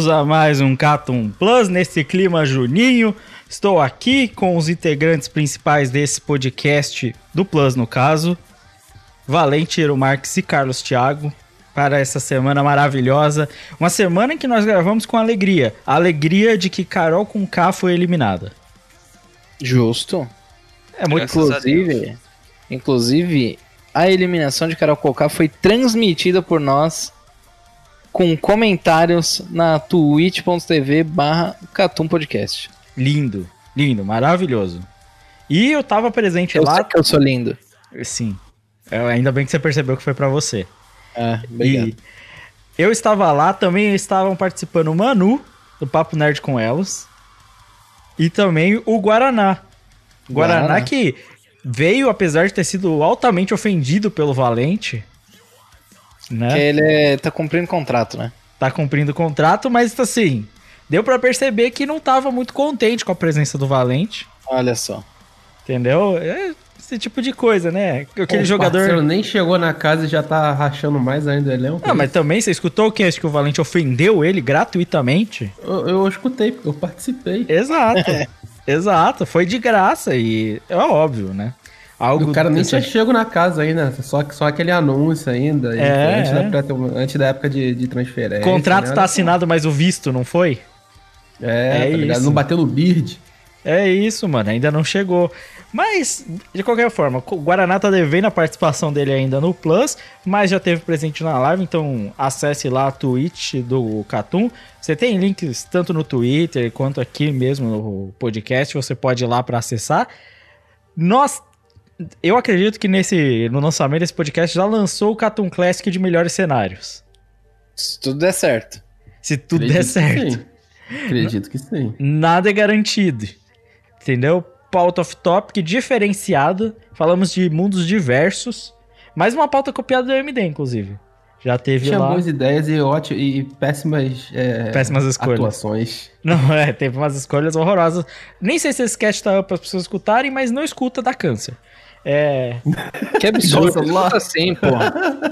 Bem-vindos a mais um Catum Plus nesse clima juninho. Estou aqui com os integrantes principais desse podcast do Plus, no caso, Valente Eero Marques e Carlos Thiago, para essa semana maravilhosa. Uma semana em que nós gravamos com alegria. A alegria de que Carol com K foi eliminada. Justo. É muito Inclusive, inclusive, a eliminação de Carol Conká foi transmitida por nós com comentários na twitch.tv barra Catum Podcast. lindo, lindo, maravilhoso. E eu tava presente Eu lá. sei que eu sou lindo. Sim. É, ainda bem que você percebeu que foi pra você. É, obrigado. E eu estava lá, também estavam participando o Manu, do Papo Nerd com Elos, e também o Guaraná. Guaraná, Guaraná. que veio, apesar de ter sido altamente ofendido pelo Valente, né? Que ele é- tá cumprindo contrato, né? Tá cumprindo o contrato, mas assim, deu pra perceber que não tava muito contente com a presença do Valente, Olha só. entendeu? É esse tipo de coisa, né? Aquele Pô, o jogador... nem chegou na casa e já tá rachando mais ainda o elenco. Ah, mas também você escutou o que? Acho que o Valente ofendeu ele gratuitamente? eu, eu escutei, porque eu participei. Exato. Exato. Foi de graça e é óbvio, né? Algo o cara nem tinha chego na casa ainda, só, só aquele anúncio ainda. É, antes, é. Da, antes da época de, de transferência. O contrato né? tá assinado, mas o visto não foi? É, É tá ligado? isso. Não bateu no Bird. É isso, mano. Ainda não chegou. Mas, de qualquer forma, o Guaraná tá devendo a participação dele ainda no Plus, mas já teve presente na live, então acesse lá a Twitch do Catum. Você tem links tanto no Twitter quanto aqui mesmo no podcast, você pode ir lá pra acessar. Nós. Eu acredito que nesse no lançamento desse podcast já lançou o Catum Classic de melhores cenários. Se tudo der certo. Se tudo Acredito der certo. Acredito que sim. nada é garantido. Entendeu? Pauta off topic diferenciada. Falamos de mundos diversos. Mais uma pauta copiada do MD, inclusive. Já teve Tinha lá. boas ideias e, ótimo, e péssimas, é, Péssimas escolhas. atuações. Não, é, teve umas escolhas horrorosas. Nem sei se esse cast tá para as pessoas escutarem, mas não escuta da câncer. É. Que absurdo. Nossa, assim, pô.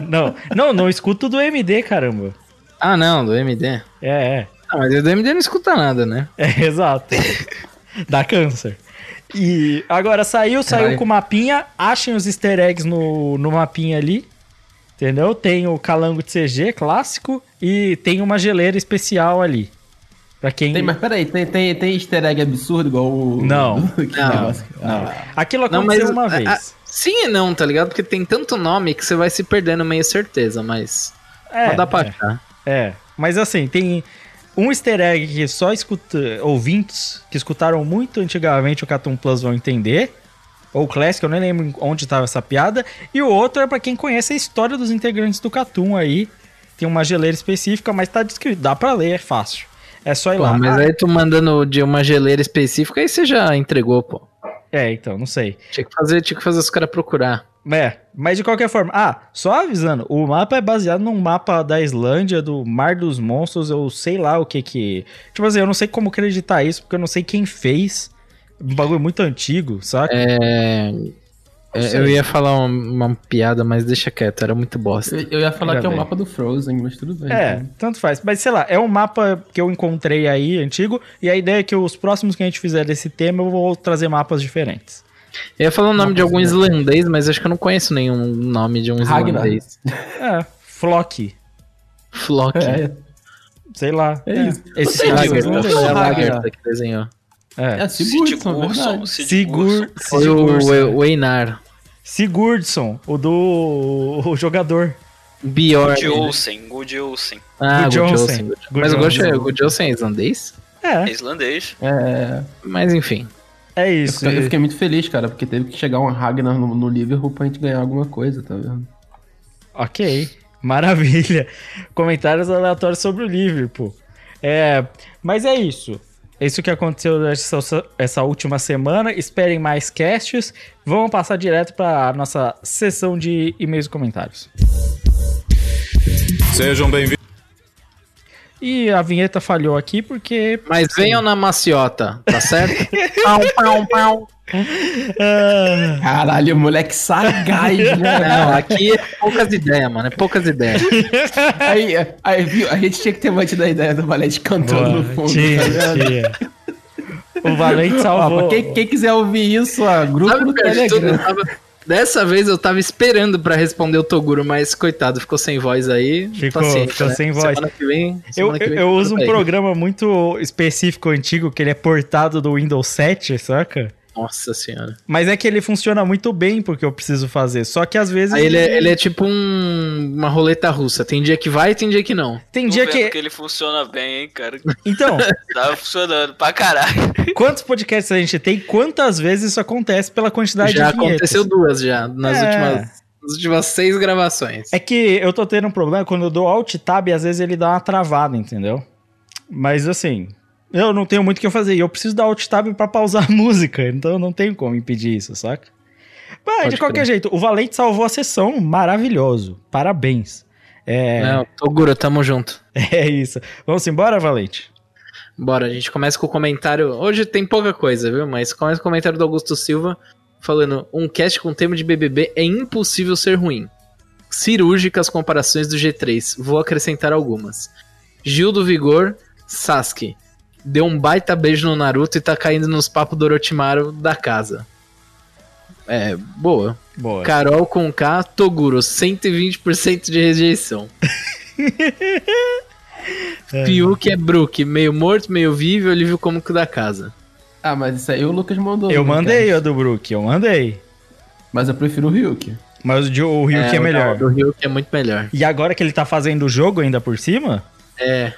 Não, não, não escuto do MD, caramba. Ah, não, do MD. É, é. Ah, mas o do MD não escuta nada, né? É, exato. Dá câncer. E agora saiu, saiu Caralho. com o mapinha. Achem os easter eggs no, no mapinha ali. Entendeu? Tem o calango de CG clássico e tem uma geleira especial ali. Pra quem. Tem, mas peraí, tem, tem, tem easter egg absurdo igual o. Não. que Não. negócio. Não. Aquilo Não, aconteceu mas uma a- vez. a- sim e não, tá ligado? Porque tem tanto nome que você vai se perdendo meio certeza, mas é, não dá pra é. achar. É, mas assim, tem um easter egg que só escuta, ouvintes que escutaram muito antigamente o Catum Plus vão entender. Ou o Classic, eu nem lembro onde estava essa piada. E o outro é pra quem conhece a história dos integrantes do Catum aí. Tem uma geleira específica, mas tá descrito. Dá pra ler, é fácil. É só ir Pô, lá. mas Ah, aí tu mandando de uma geleira específica, aí você já entregou, pô. É, então, não sei. Tinha que fazer, tinha que fazer os caras procurar. É, mas de qualquer forma. Ah, só avisando, o mapa é baseado num mapa da Islândia, do Mar dos Monstros, eu sei lá o que que. Tipo assim, eu não sei como acreditar isso, porque eu não sei quem fez. Um bagulho muito antigo, saca? É. É, eu ia falar uma, uma piada, mas deixa quieto, era muito bosta. Eu, eu ia falar que é o mapa do Frozen, mas tudo bem. É, né? tanto faz. Mas sei lá, é um mapa que eu encontrei aí, antigo, e a ideia é que os próximos que a gente fizer desse tema eu vou trazer mapas diferentes. Eu ia falar o nome de algum islandês, mas acho que eu não conheço nenhum nome de um Ragnar. islandês. É, Flock, Flock. É, sei lá. É isso. Esse veem. a Ragnar. Lagertha que desenhou. É. é Sigurdsson, é Sigurdsson, verdade. Sigurdsson. Sigur, Foi o, Sigurdsson. o Einar. Sigurdsson, o do o jogador. Bjorn. Good Olsen, Good Olsen. Ah, Good Olsen. Olsen. Good Mas eu gosto Good Olsen é islandês? É É, islandês. É, Mas enfim. é eu isso. fiquei, eu fiquei muito feliz, cara, porque teve que chegar um Ragnar no, no Liverpool pra gente ganhar alguma coisa, tá vendo? Ok, maravilha. Comentários aleatórios sobre o Liverpool. É, mas é isso. É isso que aconteceu essa, essa última semana. Esperem mais casts. Vamos passar direto para a nossa sessão de e-mails e comentários. Sejam bem-vindos. E a vinheta falhou aqui porque. Mas venham na maciota, tá certo? pau, pau, pau. Ah, Caralho, moleque sagaz, né? Não, aqui é poucas ideias, mano. É poucas ideias. Aí, aí, viu? A gente tinha que ter mantido a ideia do Valente cantando no boa, fundo, tinha, tá tinha. O Valente Ó, salvou. pra quem, quem quiser ouvir isso, ó, grupo Sabe no o pior de tudo? Telegram. Dessa vez eu tava esperando pra responder o Toguro, mas coitado, ficou sem voz aí. Ficou- Paciência, ficou né? sem voz. Semana que vem. Eu, semana que eu, vem eu uso um bem. programa muito específico, antigo, que ele é portado do Windows 7, saca? Nossa senhora. Mas é que ele funciona muito bem porque eu preciso fazer. Só que às vezes. Aí ele é, ele é tipo um- uma roleta russa. Tem dia que vai e tem dia que não. Tem Tô dia vendo que. que ele funciona bem, hein, cara. Então, Tá funcionando pra caralho. quantos podcasts a gente tem? Quantas vezes isso acontece pela quantidade já de vinhetas? aconteceu duas já, nas, É. últimas, nas últimas seis gravações. É que eu tô tendo um problema quando eu dou Alt Tab, às vezes ele dá uma travada, entendeu? Mas assim, eu não tenho muito o que eu fazer. E eu preciso dar Alt Tab pra pausar a música, então não tenho como impedir isso, saca? Mas, Pode de qualquer crer. jeito, o Valente salvou a sessão, maravilhoso. Parabéns. É, Não, Toguro, tamo junto. é isso. Vamos embora, Valente? Bora, a gente começa com o comentário. Hoje tem pouca coisa, viu? Mas começa com o comentário do Augusto Silva falando: um cast com tema de BBB é impossível ser ruim. Cirúrgicas comparações do G3. Vou acrescentar algumas. Gil do Vigor, Sasuke. Deu um baita beijo no Naruto e tá caindo nos papos do Orochimaru da casa. É, boa. Boa. Carol com K, Toguro, 120% de rejeição. Fiuk é Brook, meio morto, meio vivo, alívio cômico da casa. Ah, mas isso aí o Lucas mandou. Eu mandei a do Brook, eu mandei. Mas eu prefiro o Ryuk. Mas o o Ryuk é, o melhor. Do Ryuk é muito melhor. E agora que ele tá fazendo o jogo ainda por cima? É.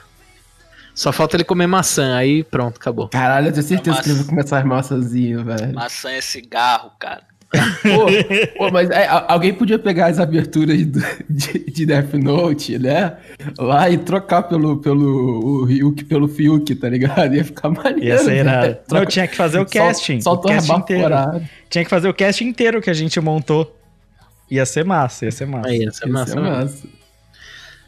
Só falta ele comer maçã, aí pronto, acabou. Caralho, eu tenho certeza Mas- que ele vai começar a armar sozinho, velho. Maçã é cigarro, cara. Pô, pô, mas é, alguém podia pegar as aberturas do- de, de Death Note, né? Lá e trocar pelo, pelo o Ryuk pelo Fiuk, tá ligado? Ia ficar maneiro. Ia ser irado. velho. Não, tinha que fazer o casting. Solta o o casting inteiro. Tinha que fazer o cast inteiro que a gente montou. Ia ser massa, ia ser massa. É Isso massa. é mesmo. massa.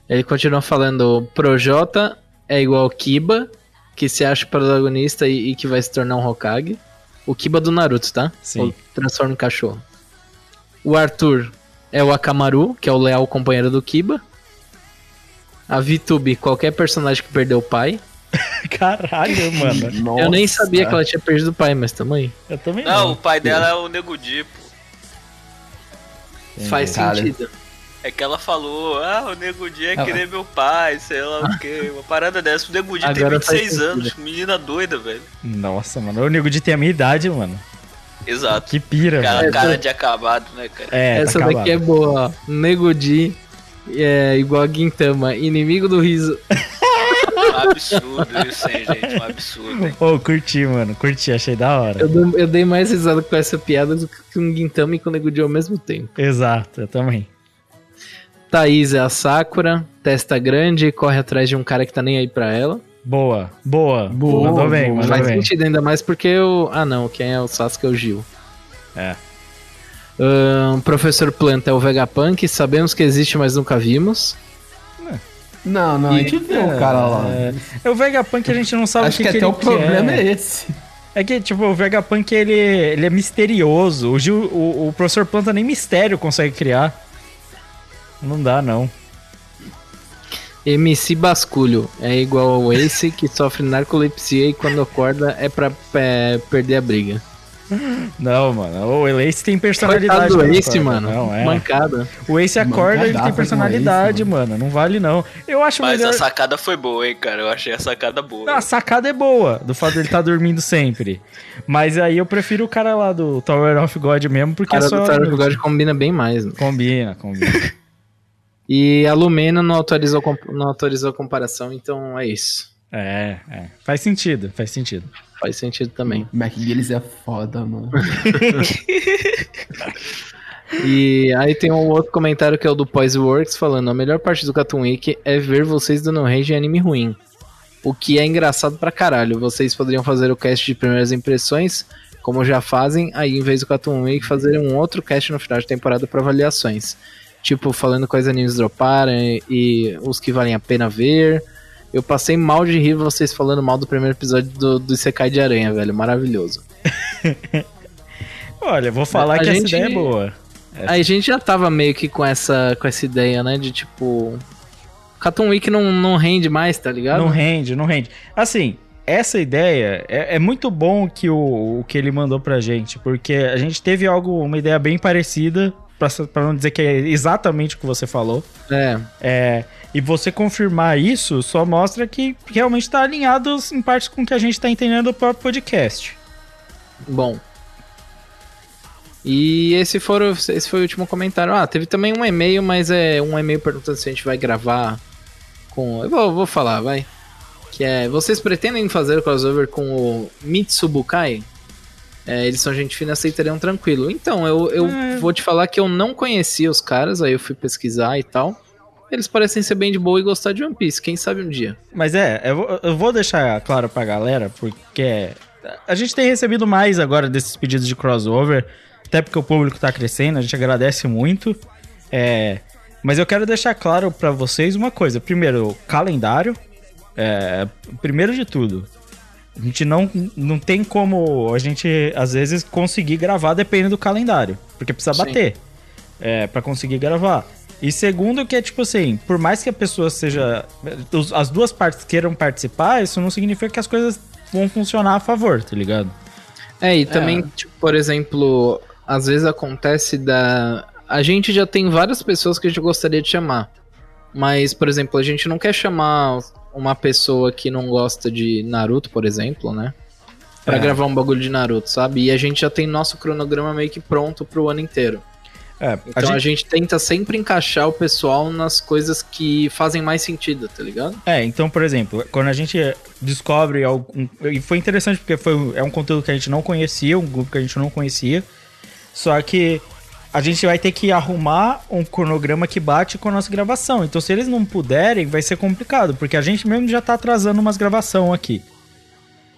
Ele continua falando: Projota é igual Kiba, que se acha protagonista e, e que vai se tornar um Hokage. O Kiba do Naruto, tá? Sim. O transforma em cachorro. O Arthur é o Akamaru, que é o leal companheiro do Kiba. A VTube, qualquer personagem que perdeu o pai. Caralho, mano. Eu nem Nossa. sabia que ela tinha perdido o pai, mas tamo aí. Eu também Não, não. o pai dela é o Nego. Faz Cara. sentido. É que ela falou, ah, o Nego Di é Ela- que nem meu pai, sei lá o quê. Uma parada dessa. O Nego Di tem Agora faz 26 sentido. anos, menina doida, velho. Nossa, mano. O Nego de ter a minha idade, mano. Exato. Que pira, Cara, velho. cara de acabado, né, cara? É, Essa tá daqui é boa, ó. Nego Di é igual a Gintama, inimigo do riso. Um absurdo isso, hein, gente? Um absurdo, hein? Ô, curti, mano. Curti, achei da hora. Eu, dou- eu dei mais risada com essa piada do que um Gintama e com o Nego Di ao mesmo tempo. Exato, eu também. Thaís é a Sakura, testa grande, corre atrás de um cara que tá nem aí pra ela. Boa, boa. Boa, mandou bem, mandou Faz bem. sentido ainda mais porque o. Ah não, quem é o Sasuke é o Gil. É. Ahn, professor Planta é o Vegapunk, sabemos que existe, mas nunca vimos. Não, não, a gente viu o cara lá. É o Vegapunk a gente não sabe Acho o que, que, até ele o problema quer. é esse. É que, tipo, o Vegapunk, ele, ele é misterioso. O, Gil, o, o professor Planta nem mistério consegue criar. Não dá, não. MC Basculho é igual ao Ace que sofre narcolepsia e quando acorda é pra é, perder a briga. Não, mano. O Ace tem personalidade. Coitado do quando Ace, acorda. mano. Não, é. Mancada. O Ace acorda, ele tem Mancadaço personalidade, o Ace, mano. Não vale, não. Eu acho Mas melhor... a sacada foi boa, hein, cara. Eu achei a sacada boa. Não, a sacada é boa, do fato dele estar dormindo sempre. Mas aí eu prefiro o cara lá do Tower of God mesmo, O porque cara é só... do Tower of God combina bem mais. né? Combina, combina. E a Lumena não autorizou, não autorizou a comparação, então é isso. é, é. Faz sentido, faz sentido. Faz sentido também. Mac Gillis é foda, mano. E aí tem um outro comentário que é o do Poiseworks falando: a melhor parte do Cartoon Week é ver vocês dando rage em anime ruim. O que é engraçado pra caralho. Vocês poderiam fazer o cast de primeiras impressões, como já fazem, aí em vez do Cartoon Week, fazer um outro cast no final de temporada pra avaliações. Tipo, falando quais animes droparam e, e os que valem a pena ver. Eu passei mal de rir vocês falando mal do primeiro episódio do, do Isekai de Aranha, velho. Maravilhoso. Olha, vou falar A que gente- essa ideia é boa. A gente já tava meio que com essa, com essa ideia, né? De tipo. Cartoon Week não, não rende mais, tá ligado? Não rende, não rende. Assim, essa ideia é, é muito bom que o, o que ele mandou pra gente, porque a gente teve algo, uma ideia bem parecida, pra, pra não dizer que é exatamente o que você falou. É. É, e você confirmar isso só mostra que realmente tá alinhado em parte com o que a gente tá entendendo do próprio podcast. Bom. E esse, foram, esse foi o último comentário. Ah, teve também um e-mail, mas é um e-mail perguntando se a gente vai gravar com. Eu vou, vou falar, vai. Que é. Vocês pretendem fazer o crossover com o Mitsubukai? É, eles são gente fina, aceitariam tranquilo. Então, eu, eu É. vou te falar que eu não conhecia os caras, aí eu fui pesquisar e tal. Eles parecem ser bem de boa e gostar de One Piece, quem sabe um dia. Mas é, eu vou, deixar claro pra galera, porque a gente tem recebido mais agora desses pedidos de crossover, até porque o público tá crescendo, a gente agradece muito. É, mas eu quero deixar claro pra vocês uma coisa. Primeiro, calendário. É, primeiro de tudo. A gente não, não tem como a gente, às vezes, conseguir gravar dependendo do calendário. Porque precisa Sim. bater é, para conseguir gravar. E segundo, que é tipo assim, por mais que a pessoa seja. as duas partes queiram participar, isso não significa que as coisas vão funcionar a favor, tá ligado? É, e também, tipo, por exemplo, às vezes acontece da. A gente já tem várias pessoas que a gente gostaria de chamar. Mas, por exemplo, a gente não quer chamar uma pessoa que não gosta de Naruto, por exemplo, né? Pra É. gravar um bagulho de Naruto, sabe? E a gente já tem nosso cronograma meio que pronto pro ano inteiro. É, Então a gente... tenta sempre encaixar o pessoal nas coisas que fazem mais sentido, tá ligado? É, então, por exemplo, quando a gente descobre algum. E foi interessante porque foi, é um conteúdo que a gente não conhecia, um grupo que a gente não conhecia. Só que a gente vai ter que arrumar um cronograma que bate com a nossa gravação. Então, se eles não puderem, vai ser complicado, porque a gente mesmo já tá atrasando umas gravação aqui.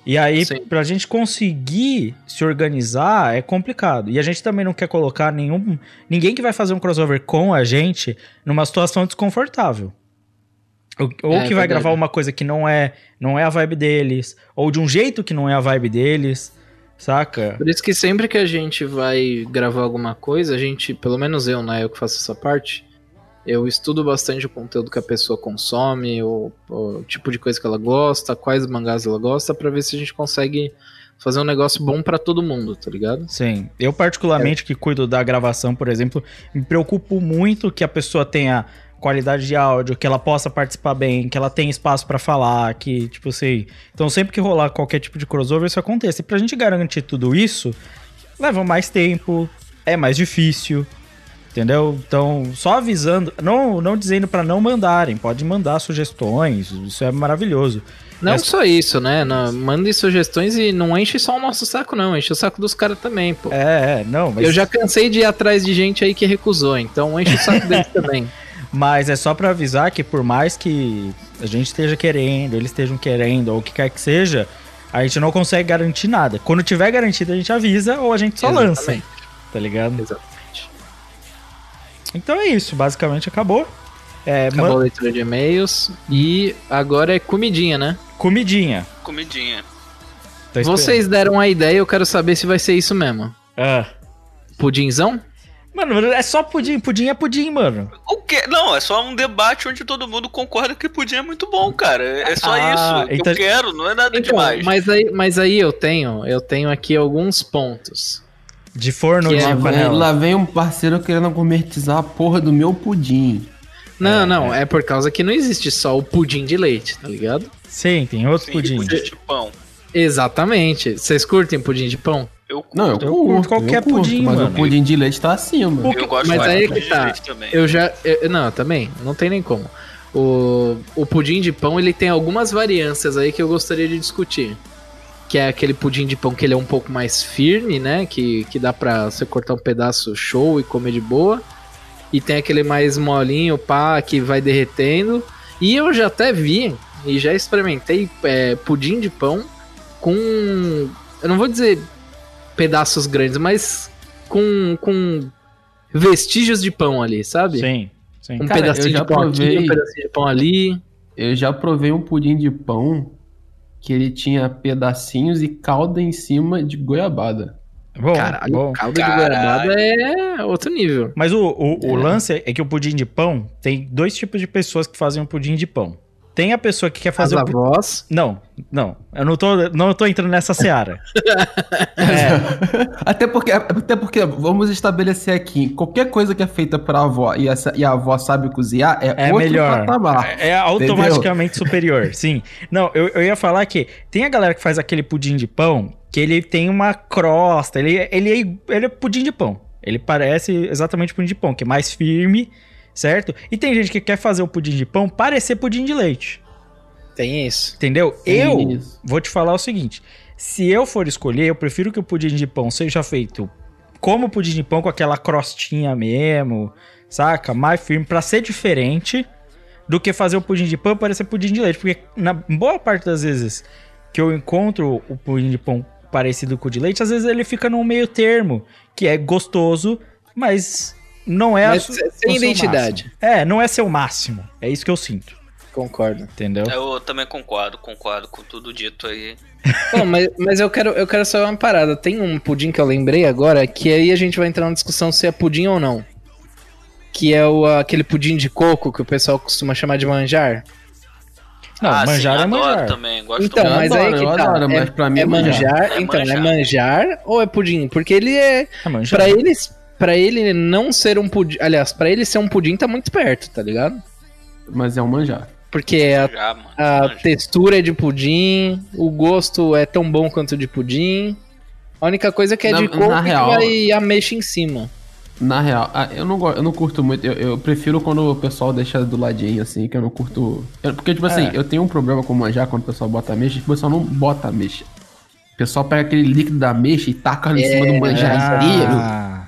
E aí, Sim. pra gente conseguir se organizar, é complicado. E a gente também não quer colocar nenhum. Ninguém que vai fazer um crossover com a gente numa situação desconfortável. Ou, ou É, que vai verdade. gravar uma coisa que não é, não é a vibe deles, ou de um jeito que não é a vibe deles, saca? Por isso que sempre que a gente vai gravar alguma coisa, a gente, pelo menos eu, né, eu que faço essa parte, eu estudo bastante o conteúdo que a pessoa consome, o, o tipo de coisa que ela gosta, quais mangás ela gosta, pra ver se a gente consegue fazer um negócio bom pra todo mundo, tá ligado? Sim. Eu, particularmente, que cuido da gravação, por exemplo, me preocupo muito que a pessoa tenha qualidade de áudio, que ela possa participar bem, que ela tenha espaço pra falar, que, tipo assim. Então, sempre que rolar qualquer tipo de crossover, isso acontece. E pra gente garantir tudo isso, leva mais tempo, é mais difícil. Entendeu? Então, só avisando, não, não dizendo pra não mandarem, pode mandar sugestões, isso é maravilhoso. Não É- só isso, né? Não, mande sugestões e não enche só o nosso saco, não. Enche o saco dos caras também, pô. É, é, não, mas Eu já cansei de ir atrás de gente aí que recusou, então enche o saco deles também. Mas é só pra avisar que por mais que a gente esteja querendo, eles estejam querendo, ou o que quer que seja, a gente não consegue garantir nada. Quando tiver garantido, a gente avisa ou a gente só lança, Exatamente. tá ligado? Exatamente. Então é isso, basicamente acabou. É, Acabou man- a leitura de e-mails. E agora é comidinha, né? comidinha. Comidinha. Esperando. Vocês deram a ideia, eu quero saber se vai ser isso mesmo. Ah. Pudinzão? Mano, é só pudim. Pudim é pudim, mano. O quê? Não, é só um debate onde todo mundo concorda que pudim é muito bom, cara. É só Ah, isso então- eu quero, não é nada Então, demais. mas aí, mas aí eu tenho, eu tenho aqui alguns pontos. De forno Que de é, Lá vem, panela. lá vem um parceiro querendo gourmetizar a porra do meu pudim. Não, não, é. por causa que não existe só o pudim de leite, tá ligado? Sim, tem outros Sim, pudim. pudim de pão. Exatamente. Vocês curtem pudim de pão? Eu, Não, eu, Eu curto, curto qualquer eu curto, pudim, mas mano. o pudim de leite tá acima. eu gosto mas aí de que pudim tá. de leite também. Eu já. eu- não, também. Não tem nem como. O, o pudim de pão ele tem algumas variâncias aí que eu gostaria de discutir. Que é aquele pudim de pão que ele é um pouco mais firme, né? Que, que dá pra você cortar um pedaço show e comer de boa. E tem aquele mais molinho, pá, que vai derretendo. E eu já até vi e já experimentei é, pudim de pão com. Eu não vou dizer pedaços grandes, mas com, com vestígios de pão ali, sabe? Sim, sim. Um Cara, eu pedacinho já de pão aqui, provei. um pedacinho de pão ali. Eu já provei um pudim de pão que ele tinha pedacinhos e calda em cima de goiabada. Bom, Caralho, bom. caldo de Caralho. goiabada é outro nível. Mas o, o, o lance é que o pudim de pão tem dois tipos de pessoas que fazem o pudim de pão. Tem a pessoa que quer As fazer o pudim. avós. Não, não. Eu não tô, não tô entrando nessa seara. Até porque, até porque, vamos estabelecer aqui, qualquer coisa que é feita pra avó e, essa, e a avó sabe cozinhar é, É outro melhor. patamar. É automaticamente superior, sim. Não, eu, eu ia falar que tem a galera que faz aquele pudim de pão que ele tem uma crosta, ele, ele, é- ele é pudim de pão. Ele parece exatamente pudim de pão, que é mais firme, certo? E tem gente que quer fazer o pudim de pão parecer pudim de leite. Tem isso. Entendeu? Tem eu isso. vou te falar o seguinte: se eu for escolher, eu prefiro que o pudim de pão seja feito como pudim de pão, com aquela crostinha mesmo, saca? Mais firme, pra ser diferente do que fazer o pudim de pão parecer pudim de leite. Porque na boa parte das vezes que eu encontro o pudim de pão parecido com o de leite, às vezes ele fica num meio termo, que é gostoso, mas não é Mas su- sem o seu identidade. máximo. É, não é seu máximo. É isso que eu sinto, Concordo. entendeu? Eu também concordo, concordo com tudo dito aí. Bom, mas, mas eu quero eu quero saber uma parada. Tem um pudim que eu lembrei agora, que aí a gente vai entrar na discussão se é pudim ou não. Que é o, aquele pudim de coco que o pessoal costuma chamar de manjar. Não, ah, manjar sim, é adoro manjar. também, gosto Então, mas adoro, aí que eu tá. adoro, é, mas pra mim é é manjar. manjar. É então, manjar. é manjar ou é pudim? Porque ele é. É manjar. Pra eles. Pra ele não ser um pudim. Aliás, pra ele ser um pudim tá muito perto, tá ligado? Mas é um manjar. Porque a, Já, mano. a Manjar. textura é de pudim, o gosto é tão bom quanto de pudim. A única coisa que é Na- de coco é que real- vai ameixa em cima. Na real, ah, eu não, eu não curto muito. Eu, eu prefiro quando o pessoal deixa do ladinho, assim, que eu não curto. eu- porque, tipo assim, É. eu tenho um problema com manjar quando o pessoal bota ameixa, o pessoal não bota ameixa. O pessoal pega aquele líquido da ameixa e taca em cima do manjar inteiro. Ah,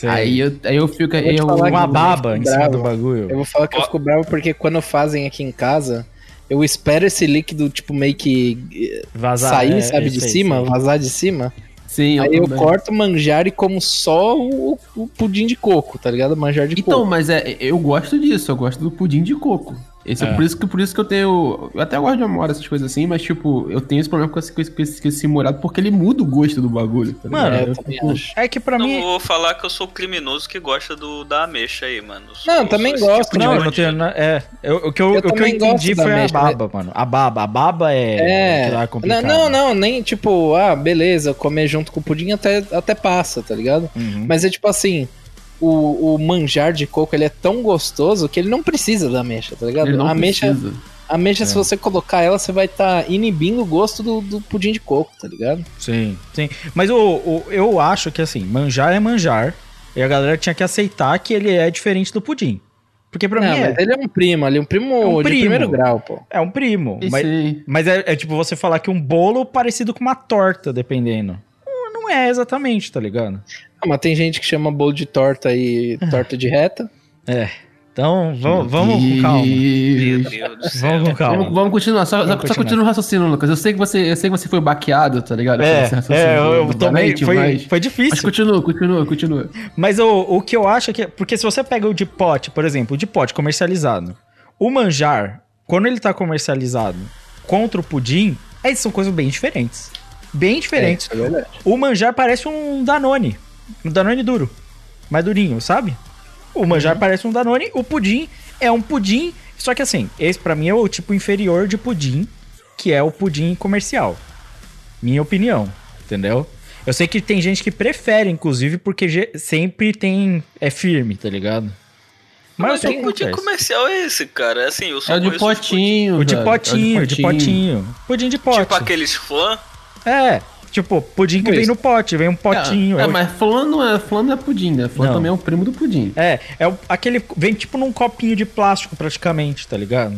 sei. Aí eu, aí eu fico. Eu, falar uma que- baba em cima do Eu bagulho. vou falar que eu fico bravo porque quando fazem aqui em casa, eu espero esse líquido, tipo, meio que eh, Vazar. sair, é, sabe, é, de sei, cima, sei. vazar de cima. sim, eu Aí eu corto manjar e como só o, o pudim de coco, tá ligado? Manjar de Então, coco. mas é, eu gosto disso, eu gosto do pudim de coco. Esse é. É. por, isso que, por isso que eu tenho. Eu até gosto de amora, essas coisas assim, mas tipo, eu tenho esse problema com esse, com esse, com esse, com esse molhado porque ele muda o gosto do bagulho. tá Mano, ligado? É, eu Eu fico- acho. É que pra Não mim. vou falar que eu sou criminoso que gosta do, da ameixa aí, mano. Eu Não, sou- também sou esse gosto, tipo Não, eu não tenho. na- É, eu- o que eu, Eu o que eu entendi foi a ameixa, baba, mano. A baba. A baba é. lá É. complicado. Não, não, não, nem tipo, ah, beleza, comer junto com o pudim até, até passa, tá ligado? Uhum. Mas é tipo assim, o, o manjar de coco ele é tão gostoso que ele não precisa da ameixa, tá ligado? Ele não a ameixa, precisa. a ameixa se você colocar ela, você vai estar inibindo o gosto do, do pudim de coco, tá ligado? Sim, sim. Mas o, o- eu acho que assim, manjar é manjar. E a galera tinha que aceitar que ele é diferente do pudim. Porque pra Não, mim é, mas ele é um primo ali, um primo, É um de primo. primeiro grau, pô. é um primo. E Mas, sim. mas é, é tipo você falar que um bolo parecido com uma torta, dependendo. Não- Não é exatamente, tá ligado? Ah, mas tem gente que chama bolo de torta e torta de reta. É. Então, vamos, vamos com calma. Meu Deus do céu. Vamos com calma. Vamos, vamos continuar, só, Vamos só, só continuar. continua o raciocínio, Lucas. Eu sei que você, eu sei que você foi baqueado, tá ligado? É, é, eu, tomei. Valente, Foi, mas- foi Mas difícil. continua, continua, continua. Mas o, o que eu acho é que. Porque se você pega o de pote, por exemplo, o de pote comercializado, o manjar, quando ele tá comercializado contra o pudim, aí são coisas bem diferentes. bem diferentes. É, é. O manjar parece um Danone. Um Danone duro. Mais durinho, sabe? O manjar parece um Danone. O pudim é um pudim. Só que assim, esse pra mim é o tipo inferior de pudim, que é o pudim comercial. Minha opinião, entendeu? Eu sei que tem gente que prefere, inclusive, porque sempre tem. É firme, tá ligado? Mas eu que sei pudim comercial é esse, cara? Assim, eu só É o de potinho, O de velho. É potinho, de potinho. Pudim de pudim- pote. Tipo aqueles flan. É, tipo, pudim que vem no pote, vem um potinho. É, é é, o- mas flan não é, flan não é pudim, né? Flan Não. também é o primo do pudim. É, é o- aquele. Vem tipo num copinho de plástico, praticamente, tá ligado?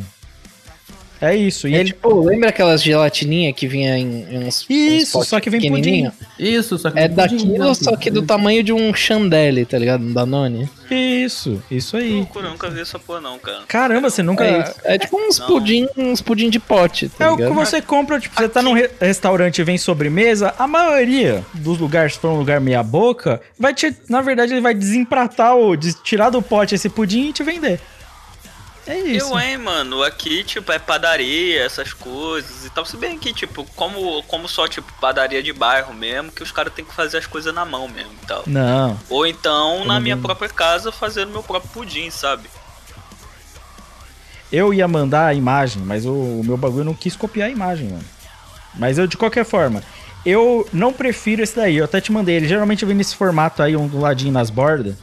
É isso. E É é tipo, lembra aquelas gelatininhas que vinha em, em uns. Isso, uns só que vem pequenininho? Isso, só que É pudim, daquilo, só que do tamanho de um chandelle, tá ligado? Um Danone. Isso, isso aí. Loucura, eu nunca vi essa porra não, cara. Caramba, você nunca. É, isso. é tipo uns Não. pudim, uns pudim de pote, tá É o que você compra, tipo, você tá num re- restaurante e vem sobremesa, a maioria dos lugares, se for um lugar meia boca, vai te, na verdade, ele vai desempratar ou des- tirar do pote esse pudim e te vender. É isso. Eu, hein, mano, aqui, tipo, é padaria, essas coisas e tal. Se bem que, tipo, como, como só, tipo, padaria de bairro mesmo, que os caras têm que fazer as coisas na mão mesmo e tal. Não. Ou então, na minha própria casa, fazendo meu próprio pudim, sabe? Eu ia mandar a imagem, mas o, o meu bagulho não quis copiar a imagem, mano. Mas eu, de qualquer forma, eu não prefiro esse daí. Eu até te mandei. Ele geralmente vem nesse formato aí, um do ladinho nas bordas.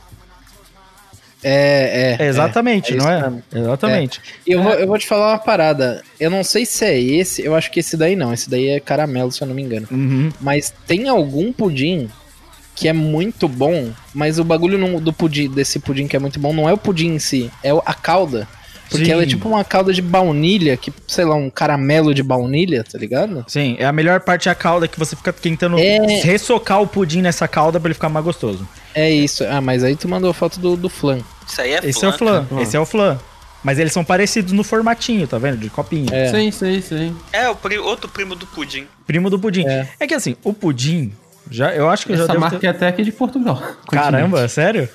É, é. É, exatamente, é não é? mesmo. Exatamente. E eu vou, eu vou te falar uma parada. Eu não sei se é esse, eu acho que esse daí não. Esse daí é caramelo, se eu não me engano. Uhum. Mas tem algum pudim que é muito bom, mas o bagulho não- do pudim, desse pudim que é muito bom não é o pudim em si, é a calda. Porque Sim. ela é tipo uma calda de baunilha, que, sei lá, um caramelo de baunilha, tá ligado? Sim, é a melhor parte é a calda que você fica tentando É. ressocar o pudim nessa calda pra ele ficar mais gostoso. É isso. Ah, mas aí tu mandou foto do, do flan. Isso aí é Esse é o flan, cara. esse é o flan. Mas eles são parecidos no formatinho, tá vendo? De copinho. É. Sim, sim, sim. É, o pri- outro primo do pudim. Primo do pudim. É. É. que assim, o pudim, já, eu acho que eu já Essa marca ter... é até aqui de Portugal. Caramba, sério?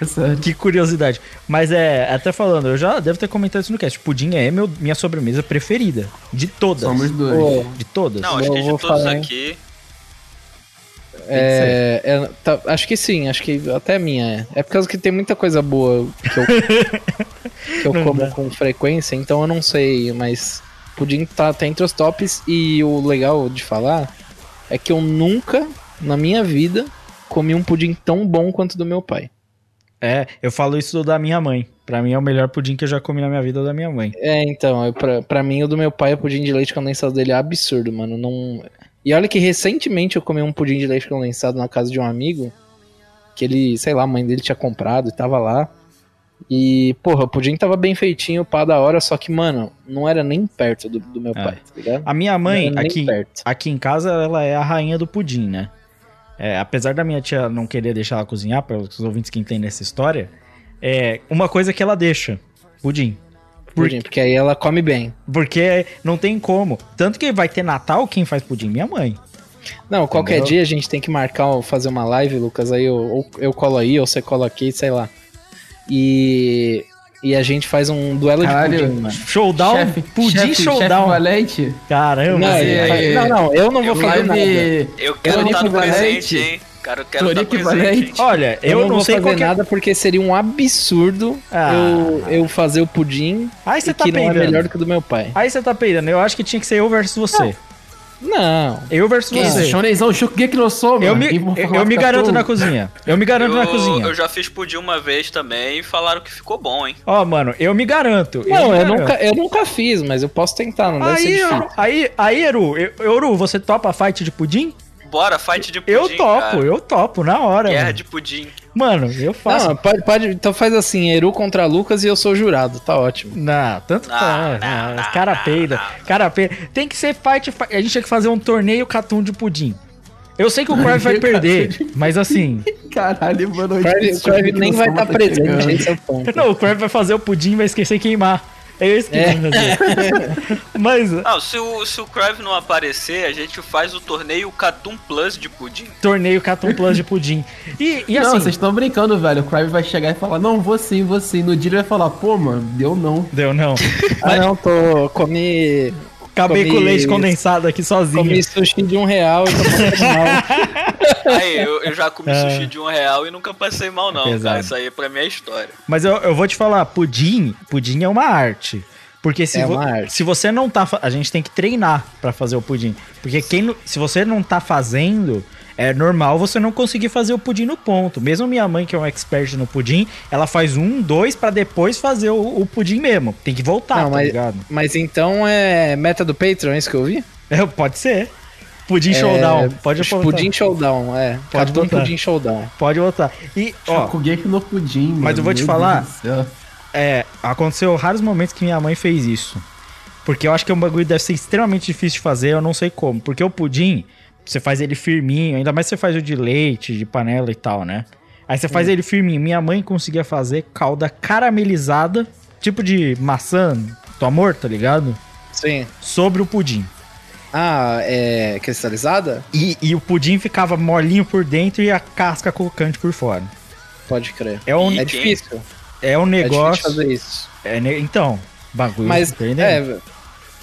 É sério. Que curiosidade. Mas é, até falando, eu já devo ter comentado isso no cast. Pudim é meu, minha sobremesa preferida. De todas. Somos dois. Pô, De todas. Não, acho que de todos falar, hein? É, é, tá, acho que sim, acho que até a minha é. É por causa que tem muita coisa boa que eu, que eu como dá. com frequência, então eu não sei, mas pudim tá, tá entre os tops e o legal de falar é que eu nunca, na minha vida, comi um pudim tão bom quanto do meu pai. É, eu falo isso da minha mãe. Pra mim é o melhor pudim que eu já comi na minha vida da minha mãe. É, então, eu, pra, pra mim o do meu pai, o pudim de leite condensado dele é absurdo, mano. Não... E olha que recentemente eu comi um pudim de leite condensado na casa de um amigo, que ele, sei lá, a mãe dele tinha comprado e tava lá. E, porra, o pudim tava bem feitinho, pá da hora, só que, mano, não era nem perto do, do meu É. pai, tá ligado? A minha mãe, aqui, aqui em casa, ela é a rainha do pudim, né? É, apesar da minha tia não querer deixar ela cozinhar, para os ouvintes que entendem essa história, é uma coisa que ela deixa: pudim. Pudim, porque aí ela come bem. Porque não tem como. Tanto que vai ter Natal, quem faz pudim? Minha mãe. Não, qualquer Entendeu? dia a gente tem que marcar, fazer uma live, Lucas, aí eu, ou eu colo aí, ou você cola aqui, sei lá. E, e a gente faz um duelo Caralho. de pudim, mano. Showdown, Chefe- pudim chefe- showdown. chefe valente. Caramba. Não, é- não, não, eu não vou fazer nada. Live. Eu quero não estar no presente, valente. hein? Cara, eu quero Torique presente. Olha, Eu, eu, não, não, vou sei fazer qual que é... nada porque seria um absurdo Ah. eu, eu fazer o pudim Aí você tá que não é melhor do que o do meu pai. Aí você tá peidando. Eu acho que tinha que ser eu versus você. Não. Eu versus Que você. Shonenzão, que que não sou, mano. Eu me, E eu, eu me garanto todo- na cozinha. Eu me garanto na Eu, cozinha. eu já fiz pudim uma vez também e falaram que ficou bom, hein? Ó, mano, eu me garanto. Não, me eu garanto. nunca, eu nunca fiz, mas eu posso tentar, não deve ser Aí, difícil. aí, aí, Eru, Eru, você topa fight de pudim? Bora, fight de pudim, eu topo, cara. eu topo, na hora. Guerra Mano. de pudim. Mano, eu faço. Não, pode, pode, então faz assim, Eru contra Lucas e eu sou jurado, tá ótimo. Não, tanto Não, faz. não, não, não, os cara peida. Cara peida. Tem que ser fight, fight. A gente tinha que fazer um torneio catum de pudim. Eu sei que o Crave vai perder, mas assim. Caralho, mano. O Crave- o Crave nem vai estar presente, esse é o ponto. Não, o Crave vai fazer o pudim e vai esquecer queimar. É isso que É. fazer. mas Não, se o, se o Crave não aparecer, a gente faz o torneio Catum Plus de pudim. torneio Catum Plus de pudim. E, e Não, assim. vocês estão brincando, velho. O Crave vai chegar e falar, não, vou sim, vou sim. No dia ele vai falar, pô, mano, deu não. Deu não. Ah não, tô. Comi. Acabei Comi- com o leite condensado aqui sozinho. Comi sushi de um real e tô passando mal. Aí, eu, eu já comi É. sushi de um real e nunca passei mal, não, Pesado. cara. Isso aí pra mim é história. Mas eu, eu vou te falar, pudim, pudim é uma arte. Porque se, É vo- uma arte. se você não tá. A gente tem que treinar pra fazer o pudim. Porque quem, se você não tá fazendo, é normal você não conseguir fazer o pudim no ponto. Mesmo minha mãe, que é um expert no pudim, ela faz um, dois pra depois fazer o, o pudim mesmo. Tem que voltar, Não, tá mas, ligado? mas então é meta do Patreon, é isso que eu vi? É, pode ser. Pudim showdown. É, Pode botar. Pudim Showdown, é. Pode botar. Pudim Showdown. Pode botar. E, ó, Shokugeki no pudim, mano. Mas eu vou te Meu falar-. É, aconteceu raros momentos que minha mãe fez isso. Porque eu acho que é um bagulho que deve ser extremamente difícil de fazer, eu não sei como. Porque o pudim, você faz ele firminho, ainda mais você faz o de leite, de panela e tal, né? Aí você faz ele firminho. Minha mãe conseguia fazer calda caramelizada, tipo de maçã, do amor, tá ligado? Sim. Sobre o pudim. Ah, é cristalizada? E, e o pudim ficava molinho por dentro e a casca crocante por fora. Pode crer. É um, É difícil. é um É difícil negócio. fazer isso. é então, bagulho. Mas, é,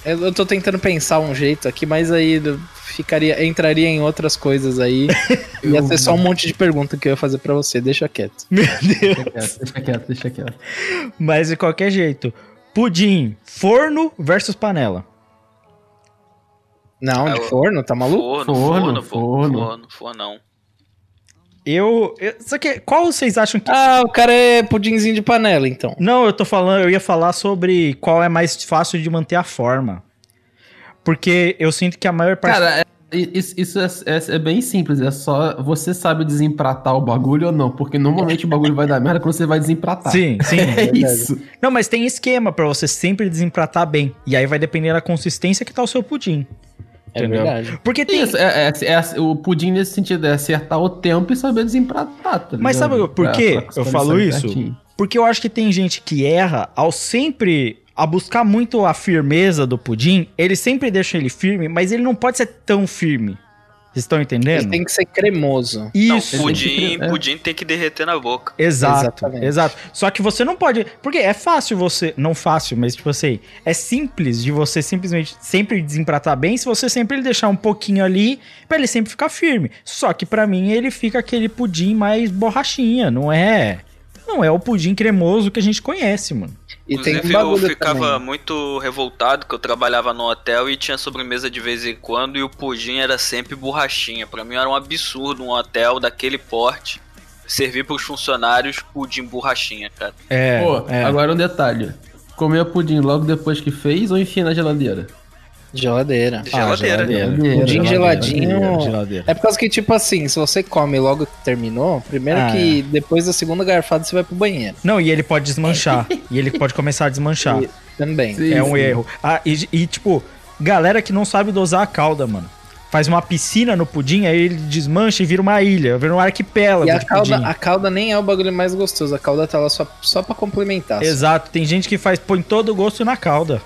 eu eu tô tentando pensar um jeito aqui, mas aí ficaria, entraria em outras coisas aí. Ia ser só um monte de pergunta que eu ia fazer pra você, deixa quieto. Meu Deus. Deixa quieto, deixa quieto. Mas de qualquer jeito, pudim, forno versus panela. Não, Ah, de eu- forno, tá maluco? Forno, Forno, forno, forno. forno, forno, fornão. Eu, eu só que qual vocês acham que Ah, o cara é pudinzinho de panela, então. Não, eu tô falando, eu ia falar sobre qual é mais fácil de manter a forma. Porque eu sinto que a maior parte Cara, é- isso, isso é, é- é bem simples. É só você sabe desempratar o bagulho ou não. Porque normalmente o bagulho vai dar merda quando você vai desempratar. Sim, sim. É isso. Não, mas tem esquema pra você sempre desempratar bem. E aí vai depender da consistência que tá o seu pudim. É Entendeu? verdade. Porque tem Isso, é, é- é- o pudim nesse sentido é acertar o tempo e saber desempratar, tá Mas sabe por quê eu falo isso? certinho. Porque eu acho que tem gente que erra ao sempre. A buscar muito a firmeza do pudim, ele sempre deixa ele firme, mas ele não pode ser tão firme. Vocês estão entendendo? Ele tem que ser cremoso. Isso. Não, tem pudim, é. pudim tem que derreter na boca. Exato, Exatamente. exato. Só que você não pode. Porque é fácil você. Não fácil, mas tipo assim. É simples de você simplesmente sempre desempratar bem se você sempre ele deixar um pouquinho ali pra ele sempre ficar firme. Só que pra mim ele fica aquele pudim mais borrachinha, não é? Não é o pudim cremoso que a gente conhece, mano. E tem um Inclusive, eu ficava também. muito revoltado que eu trabalhava no hotel e tinha sobremesa de vez em quando e o pudim era sempre borrachinha. Pra mim era um absurdo um hotel daquele porte servir pros funcionários pudim borrachinha, cara. É. Pô, é. agora um detalhe. Comer pudim logo depois que fez ou enfia na geladeira? Geladeira. Ah, Geladeira. Geladeira, Pudim geladinho. Geladeira. É por causa que, tipo assim, se você come logo que terminou, primeiro Ah, que depois da segunda garfada você vai pro banheiro. Não, e ele pode desmanchar. e ele pode começar a desmanchar. E- Também. Sim, é um sim. erro. Ah, e, e, tipo, galera que não sabe dosar a calda, mano. Faz uma piscina no pudim, aí ele desmancha e vira uma ilha, vira um arquipélago E a de calda, pudim. a calda nem é o bagulho mais gostoso, a calda tá lá só, só pra complementar. Exato, tem gente que faz, põe todo o gosto na calda.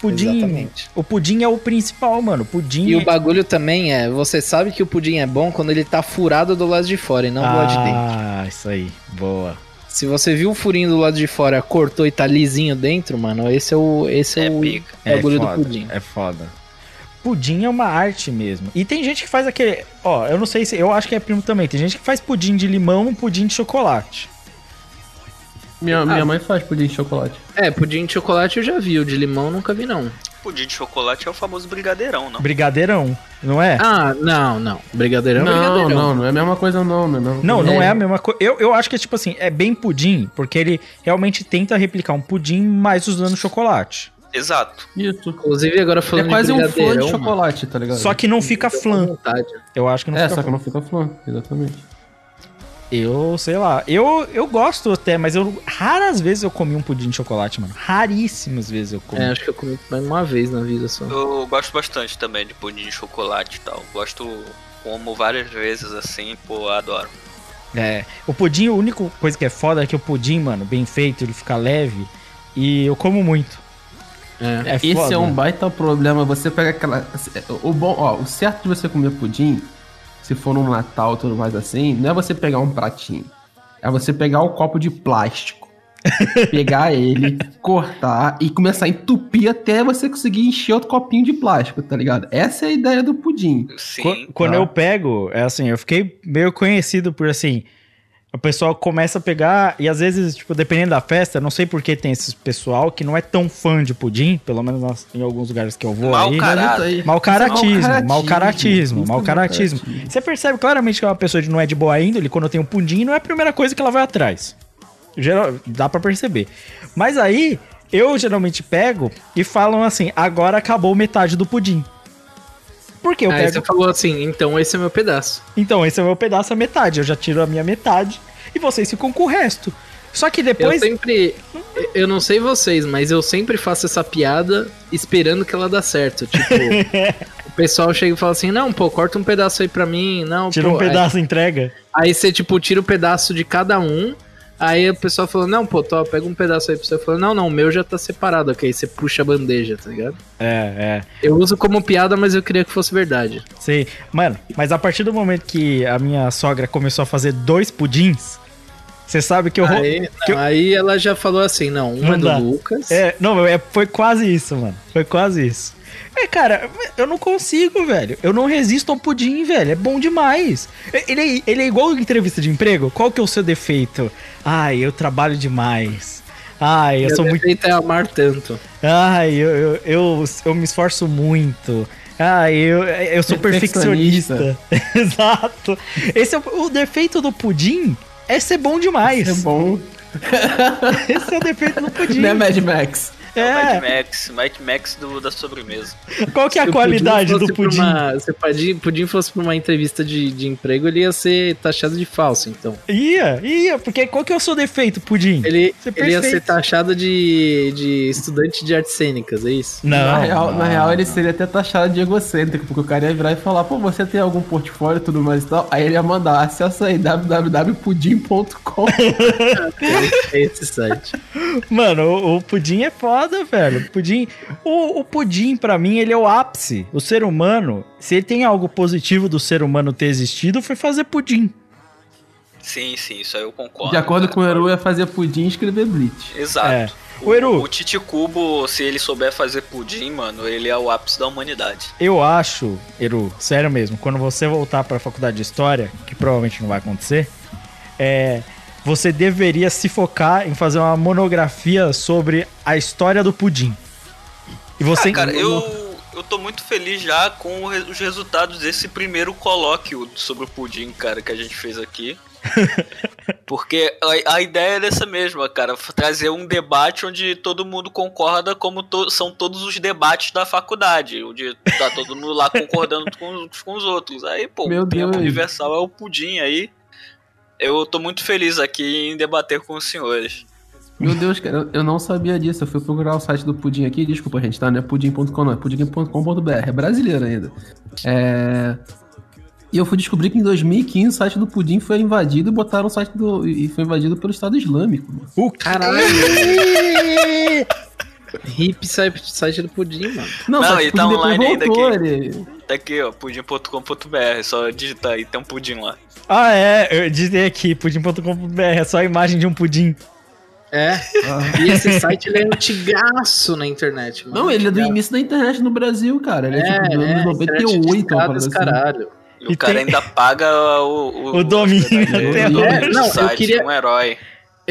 Pudim. Exatamente. O pudim é o principal, mano. Pudim. E é- o bagulho também é, você sabe que o pudim é bom quando ele tá furado do lado de fora e não do lado de dentro. Ah, isso aí. Boa. Se você viu o furinho do lado de fora, cortou e tá lisinho dentro, mano, esse é o esse é, É o pica. bagulho foda, do pudim. É foda. Pudim é uma arte mesmo. E tem gente que faz aquele. Ó, eu não sei se. Eu acho que é primo também. Tem gente que faz pudim de limão, pudim de chocolate. Minha, minha mãe faz pudim de chocolate. É, pudim de chocolate eu já vi, o de limão nunca vi não. Pudim de chocolate é o famoso brigadeirão, não? Brigadeirão, não é? Ah, não, não. Brigadeirão é não, brigadeirão. não, não é a mesma coisa não, não. Não, Não, não é, É. a mesma coisa. Eu, eu acho que é tipo assim, é bem pudim, porque ele realmente tenta replicar um pudim, mas usando chocolate. Exato. Isso. Inclusive agora É falando quase de um flan de chocolate, tá ligado? Só que não fica flan. Eu acho que não É, fica só que flan. não fica flan, exatamente. Eu, sei lá. Eu, eu gosto até, mas eu raras vezes eu comi um pudim de chocolate, mano. Raríssimas vezes eu comi. É, acho que eu comi mais uma vez na vida só. Eu gosto bastante também de pudim de chocolate e tal. Gosto, como várias vezes assim, pô, adoro. É, o pudim, a única coisa que é foda é que o pudim, mano, bem feito, ele fica leve. E eu como muito. É. É Esse foda. é um baita problema. Você pega aquela. O bom, ó, o certo de você comer pudim, se for num Natal tudo mais assim, não é você pegar um pratinho. É você pegar o copo de plástico. pegar ele, cortar e começar a entupir até você conseguir encher outro copinho de plástico, tá ligado? Essa é a ideia do pudim. Sim. Qu- Quando tá. eu pego, é assim, eu fiquei meio conhecido por assim. O pessoal começa a pegar, e às vezes, tipo, dependendo da festa, não sei por que tem esse pessoal que não é tão fã de pudim, pelo menos nas- em alguns lugares que eu vou Mau aí. Mau caratismo, mau caratismo, mau caratismo. Você percebe claramente que é uma pessoa que não é de boa índole, quando tem um pudim, não é a primeira coisa que ela vai atrás. Geral, dá pra perceber. Mas aí, eu geralmente pego e falam assim, agora acabou metade do pudim. Por que eu Aí pego? você falou assim, então esse é meu pedaço. Então, esse é meu pedaço, a metade. Eu já tiro a minha metade e vocês ficam com o resto. Só que depois. Eu sempre. Eu não sei vocês, mas eu sempre faço essa piada esperando que ela dá certo. Tipo, o pessoal chega e fala assim: não, pô, corta um pedaço aí pra mim. Não, Tira pô. um pedaço e entrega. Aí, aí você, tipo, tira o pedaço de cada um. Aí o pessoal falou, não, pô, tô, pega um pedaço aí pra você. Eu falo, não, não, o meu já tá separado, ok? Aí você puxa a bandeja, tá ligado? É, é. Eu uso como piada, mas eu queria que fosse verdade. Sei. Mano, mas a partir do momento que a minha sogra começou a fazer dois pudins, você sabe que eu. Aí, que não, eu- aí ela já falou assim, não, um Não é do dá. Lucas. É, não, é, foi quase isso, mano. Foi quase isso. É, cara, eu não consigo, velho. Eu não resisto ao pudim, velho. É bom demais. Ele, é- ele é igual entrevista de emprego. Qual que é o seu defeito? Ai, eu trabalho demais. Ai, eu Meu sou muito. defeito é amar tanto. Ai, eu, eu, eu, eu me esforço muito. Ai, eu, eu sou perfeccionista. Exato. Esse é o, o defeito do pudim. É ser bom demais. É bom. Esse é o defeito do pudim. Né, Mad Max? É o Mad É, Max, Mad Max do, da sobremesa. qual que é a Se o qualidade fosse do pudim? Uma, se o pudim, pudim fosse pra uma entrevista de, de emprego, ele ia ser taxado de falso, então. Ia, ia, porque qual que é o seu defeito, pudim? Ele, é ele ia ser taxado de, de estudante de artes cênicas, é isso? Não. na, real, na real, ele seria até taxado de egocêntrico, porque o cara ia virar e falar, pô, você tem algum portfólio e tudo mais e tal? Aí ele ia mandar, acessa aí, www.pudim.com. É esse site. Mano, o, o pudim é foda, velho. O pudim, o, o pudim para mim ele é o ápice. O ser humano, se ele tem algo positivo do ser humano ter existido, foi fazer pudim. Sim, sim, isso aí eu concordo. De acordo cara. com o Eru, ia fazer pudim e escrever Bleach. Exato. É. O Eru. O Titi Cubo, se ele souber fazer pudim, mano, ele é o ápice da humanidade. Eu acho, Eru, sério mesmo, quando você voltar pra faculdade de história, que provavelmente não vai acontecer, é, você deveria se focar em fazer uma monografia sobre a história do pudim. E você Ah, cara, eu, eu tô muito feliz já com os resultados desse primeiro colóquio sobre o pudim, cara, que a gente fez aqui. Porque a, a ideia é dessa mesma, cara, trazer um debate onde todo mundo concorda como to- são todos os debates da faculdade, onde tá todo mundo lá concordando com, os- com os outros. Aí, pô, Meu o tema universal é o pudim aí. Eu tô muito feliz aqui em debater com os senhores. Meu Deus, cara, eu- eu não sabia disso. Eu fui procurar o site do Pudim aqui. Desculpa, gente, tá? Não é pudim.com, não. É pudim.com.br. É brasileiro ainda. É... E eu fui descobrir que em 2015 o site do Pudim foi invadido e botaram o site do. E foi invadido pelo Estado Islâmico. O Caralho! Hip site, site do pudim, mano. Não, Não, o tá online ainda voltou, aqui. ele- Tá aqui, ó, pudim.com.br, só digitar aí, tem um pudim lá. Ah, é, eu dizei aqui, pudim.com.br, é só a imagem de um pudim. É. E esse site ele é antigaço na internet, mano. Não, ele é do início da internet no Brasil, cara. Ele é, É, tipo do é, ano internet 98, uma discada, parada assim. caralho. E o E cara tem- ainda paga o, O domínio até até o hoje. Não, eu site, queria- um herói.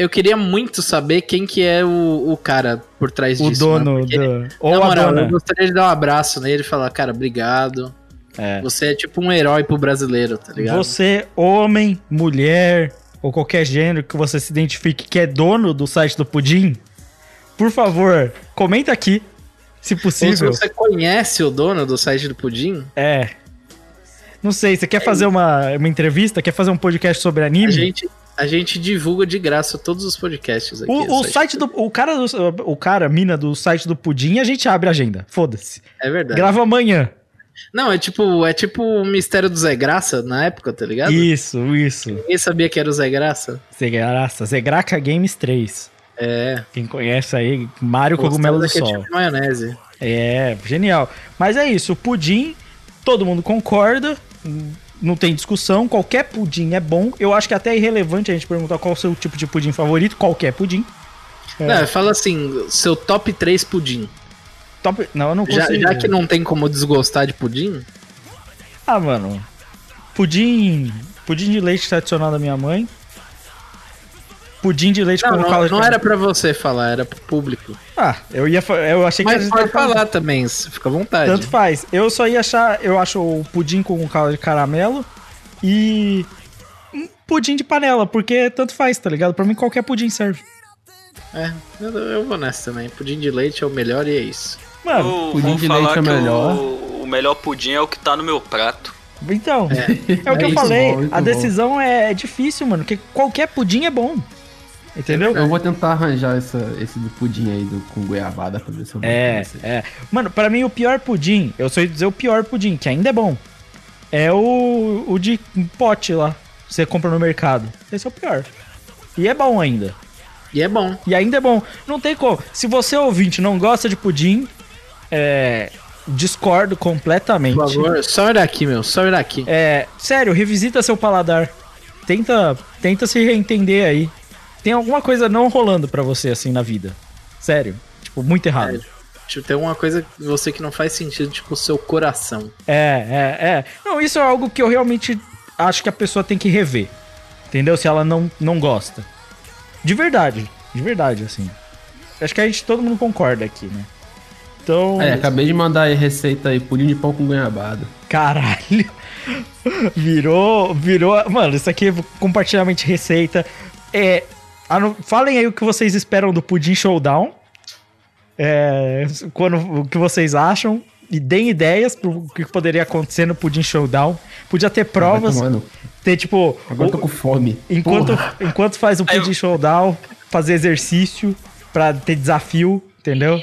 Eu queria muito saber quem que é o, o cara por trás O disso. mano, dono porque ele- do. Ou Na a moral, dona. eu gostaria de dar um abraço nele e falar, cara, obrigado. É. Você é tipo um herói pro brasileiro, tá ligado? Você, homem, mulher ou qualquer gênero que você se identifique que é dono do site do Pudim, por favor, comenta aqui, se Ou se possível. você conhece o dono do site do Pudim, É. Não sei, você quer fazer uma, uma entrevista? Quer fazer um podcast sobre anime? a gente, a gente divulga de graça todos os podcasts aqui. O, o site do. O cara, do, o cara, a mina do site do Pudim, a gente abre a agenda. Foda-se. É verdade. Grava amanhã. Não, é tipo, é tipo o mistério do Zé Graça na época, tá ligado? Isso, isso. Ninguém sabia que era o Zé Graça. Zegraça, Zegraca Games 3. É. Quem conhece aí, Mário Cogumelo do Mostrando Sol. e maionese. É, genial. Mas é isso, o pudim, todo mundo concorda, não tem discussão, qualquer pudim é bom. Eu acho que até é irrelevante a gente perguntar qual é o seu tipo de pudim favorito, qualquer pudim. Não, fala assim, seu top 3 pudim. Top... Não, eu não Já, já que não tem como desgostar de pudim, Ah, mano. Pudim. Pudim de leite tradicional da minha mãe. Pudim de leite não, com não, calda de não cana- era pra você falar, era pro público. Ah, eu ia. Eu achei que Mas a gente pode falando- falar também, fica à vontade. Tanto faz. Eu só ia achar. Eu acho o pudim com calda de caramelo e. um pudim de panela, porque tanto faz, tá ligado? Pra mim qualquer pudim serve. É, eu, eu vou nessa também. Pudim de leite é o melhor e é isso. Mano, Eu pudim de leite é melhor. O, o melhor pudim é o que tá no meu prato. então. É, o que É eu isso, falei. bom, a bom. decisão é difícil, mano. Porque qualquer pudim é bom. Entendeu? Eu vou tentar arranjar essa, esse do pudim aí do, com goiabada pra ver se eu É, é. Mano, pra mim o pior pudim, eu só ia dizer o pior pudim, que ainda é bom. É o, o de pote lá. que Você compra no mercado. Esse é o pior. E é bom ainda. E é bom. E ainda é bom. Não tem como. Se você ouvinte não gosta de pudim, é. Discordo completamente. Por favor, só ir daqui, meu, só ir daqui. É, sério, revisita seu paladar. Tenta, tenta se reentender aí. Tem alguma coisa não rolando pra você assim na vida. Sério. Tipo, muito errado. Tipo, tem alguma coisa que você que não faz sentido, tipo, o seu coração. É, é, é. Não, isso é algo que eu realmente acho que a pessoa tem que rever. Entendeu? Se ela não, não gosta. De verdade. De verdade, assim. Acho que a gente, todo mundo concorda aqui, né? Então. É, acabei de mandar aí receita aí, pudim de pão com goiabada. Caralho. Virou, virou. Mano, isso aqui é compartilhamento de receita. É. anu- Falem aí o que vocês esperam do Pudim Showdown. É, quando, o que vocês acham. E deem ideias pro que poderia acontecer no Pudim Showdown. Podia ter provas. Tomando. Ter tipo. Agora eu tô o- com fome. enquanto, Porra. enquanto faz o Aí eu- Pudim Showdown, fazer exercício pra ter desafio, entendeu?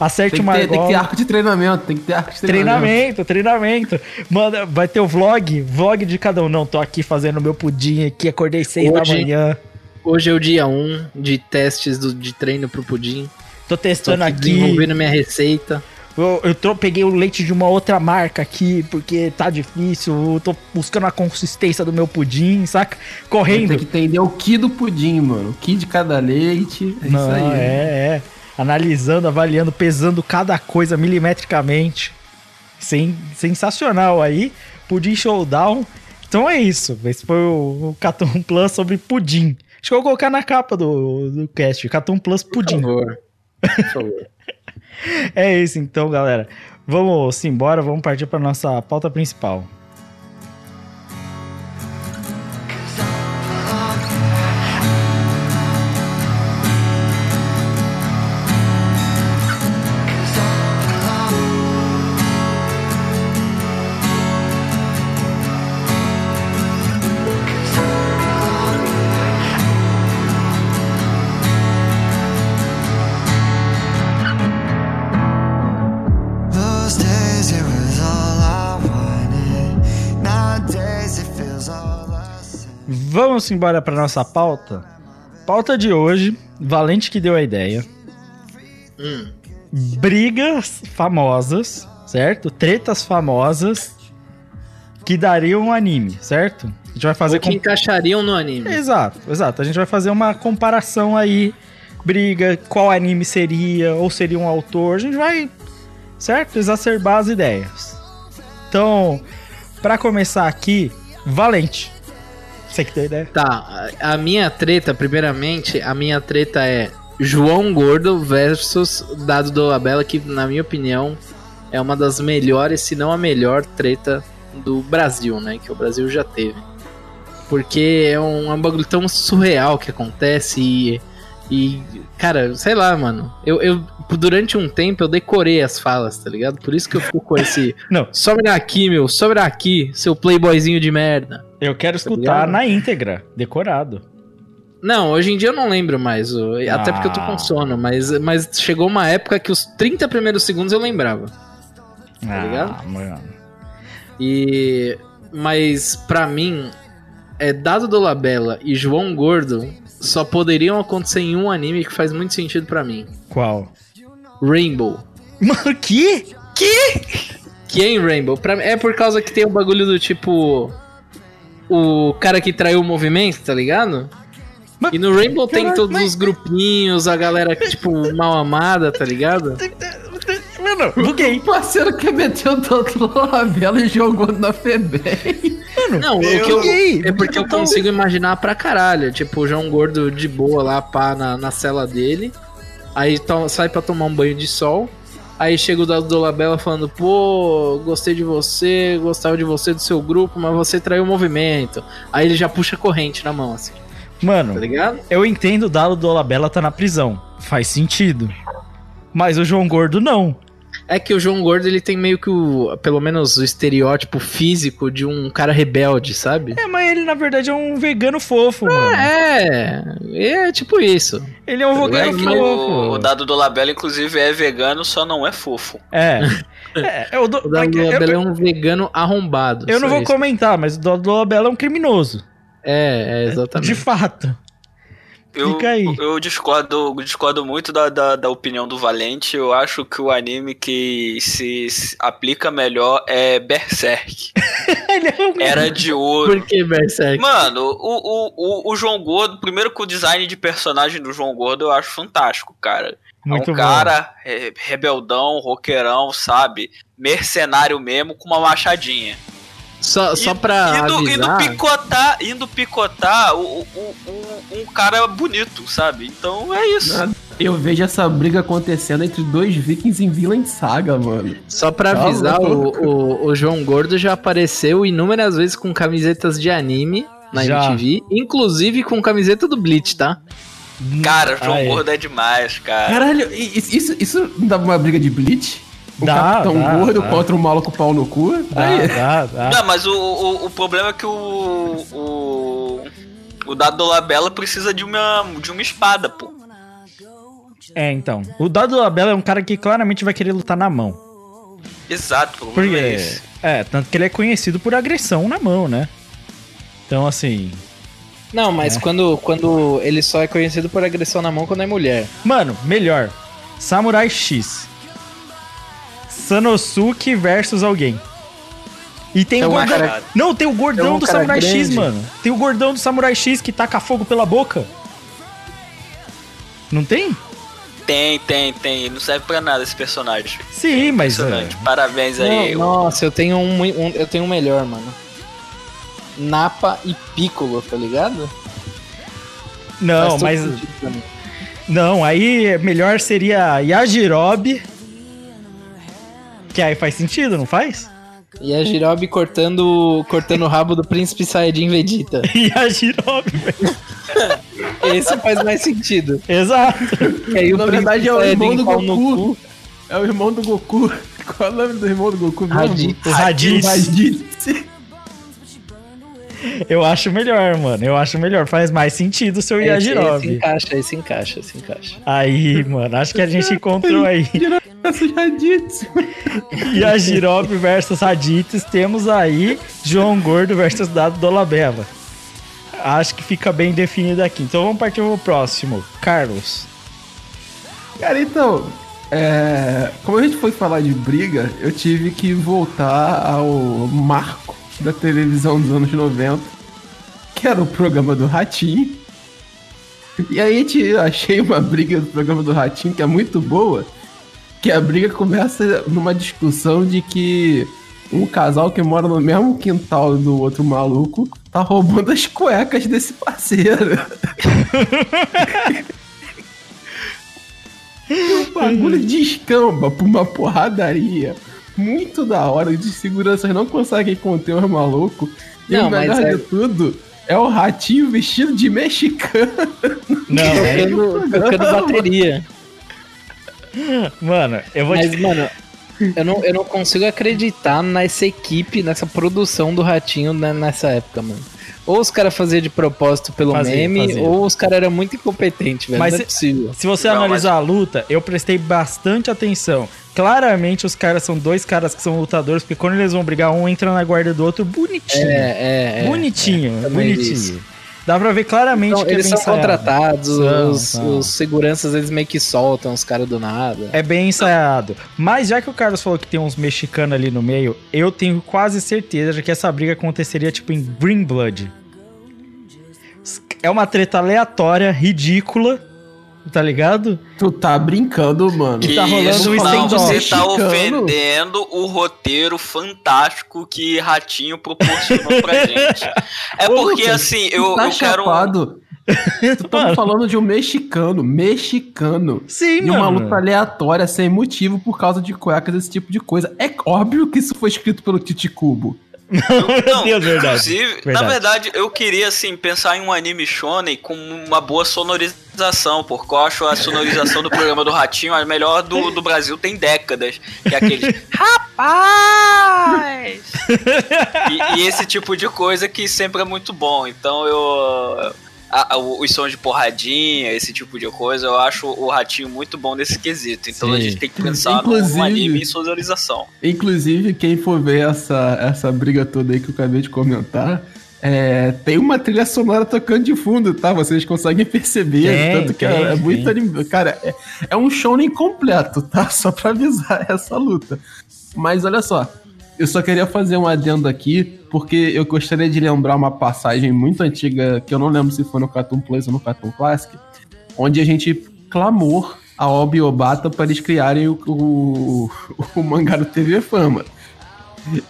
Acerte uma tem que ter arco de treinamento, tem que ter arco de treinamento. Treinamento, treinamento. Manda, vai ter o vlog, vlog de cada um. Não, tô aqui fazendo meu pudim aqui, acordei seis da Hoje- manhã. Hoje é o dia 1 de testes do, de treino pro pudim. Tô Tô testando aqui aqui. desenvolvendo minha receita. Eu, eu tro- peguei o leite de uma outra marca aqui, porque tá difícil. Eu tô buscando a consistência do meu pudim, saca? Correndo. Tem que entender o que do pudim, mano. O que de cada leite. É Não, isso aí. é, é. Analisando, avaliando, pesando cada coisa milimetricamente. Sen- sensacional aí. Pudim Showdown. Então é isso. Esse foi o, o Catum Plus sobre pudim. Acho que eu vou colocar na capa do, do cast. Catum Plus Por pudim. favor. Por favor. É isso então, galera. Vamos embora, vamos partir para nossa pauta principal. Vamos embora para nossa pauta. Pauta de hoje, Valente que deu a ideia. Hum. Brigas famosas, certo? Tretas famosas que dariam um anime, certo? A gente vai fazer Ou que encaixariam no anime. Exato, exato. A gente vai fazer uma comparação aí, briga, qual anime seria, ou seria um autor. A gente vai, certo? Exacerbar as ideias. Então, pra começar aqui, Valente. Você que tem ideia? Tá, a minha treta, primeiramente, a minha treta é João Gordo versus Dado do Labella, que na minha opinião é uma das melhores, se não a melhor treta do Brasil, né? Que o Brasil já teve. Porque é um, é um bagulho tão surreal que acontece e. E, cara, sei lá, mano. Eu, eu, durante um tempo, eu decorei as falas, tá ligado? Por isso que eu fico com esse. Não. Sobe daqui, meu, sobe daqui, seu playboyzinho de merda. Eu quero escutar na íntegra, decorado. Não, hoje em dia eu não lembro mais. o- Até porque eu tô Ah. com sono, mas, mas chegou uma época que os 30 primeiros segundos eu lembrava. ah, ligado? mano. E. Mas pra mim, é Dado do Labella e João Gordo só poderiam acontecer em um anime que faz muito sentido pra mim. Qual? Rainbow. Mano, que? Que? Que é em Rainbow. Pra, é por causa que tem o bagulho do tipo. O cara que traiu o movimento, tá ligado? E no Rainbow tem todos mas- os grupinhos, a galera, tipo, mal amada, tá ligado? Mano, buguei. O parceiro que meteu tanto labela e jogou na Febem. Não, o eu que eu, buguei. é porque eu Então- consigo imaginar pra caralho. Tipo, o João Gordo de boa lá, pá, na, na cela dele. Aí to- sai pra tomar um banho de sol. Aí chega o Dado Dolabella falando, pô, gostei de você, gostava de você, do seu grupo, mas você traiu o movimento. Aí ele já puxa a corrente na mão, assim, tá Mano, ligado? eu entendo o Dalo do Olabella tá na prisão. Faz sentido. Mas o João Gordo não. É que o João Gordo, ele tem meio que o, pelo menos o estereótipo físico de um cara rebelde, sabe? É, mas ele na verdade é um vegano fofo, mano. É, é tipo isso. Ele é um É vegano fofo. o, o dado do Labela, inclusive, é vegano, só não é fofo. É. é eu, dou- O Dado eu- Dolabella é um vegano arrombado. eu não vou isso. comentar, mas o Dalo do Olabella é um criminoso. É, é, exatamente. De fato. Eu, Fica aí. eu discordo, discordo muito da, da, da opinião do Valente. Eu acho que o anime que se, se aplica melhor é Berserk. Ele é um... Era de ouro. Por que Berserk? Mano, o, o, o, o João Gordo, primeiro que o design de personagem do João Gordo eu acho fantástico, cara. Muito é um bom. cara é, rebeldão, roqueirão, sabe? Mercenário mesmo, com uma machadinha. Só, só pra indo, indo avisar, picotar, indo picotar o, o, o- um cara bonito, sabe? Então é isso. Nada. Eu vejo essa briga acontecendo entre dois vikings em Vinland Saga, mano. só pra Tá avisar, o, o, o João Gordo já apareceu inúmeras vezes com camisetas de anime na Já. MTV, inclusive com camiseta do Bleach, tá? Cara, o João Ah, é. Gordo é demais, cara. Caralho, isso, isso não dá uma briga de Bleach? O Dá, Capitão dá, Gordo dá. contra o maluco pau no cu? Dá, Aí. dá, dá. Não, mas o, o, o problema é que o. O, o Dado do Labella precisa de uma, de uma espada, pô. É, então. O Dado Labella é um cara que claramente vai querer lutar na mão. Exato, Porque. é esse. É, tanto que ele é conhecido por agressão na mão, né? Então, assim. Não, mas É. quando, quando ele só é conhecido por agressão na mão quando é mulher. Mano, melhor. Samurai X. Sanosuke versus alguém. E tem É o gordão. cara- Não, tem o É gordão do Samurai X, grande. mano. Tem o gordão do Samurai X que taca fogo pela boca. Não tem? Tem, tem, tem. Não serve pra nada esse personagem. Sim, mas. é. Parabéns aí. Não, nossa, eu tenho um, um- eu tenho um melhor, mano. Napa e Piccolo, tá ligado? Não, mas. mim. Não, aí melhor seria Yajirobe. Que aí faz sentido, não faz? E a Jirobe cortando, cortando o rabo do príncipe Saiyajin Vegeta. Yajirobe, velho. Esse faz mais sentido. Exato. E aí o Na verdade é o Saiyajin irmão do Goku. cu. É o irmão do Goku. Qual é o nome do irmão do Goku mesmo? Raditz. O Raditz. Raditz. Eu acho melhor, mano. Eu acho melhor. Faz mais sentido o seu Esse, esse Yajirobe. encaixa, esse encaixa, esse encaixa. Aí, mano, acho que a gente encontrou aí. Essa Raditz. Yajirobe versus Raditz. Temos aí João Gordo versus Dado Dolabella. Acho que fica bem definido aqui. Então vamos partir pro próximo. Carlos. Cara, então, é, como a gente foi falar de briga, eu tive que voltar ao marco da televisão dos anos 90, que era o programa do Ratinho. E aí a gente achei uma briga do programa do Ratinho que é muito boa, que a briga começa numa discussão de que um casal que mora no mesmo quintal do outro maluco tá roubando as cuecas desse parceiro. O bagulho descamba pra uma porradaria. Muito da hora. Os seguranças não conseguem conter os malucos. E Não, o melhor mas é- de tudo é o ratinho vestido de mexicano. Não, é... Tocando bateria. Mano, eu vou te Mas, mano, eu não, eu não consigo acreditar nessa equipe, nessa produção do Ratinho né, nessa época, mano. Ou os caras faziam de propósito pelo Fazia, meme, fazia. ou os caras eram muito incompetentes, velho. Mas não é se- possível. Se você Não, analisar a luta, eu prestei bastante atenção. Claramente os caras são dois caras que são lutadores, porque quando eles vão brigar, um entra na guarda do outro bonitinho. É, é, é. bonitinho, é, vi bonitinho. Dá pra ver claramente Então, que é eles bem são ensaiado. contratados, São, os, são. os seguranças eles meio que soltam os caras do nada. É bem ensaiado. Mas já que o Carlos falou que tem uns mexicanos ali no meio, eu tenho quase certeza de que essa briga aconteceria tipo em Green Blood. É uma treta aleatória, ridícula, tá ligado? Tu tá brincando, mano. Que tá rolando Isso um não, você tá Mexicano. ofendendo o roteiro fantástico que Ratinho proporcionou pra gente. É Ô, porque Lucas, assim, eu, tá eu quero. chapado. Tu tá falando de um mexicano, mexicano. Sim, E uma mano. luta aleatória, sem motivo, por causa de cuecas, esse tipo de coisa. É óbvio que isso foi escrito pelo Titi Cubo. Meu Deus, verdade. Inclusive, Verdade. na verdade, eu queria assim pensar em um anime shonen com uma boa sonorização, porque eu acho a sonorização do programa do Ratinho a melhor do, do Brasil tem décadas, que é aquele rapaz. E, e esse tipo de coisa que sempre é muito bom. Então eu a- a- os sons de porradinha, esse tipo de coisa, eu acho o Ratinho muito bom nesse quesito. Então Sim. a gente tem que pensar Inclusive- no anime e sonorização. Inclusive, quem for ver essa, essa briga toda aí que eu acabei de comentar, é, tem uma trilha sonora tocando de fundo, tá? Vocês conseguem perceber. Tem, tanto que tem, é, é muito anime. Cara, é, é um show incompleto, tá? Só pra avisar essa luta. Mas olha só. Eu só queria fazer um adendo aqui, porque eu gostaria de lembrar uma passagem muito antiga, que eu não lembro se foi no Cartoon Plus ou no Cartoon Classic, onde a gente clamou a Obi Obata para eles criarem o, o, o mangá do TV Fama.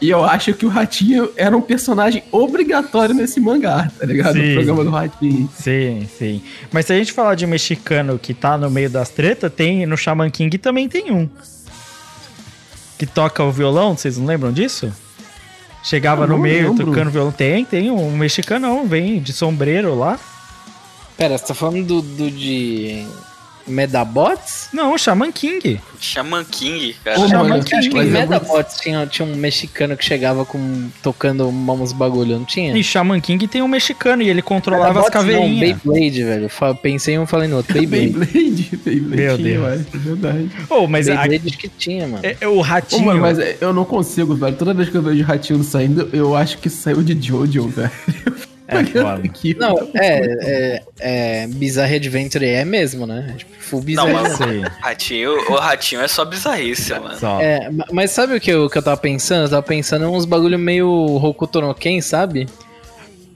E eu acho que o Ratinho era um personagem obrigatório nesse mangá, tá ligado? Sim. No programa do Ratinho. Sim, sim. Mas se a gente falar de mexicano que tá no meio das tretas, tem no Shaman King também tem um. Que toca o violão, vocês não lembram disso? Chegava no meio lembro. tocando violão. Tem, tem um mexicanão, vem de sombreiro lá. Pera, você tá falando do, do de Medabots? Não, Shaman King. Shaman King, cara. Ô, Shaman King. Acho que em mas eu vou- Medabots tinha, tinha um mexicano que chegava com tocando uns bagulho, não tinha? E Shaman King tem um mexicano e ele controlava as Medabots não, caveirinhas. Beyblade, velho. Pensei em um, falei no outro. Beyblade. Beyblade, Beyblade. Meu Deus. ué, É verdade. Oh, mas a- Beyblade acho que tinha, mano. é- é o ratinho. mano, mas é, eu não consigo, velho. Toda vez que eu vejo o Ratinho saindo, eu acho que saiu de Jojo, velho. É foda. Aqui. Não, é, é, é Bizarre Adventure é mesmo, né? Tipo, full Não, Bizarre. mas Sei. Ratinho, o Ratinho é só bizarrice, mano. Só. É, ma- mas sabe o que eu, que eu tava pensando? Eu tava pensando em uns bagulho meio Hokuto no Ken, sabe?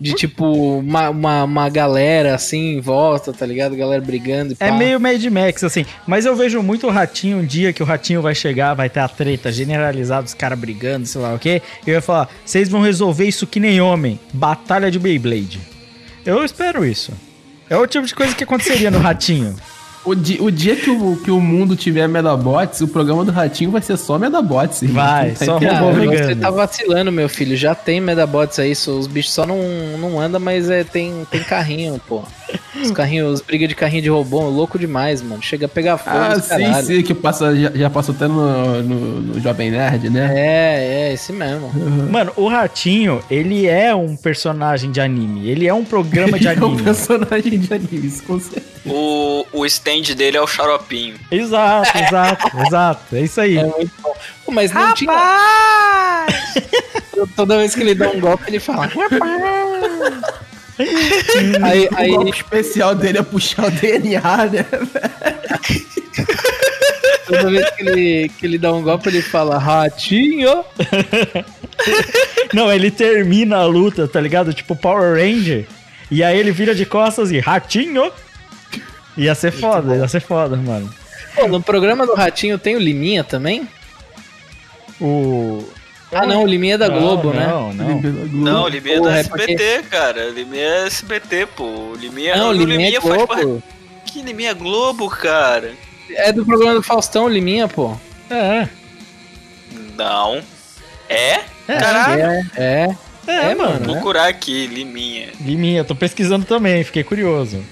De tipo, uma, uma, uma galera assim em volta, tá ligado? Galera brigando e É meio Mad Max, assim. Mas eu vejo muito o Ratinho um dia que o Ratinho vai chegar, vai ter a treta generalizada, os caras brigando, sei lá o quê. E eu ia falar, vocês vão resolver isso que nem homem. Batalha de Beyblade. Eu espero isso. É o tipo de coisa que aconteceria no Ratinho. O, di- o dia que o, que o mundo tiver Medabots, o programa do Ratinho vai ser só Medabots. Vai, tá só robô você tá vacilando, meu filho. Já tem Medabots aí, só- os bichos só não, não andam, mas é, tem, tem carrinho, pô. Os carrinhos, briga de carrinho de robô, louco demais, mano. Chega a pegar fogo, Ah, os sim, caralho. sim, que passa, já, já passou até no, no, no Jovem Nerd, né? É, é, esse mesmo. Mano, o Ratinho, ele é um personagem de anime. Ele é um programa de Ele é um anime. personagem de anime, isso com certeza. O, o stand dele é o xaropinho. Exato, exato, exato. É isso aí. É muito bom. Mas não tinha. Toda vez que ele dá um golpe, ele fala. "Rapaz." aí, aí, O golpe especial dele é puxar o DNA, né? toda vez que ele, que ele dá um golpe, ele fala ratinho. Não, ele termina a luta, tá ligado? Tipo Power Ranger. E aí ele vira de costas e ratinho. Ia ser foda, ia ser foda, mano. Pô, no programa do Ratinho tem o Liminha também? O. Ah, não, o Liminha é da Não, Globo, né? Não, não. Não, o Liminha é da é SBT, cara. O Liminha é SBT, pô. O Liminha, Não, o Liminha é faz parte. Globo. Que Liminha é Globo, cara? É do programa do Faustão, o Liminha, pô. É, Não. É? É, Caralho. É, é. é, É, mano. mano. Vou procurar aqui, Liminha. Liminha, tô pesquisando também, fiquei curioso.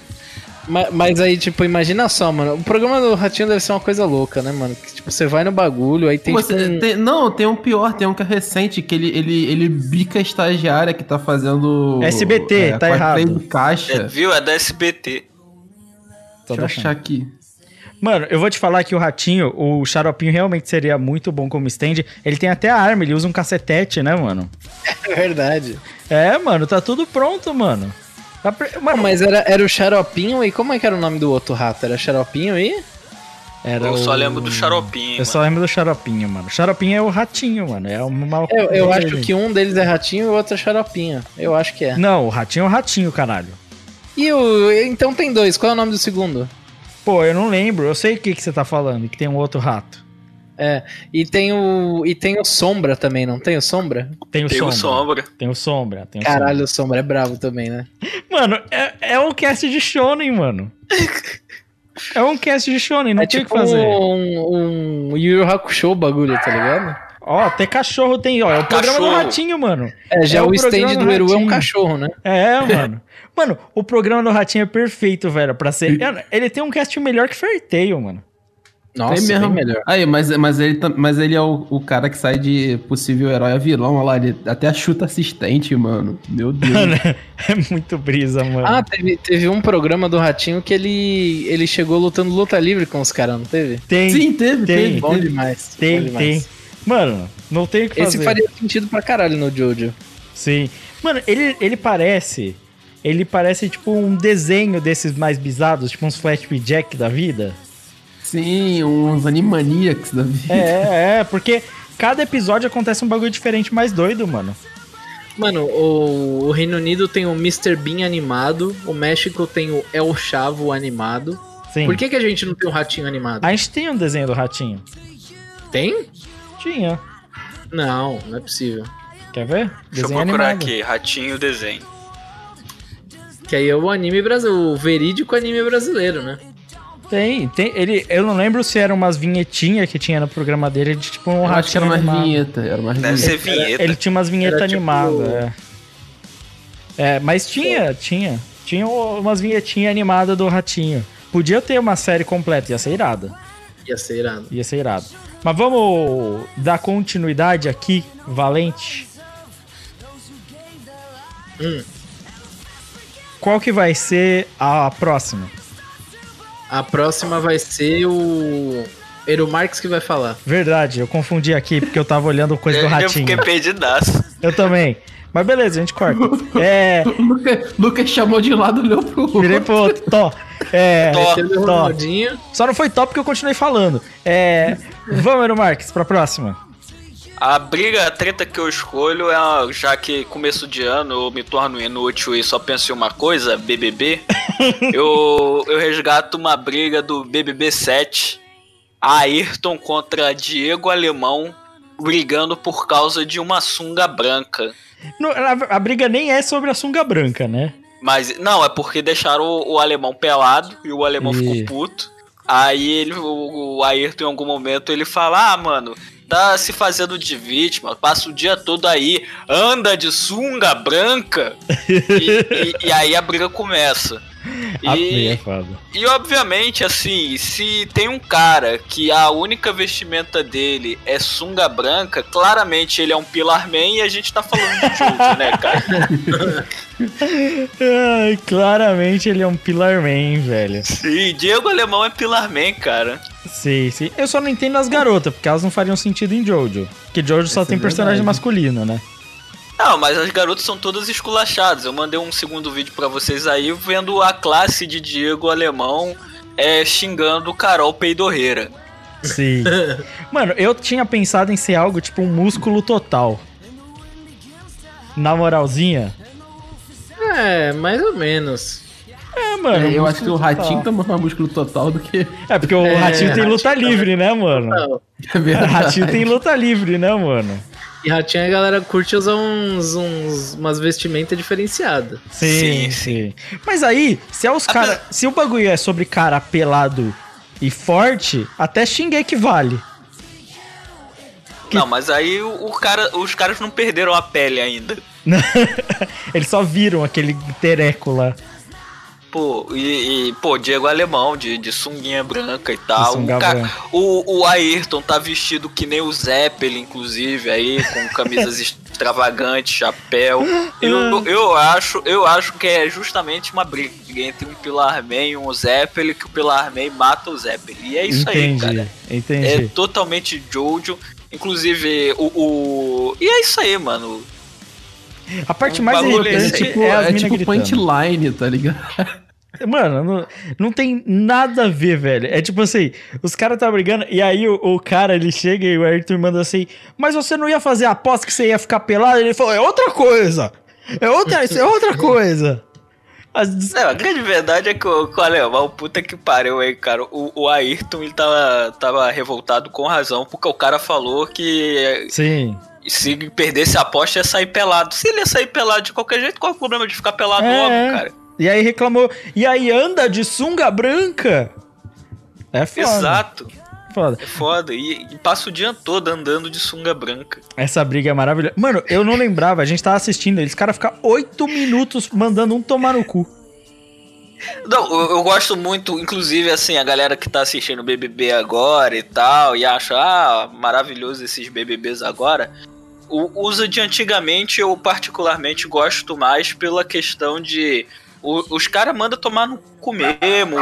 Ma- Mas, aí, tipo, imagina só, mano. O programa do Ratinho deve ser uma coisa louca, né, mano? Que, tipo, você vai no bagulho, aí tem, Você- tipo, um- tem- não, tem um pior, tem um que é recente, que ele, ele, ele bica a estagiária que tá fazendo. SBT, tá cosplay errado. do caixa. É, viu? É da SBT. Tô Deixa eu achar aqui. Mano, eu vou te falar que o Ratinho, o Xaropinho realmente seria muito bom como stand. Ele tem até a arma, ele usa um cacetete, né, mano? É verdade. É, mano, tá tudo pronto, mano. Mano, mas era, era o Xaropinho e como é que era o nome do outro rato? Era Xaropinho e... era Eu só o- lembro do Xaropinho. Eu só lembro do Xaropinho, mano. Xaropinho é o ratinho, mano. É uma. Eu, eu acho que um deles é Ratinho e o outro é Xaropinho. Eu acho que é. Não, o ratinho é o ratinho, caralho. E o. Então tem dois. Qual é o nome do segundo? Pô, eu não lembro. Eu sei o que, que você tá falando, que tem um outro rato. É. E tem o. E tem o Sombra também, não tem o Sombra? Tem o Tem Sombra. o Sombra. Tem o Sombra. Tem o Caralho, o Sombra é bravo também, né? Sombra. Mano, é, é um cast de Shonen, mano. É um cast de Shonen, não é tem o tipo que fazer. um, um Yu Yu Hakusho bagulho, tá ligado? Ó, até cachorro tem, ó. É o programa do Cachorro. Ratinho, mano. É, já É o, o stand do Eru é um cachorro, né? É, mano. Mano, o programa do Ratinho é perfeito, velho, pra ser... Ele tem um cast melhor que Fairtail, mano. Nossa, bem melhor. Aí, mas, mas, ele, mas ele é o, o cara que sai de possível herói a vilão, olha lá, ele até chuta assistente, mano. Meu Deus. É muito brisa, mano. Ah, teve, teve um programa do Ratinho que ele, ele chegou lutando luta livre com os caras, não teve? tem, Sim, teve, tem. teve. Bom demais. bom tem, demais. tem. Mano, não tem o que fazer. Esse faria sentido pra caralho no Jojo. Sim. Mano, ele, ele parece... Ele parece, tipo, um desenho desses mais bizados, tipo uns flashback da vida. Sim, uns Animaniacs da vida. É, é, porque cada episódio acontece um bagulho diferente mais doido, mano. Mano, o, o Reino Unido tem o Mr. Bean animado, o México tem o El Chavo animado. Sim. Por que, que a gente não tem um ratinho animado? A gente tem um desenho do Ratinho. Tem? Tinha. Não, não é possível. Quer ver? Deixa eu Desenho procurar animado. aqui. Ratinho desenho. Que aí é o anime brasileiro, o verídico anime brasileiro, né? Tem, tem. Ele, eu não lembro se eram umas vinhetinhas que tinha no programa dele, de tipo um Eu acho que era ratinho mais animado. vinheta, era mais Deve vinheta. ser vinheta. Ele tinha umas vinhetas tipo- animadas, é. É, mas tinha, tinha. Tinha umas vinhetinhas animadas do ratinho. Podia ter uma série completa, ia ser irada. Ia ser irado. Ia ser irado. Mas vamos dar continuidade aqui, Valente. Hum. Qual que vai ser a próxima? A próxima vai ser o Eru Marques que vai falar. Verdade, eu confundi aqui porque eu tava olhando coisa do Eu, eu ratinho. fiquei perdidaço. Eu também. Mas beleza, a gente corta. É. O Lucas, Lucas chamou de lado e olhou pro outro. Virei pro outro. Tó. É. Tó. Só não foi top porque eu continuei falando. É. Vamos, Eero Marques, pra próxima. A briga, a treta que eu escolho é, já que começo de ano eu me torno inútil e só penso em uma coisa, BBB, eu, eu resgato uma briga do BBB 7, Ayrton contra Diego Alemão, brigando por causa de uma sunga branca. No- a, a briga nem é sobre a sunga branca, né? Mas, não, é porque deixaram o, o alemão pelado e o alemão Ih. ficou puto. Aí ele, o, o Ayrton, em algum momento, ele fala: Ah, mano, tá se fazendo de vítima, passa o dia todo aí, anda de sunga branca. e, e- e aí a briga começa. Briga é E, e obviamente, assim, se tem um cara que a única vestimenta dele é sunga branca, claramente ele é um Pilar Man e a gente tá falando de Jojo, né, cara? Ai, claramente ele é um Pillar Man, velho. Sim, Diego Alemão é Pilar Man, cara. Sim, sim. Eu só não entendo as garotas, porque elas não fariam sentido em Jojo. Porque Jojo só Isso tem é personagem verdade. masculino, né? Não, mas as garotas são todas esculachadas. Eu mandei um segundo vídeo pra vocês aí, vendo a classe de Diego Alemão é, xingando Carol Peidorreira. Sim. Mano, eu tinha pensado em ser algo tipo um músculo total. Na moralzinha. É, mais ou menos. É, mano. É, eu acho que o total. ratinho tá mais músculo total do que. É, porque o É, ratinho tem luta ratinho livre, né, mano? Não. É O verdade. ratinho tem luta livre, né, mano? E ratinho a galera curte usar uns, uns umas vestimentas diferenciadas. Sim, Sim, sim. Mas aí, se é os cara, se o bagulho é sobre cara pelado e forte, até Shingeki vale. Que- Não, mas aí o, o cara, os caras não perderam a pele ainda. Eles só viram aquele tereco lá. Pô, e, e, pô, Diego Alemão, de, de sunguinha branca e tal. o, ca- branca. o, o Ayrton tá vestido que nem o Zeppelin, inclusive, aí, com camisas extravagantes, chapéu. Eu, eu, acho, eu acho que é justamente uma briga entre um Pilar Man e um Zeppelin, que o Pilar Man mata o Zeppelin. E é isso aí, entendi, cara. entendi. É totalmente Jojo. Inclusive, o, o. E é isso aí, mano. A parte mais bagulho É irritante tipo, é as é tipo punchline, tá ligado? Mano, não, não tem nada a ver, velho. É tipo assim, os caras tá brigando e aí o, o cara ele chega e o Ayrton manda assim, mas você não ia fazer a aposta que você ia ficar pelado? Ele falou, é outra coisa. É outra, isso é outra coisa. As- Não, a grande verdade é que o, o alemão, puta que pariu aí, cara. O, o Ayrton, ele tava, tava revoltado com razão, porque o cara falou que Sim. Se perdesse a aposta ia sair pelado. Se ele ia sair pelado de qualquer jeito, qual é o problema de ficar pelado É. logo, cara? E aí reclamou. E aí anda de sunga branca. É foda. Exato. Foda. É foda. E, e passa o dia todo andando de sunga branca. Essa briga é maravilhosa. Mano, eu não lembrava, a gente tava assistindo, eles caras ficam oito minutos mandando um tomar no cu. Não, eu, eu gosto muito, inclusive, assim, a galera que tá assistindo BBB agora e tal, e acha, ah, maravilhoso esses BBBs agora. O uso de antigamente eu particularmente gosto mais pela questão de. o- os caras mandam tomar no cu mesmo,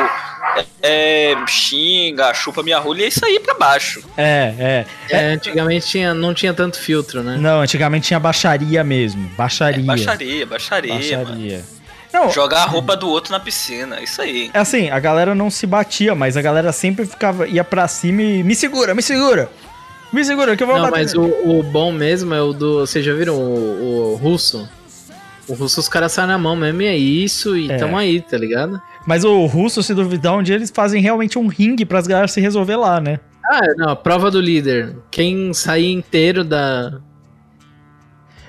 é, xinga, chupa minha rola e é isso aí pra baixo. É, é. É, antigamente tinha, não tinha tanto filtro, né? Não, antigamente tinha baixaria mesmo. Baixaria. É, baixaria, baixaria, mano. Baixaria. Não, Jogar a roupa do outro na piscina, isso aí. é assim, a galera não se batia, mas a galera sempre ficava, ia pra cima e me segura, me segura. Me segura que eu vou Não, bater. mas o, o bom mesmo é o do. Vocês já viram o, o russo? O russo os caras saem na mão mesmo e é isso, e É. tamo aí, tá ligado? Mas o russo, se duvidar, um dia eles fazem realmente um ringue pras galera se resolver lá, né? Ah, não, a prova do líder. Quem sair inteiro da.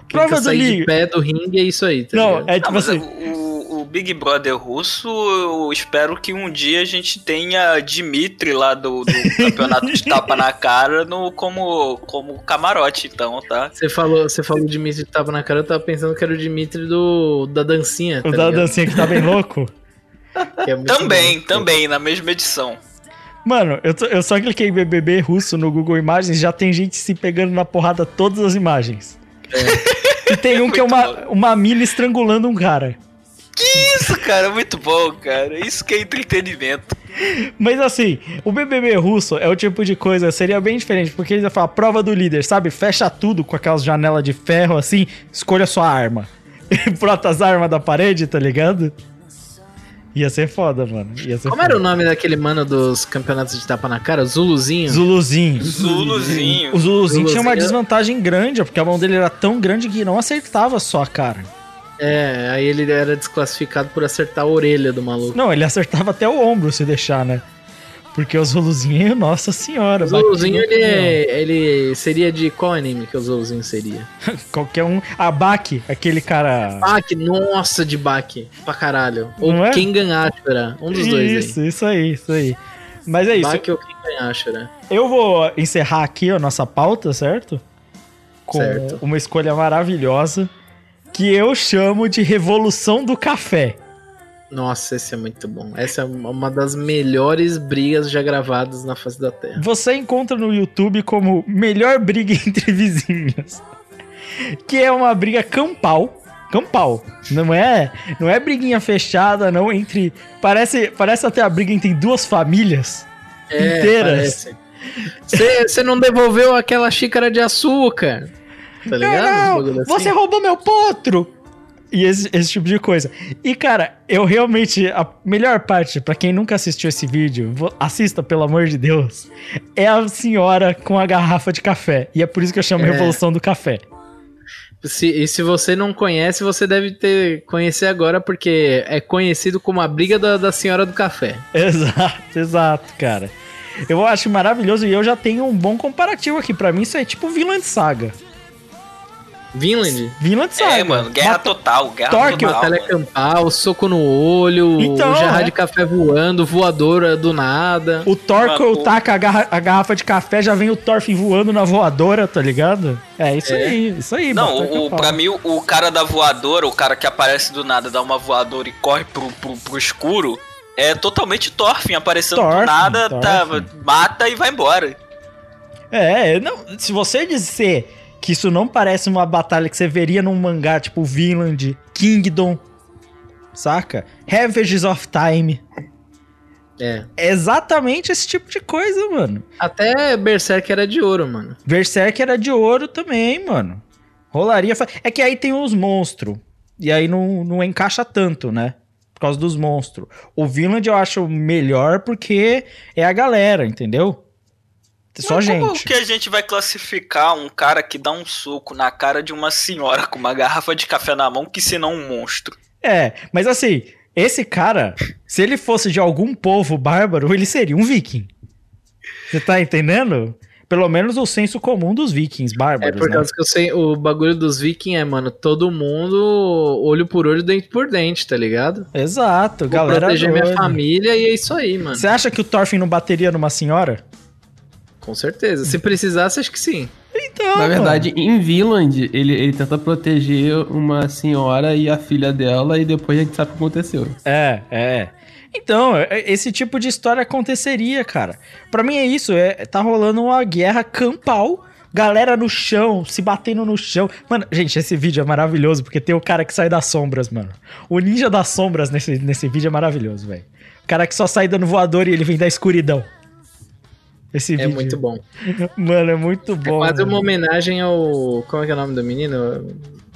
Quem Prova do sair líder. de pé do ringue é isso aí, tá não, ligado? é Não, tipo mas assim. o Big Brother russo, eu espero que um dia a gente tenha Dimitri lá do, do campeonato de tapa na cara no, como, como camarote, então, tá? Você falou, você falou de Dimitri que tava na cara, eu tava pensando que era o Dimitri do, da dancinha. O tá da ligado? dancinha que tá bem louco. É Também, bom. também, na mesma edição. Mano, eu, tô- eu só cliquei BBB russo no Google Imagens já tem gente se pegando na porrada todas as imagens. E tem um que é uma, uma mina estrangulando um cara. Isso, cara, muito bom, cara. Isso que é entretenimento. Mas assim, o BBB russo é o tipo de coisa, seria bem diferente, porque eles iam falar prova do líder, sabe? Fecha tudo com aquelas janelas de ferro assim, escolha sua arma. E brota as armas da parede, tá ligado? Ia ser foda, mano. Ia ser Como foda. era o nome daquele mano dos campeonatos de tapa na cara? Zuluzinho? Zuluzinho. Zuluzinho. O Zuluzinho tinha uma Zuluzinho. desvantagem grande, porque a mão dele era tão grande que não acertava só a cara. É, aí ele era desclassificado por acertar a orelha do maluco. Não, ele acertava até o ombro se deixar, né? Porque o Zuluzinho, nossa senhora. O Zuluzinho, batia ele, é- ele seria de qual anime que o Zuluzinho seria? Qualquer um. A Baki, aquele cara. Baki, nossa, de Baki, pra caralho. Ou Não é? Kengan Ashura, um dos dois aí. isso, isso aí, isso aí. Mas é isso. Baki ou Kengan Ashura. Eu vou encerrar aqui a nossa pauta, certo? Com Certo. uma escolha maravilhosa que eu chamo de Revolução do Café. Nossa, esse é muito bom. Essa é uma das melhores brigas já gravadas na face da Terra. Você encontra no YouTube como melhor briga entre vizinhos. Que é uma briga campal. Campal. Não é, não é briguinha fechada, não entre. Parece, parece até a briga entre duas famílias inteiras. Você não devolveu aquela xícara de açúcar. Tá ligado? Não, bagulho assim. você roubou meu potro! E esse, esse tipo de coisa. E, cara, eu realmente. A melhor parte, pra quem nunca assistiu esse vídeo, assista, pelo amor de Deus. É a senhora com a garrafa de café. E é por isso que eu chamo É. Revolução do Café. Se, e se você não conhece, você deve ter conhecer agora, porque é conhecido como a briga da, da senhora do café. Exato, exato, cara. Eu acho maravilhoso e eu já tenho um bom comparativo aqui. Pra mim, isso é tipo Vinland Saga. Vinland? Vinland Saga. É, mano, guerra Mata- total, guerra Torque, total. Batalha mano. campal, soco no olho, Então, o jarra é. de café voando, voadora do nada. O Matou. taca a, garra- a garrafa de café, já vem o Thorfinn voando na voadora, tá ligado? É isso É. aí, isso aí. Não, o, o, pra mim, o, o cara da voadora, o cara que aparece do nada, dá uma voadora e corre pro, pro, pro escuro, é totalmente Thorfinn, aparecendo Thorfinn, do nada, tá, mata e vai embora. É, não, se você dizer que isso não parece uma batalha que você veria num mangá tipo Vinland, Kingdom, saca? Ravages of Time. É. É exatamente esse tipo de coisa, mano. Até Berserk era de ouro, mano. Berserk era de ouro também, mano. Rolaria. É que aí tem os monstros. E aí não, não encaixa tanto, né? Por causa dos monstros. O Vinland eu acho melhor porque é a galera, entendeu? Só Mas Como gente. que a gente vai classificar um cara que dá um soco na cara de uma senhora com uma garrafa de café na mão que senão um monstro? É, mas assim, Esse cara, se ele fosse de algum povo bárbaro, ele seria um viking. Você tá entendendo? Pelo menos o senso comum dos vikings É bárbaros, por né? causa que eu sei, o bagulho dos vikings é, mano, todo mundo olho por olho, dente por dente, tá ligado? Exato, Vou galera proteger minha família e é isso aí, mano. Você acha que o Thorfinn não bateria numa senhora? Com certeza. Se precisasse, acho que sim. Então, Na verdade, em Vinland, ele, ele tenta proteger uma senhora e a filha dela, e depois a gente sabe o que aconteceu. É, é. Então, é- esse tipo de história aconteceria, cara. Pra mim é isso, é, tá rolando uma guerra campal, galera no chão, se batendo no chão. Mano, gente, esse vídeo é maravilhoso porque tem o cara que sai das sombras, mano. O ninja das sombras nesse, nesse vídeo é maravilhoso, velho. O cara que só sai dando voador e ele vem da escuridão. Esse É vídeo. muito bom. Mano, é muito É bom. quase mano. uma homenagem ao. Como é que é o nome do menino?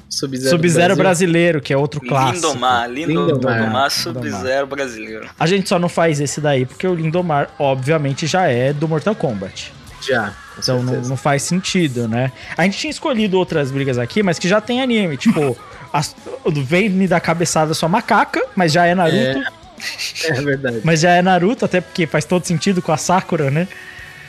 Sub-Zero. Sub-Zero do Brasil. brasileiro, que é outro clássico. Lindomar, Lindomar. Lindomar, Lindomar. Sub-Zero brasileiro. A gente só não faz esse daí porque o Lindomar, obviamente, já é do Mortal Kombat. Já. Então não, não faz sentido, né? A gente tinha escolhido outras brigas aqui, mas que já tem anime. Tipo, as, vem me dar cabeçada sua macaca, mas já é Naruto. É verdade. Mas já é Naruto, até porque faz todo sentido com a Sakura, né?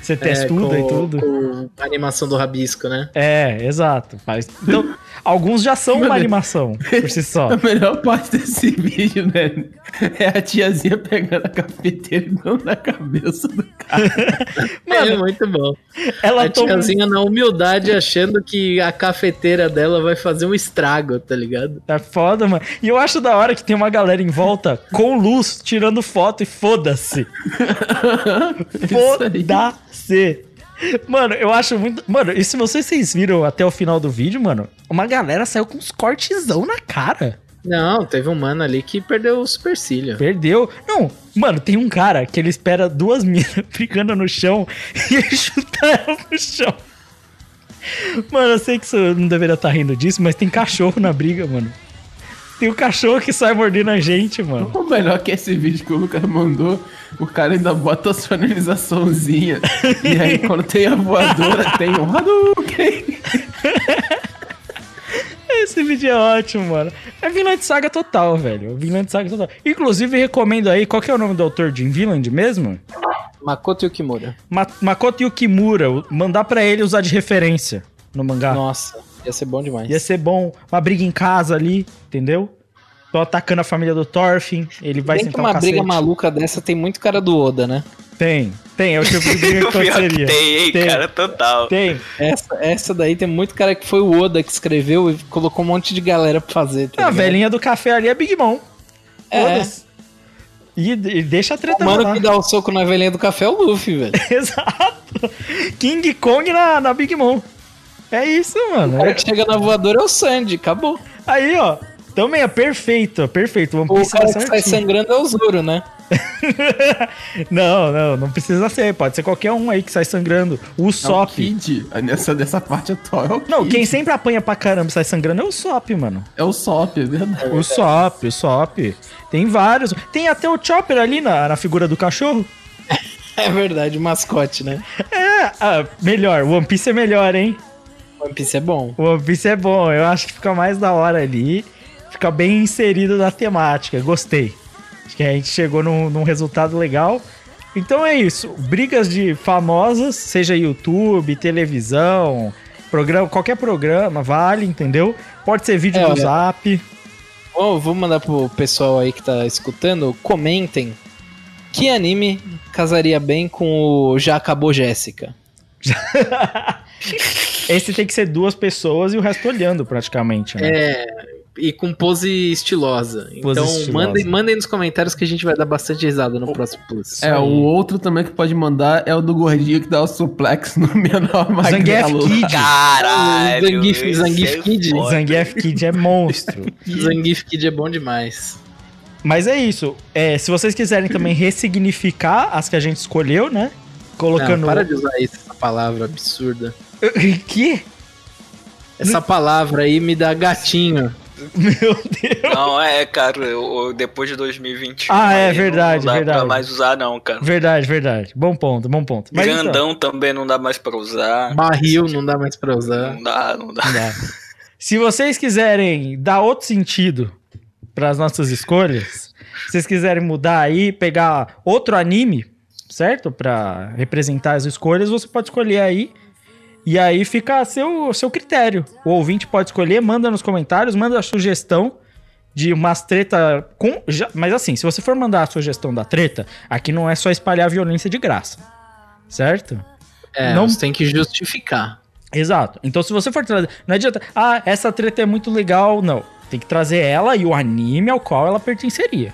Você testuda É, e com- tudo. Com a animação do rabisco, né? É, exato. Faz... Então, alguns já são uma Mano. animação por si só. A melhor parte desse vídeo, né? É a tiazinha pegando a cafeteira e dando na cabeça do cara. é muito bom. Ela a toma... tiazinha na humildade achando que a cafeteira dela vai fazer um estrago, tá ligado? É foda, mano. E eu acho da hora que tem uma galera em volta com luz, tirando foto e foda-se. Foda-se. Mano, eu acho muito. Mano, e se vocês, vocês viram até o final do vídeo, mano, uma galera saiu com uns cortezão na cara. Não, teve um mano ali que perdeu o supercílio. Perdeu. Não, mano, tem um cara que ele espera duas minas brigando no chão e ele chuta ela no chão. Mano, eu sei que você não deveria estar rindo disso, mas tem cachorro na briga, mano. Tem o cachorro que sai mordendo a gente, mano. O melhor que esse vídeo que o Lucas mandou, o cara ainda bota a sonorizaçãozinha. e aí quando tem a voadora, tem um Hadouken. Esse vídeo é ótimo, mano. É Vinland Saga total, velho. Vinland Saga total. Inclusive, recomendo aí, qual que é o nome do autor de Vinland mesmo? Makoto Yukimura. Ma Makoto Yukimura. Mandar pra ele usar de referência no mangá. Nossa, ia ser bom demais. Ia ser bom. Uma briga em casa ali, entendeu? Tô atacando a família do Thorfinn, ele vai que sentar uma um cacete. briga maluca dessa tem muito cara do Oda, né? Tem, tem. É o tipo de briga que que aconteceria. tem, hein, Tem. cara, total. Tem. Essa, essa daí tem muito cara que foi o Oda que escreveu e colocou um monte de galera pra fazer. Tá a ligado? velhinha do café ali é Big Mom. É. E, e deixa a treta O mano rolar. que dá o soco na velhinha do café é o Luffy, velho. Exato. King Kong na, na Big Mom. É isso, mano. O cara que chega na voadora é o Sandy, acabou. Aí, ó. Também é perfeito, perfeito. One O Piece cara que sai sangrando é o Zoro, né? não, não, não precisa ser. Pode ser qualquer um aí que sai sangrando. O É o Usopp. Kid. Nessa, dessa parte atual é o Não, Kid. quem sempre apanha pra caramba e sai sangrando é o Usopp, mano. É o Sop, é verdade. O Usopp, o Usopp. Tem vários. Tem até o Chopper ali na, na figura do cachorro. É verdade, mascote, né? É, ah, melhor. One Piece é melhor, hein? One Piece é bom. O One Piece é bom. Eu acho que fica mais da hora ali. Fica bem inserido na temática. Gostei. Acho que a gente chegou num, num resultado legal. Então é isso. Brigas de famosas, seja YouTube, televisão, programa, qualquer programa, vale, entendeu? Pode ser vídeo É, do olha. Zap. Ó, vou mandar pro pessoal aí que tá escutando, comentem que anime casaria bem com o Já Acabou Jéssica. Esse tem que ser duas pessoas e o resto olhando praticamente, né? É, e com pose estilosa. Pose então estilosa. Mandem, mandem nos comentários que a gente vai dar bastante risada no próximo plus. É, o outro também que pode mandar é o do gordinho que dá o suplex no menor Zangief. Kid. Caralho. Zangief- esse Zangief é Kid. foda. Zangief Kid é monstro. Zangief Kid é bom demais. Mas é isso. É, se vocês quiserem também ressignificar as que a gente escolheu, né? Colocando. Não, para de usar isso, essa palavra absurda. que? Essa palavra aí me dá gatinho. Meu Deus. Não, é, cara, eu- eu- depois de 2021. Ah, é verdade, Não dá verdade. pra mais usar, não, cara. Verdade, verdade. Bom ponto, bom ponto. Mas então, Grandão também não dá mais pra usar. Barril não dá mais pra usar. Não dá, não dá. não dá. Se vocês quiserem dar outro sentido para as nossas escolhas, Se vocês quiserem mudar aí, pegar outro anime, certo? Pra representar as escolhas, você pode escolher aí. E aí fica a seu, seu critério. O ouvinte pode escolher, manda nos comentários, manda a sugestão de umas treta com. já- mas assim, se você for mandar a sugestão da treta, aqui não é só espalhar violência de graça. Certo? É, Não- você tem que justificar. Exato. Então, se você for trazer. Não adianta. Ah, essa treta é muito legal. Não. Tem que trazer ela e o anime ao qual ela pertenceria.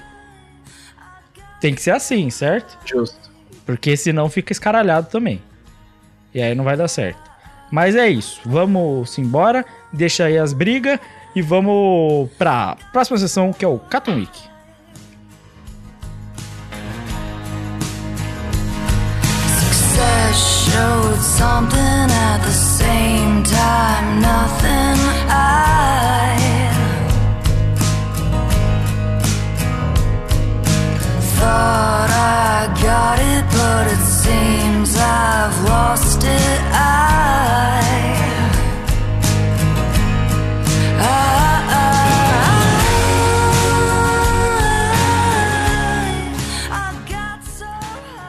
Tem que ser assim, certo? Justo. Porque senão fica escaralhado também. E aí não vai dar certo. Mas é isso. Vamos embora. Deixa aí as brigas. E vamos pra próxima sessão, que é o Cartoon Week. Showed something at the same time, nothing I thought I got it, but it seems I've lost it.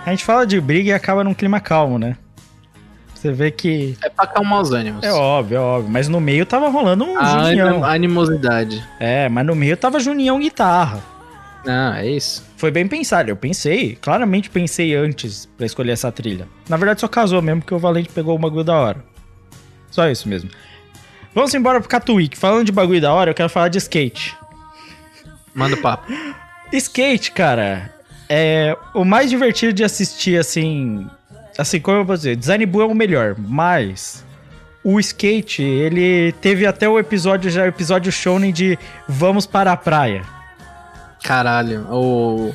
A gente fala de briga e acaba num clima calmo, né? Você vê que. É pra acalmar os ânimos. É óbvio, é óbvio. Mas no meio tava rolando um a Junião. animosidade. É, mas no meio tava Junião guitarra. Não, é isso. Foi bem pensado. Eu pensei, claramente pensei antes pra escolher essa trilha. Na verdade, só casou mesmo, porque o Valente pegou o bagulho da hora. Só isso mesmo. Vamos embora pro Catuíque. Falando de bagulho da hora, eu quero falar de skate. Manda o papo. Skate, cara, é o mais divertido de assistir, assim. Assim, como eu vou dizer, Design Bull é o melhor, mas. O skate, ele teve até o episódio, já o episódio shonen de Vamos para a Praia. Caralho. O...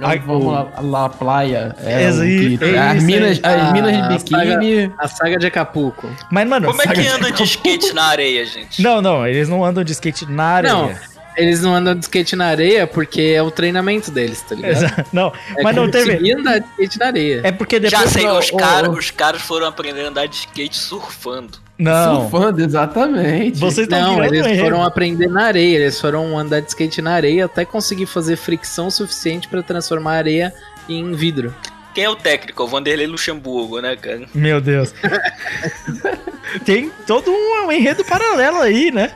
Ai, Vamos lá, lá, praia. É, aí, que- é as minas, aí. as minas de A biquíni. A saga de Acapulco. Mas, mano. Como é que anda de skate na areia, gente? Não, não, eles não andam de skate na areia. Não, eles não andam de skate na areia porque é o treinamento deles, tá ligado? Exa- Não, É mas não teve. conseguir andar de skate na areia. É porque depois. Já sei, Não, os, cara, os caras foram aprender a andar de skate surfando. Não, Surfando, exatamente. vocês estão Não, eles foram aprender na areia, eles foram andar de skate na areia até conseguir fazer fricção suficiente pra transformar a areia em vidro. Quem é o técnico? O Vanderlei Luxemburgo, né, cara? Meu Deus. Tem todo um enredo paralelo aí, né?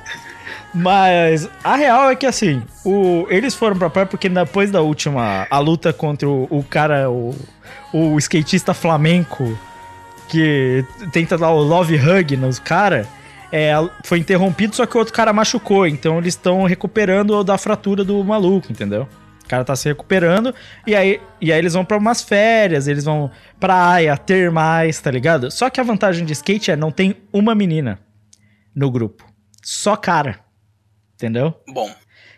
Mas a real é que assim, o, eles foram pra praia porque depois da última, a luta contra o, o cara, o, o skatista flamenco, que tenta dar o love hug nos caras, é, foi interrompido, só que o outro cara machucou. Então eles estão recuperando da fratura do maluco, entendeu? O cara tá se recuperando e aí, e aí eles vão pra umas férias, eles vão praia, termais, tá ligado? Só que a vantagem de skate é não tem uma menina no grupo. Só cara. Entendeu? Bom,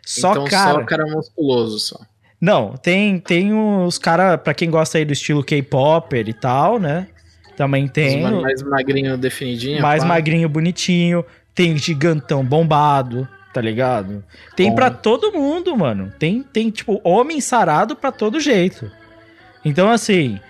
Só então cara. só cara musculoso só. Não, tem, tem os caras, pra quem gosta aí do estilo K-Popper e tal, né? Também tem. Os o- mais magrinho definidinho. mais pá. magrinho, bonitinho. Tem gigantão bombado, tá ligado? Tem pra todo mundo, mano. Tem, tem tipo, homem sarado pra todo jeito. Então, assim.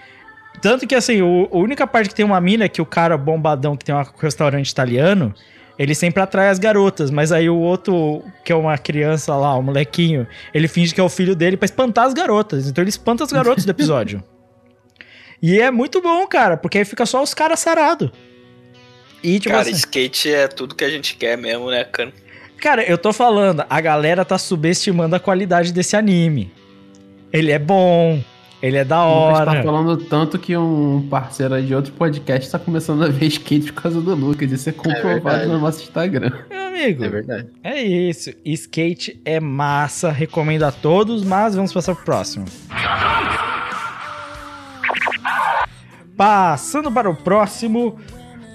Tanto que, assim, o, a única parte que tem uma mina é que o cara bombadão que tem um restaurante italiano. Ele sempre atrai as garotas, mas aí o outro, que é uma criança lá, um molequinho, ele finge que é o filho dele pra espantar as garotas. Então ele espanta as garotas do episódio. E é muito bom, cara, porque aí fica só os caras sarados. E, tipo cara, assim, skate é tudo que a gente quer mesmo, né, cara? Cara, eu tô falando, a galera tá subestimando a qualidade desse anime. Ele é bom, ele é da O Lucas tá hora. falando tanto que um parceiro aí de outro podcast tá começando a ver skate por causa do Lucas. Isso é comprovado verdade. no nosso Instagram. Meu amigo, É verdade. é isso. Skate é massa, recomendo a todos, mas vamos passar pro próximo. Passando para o próximo,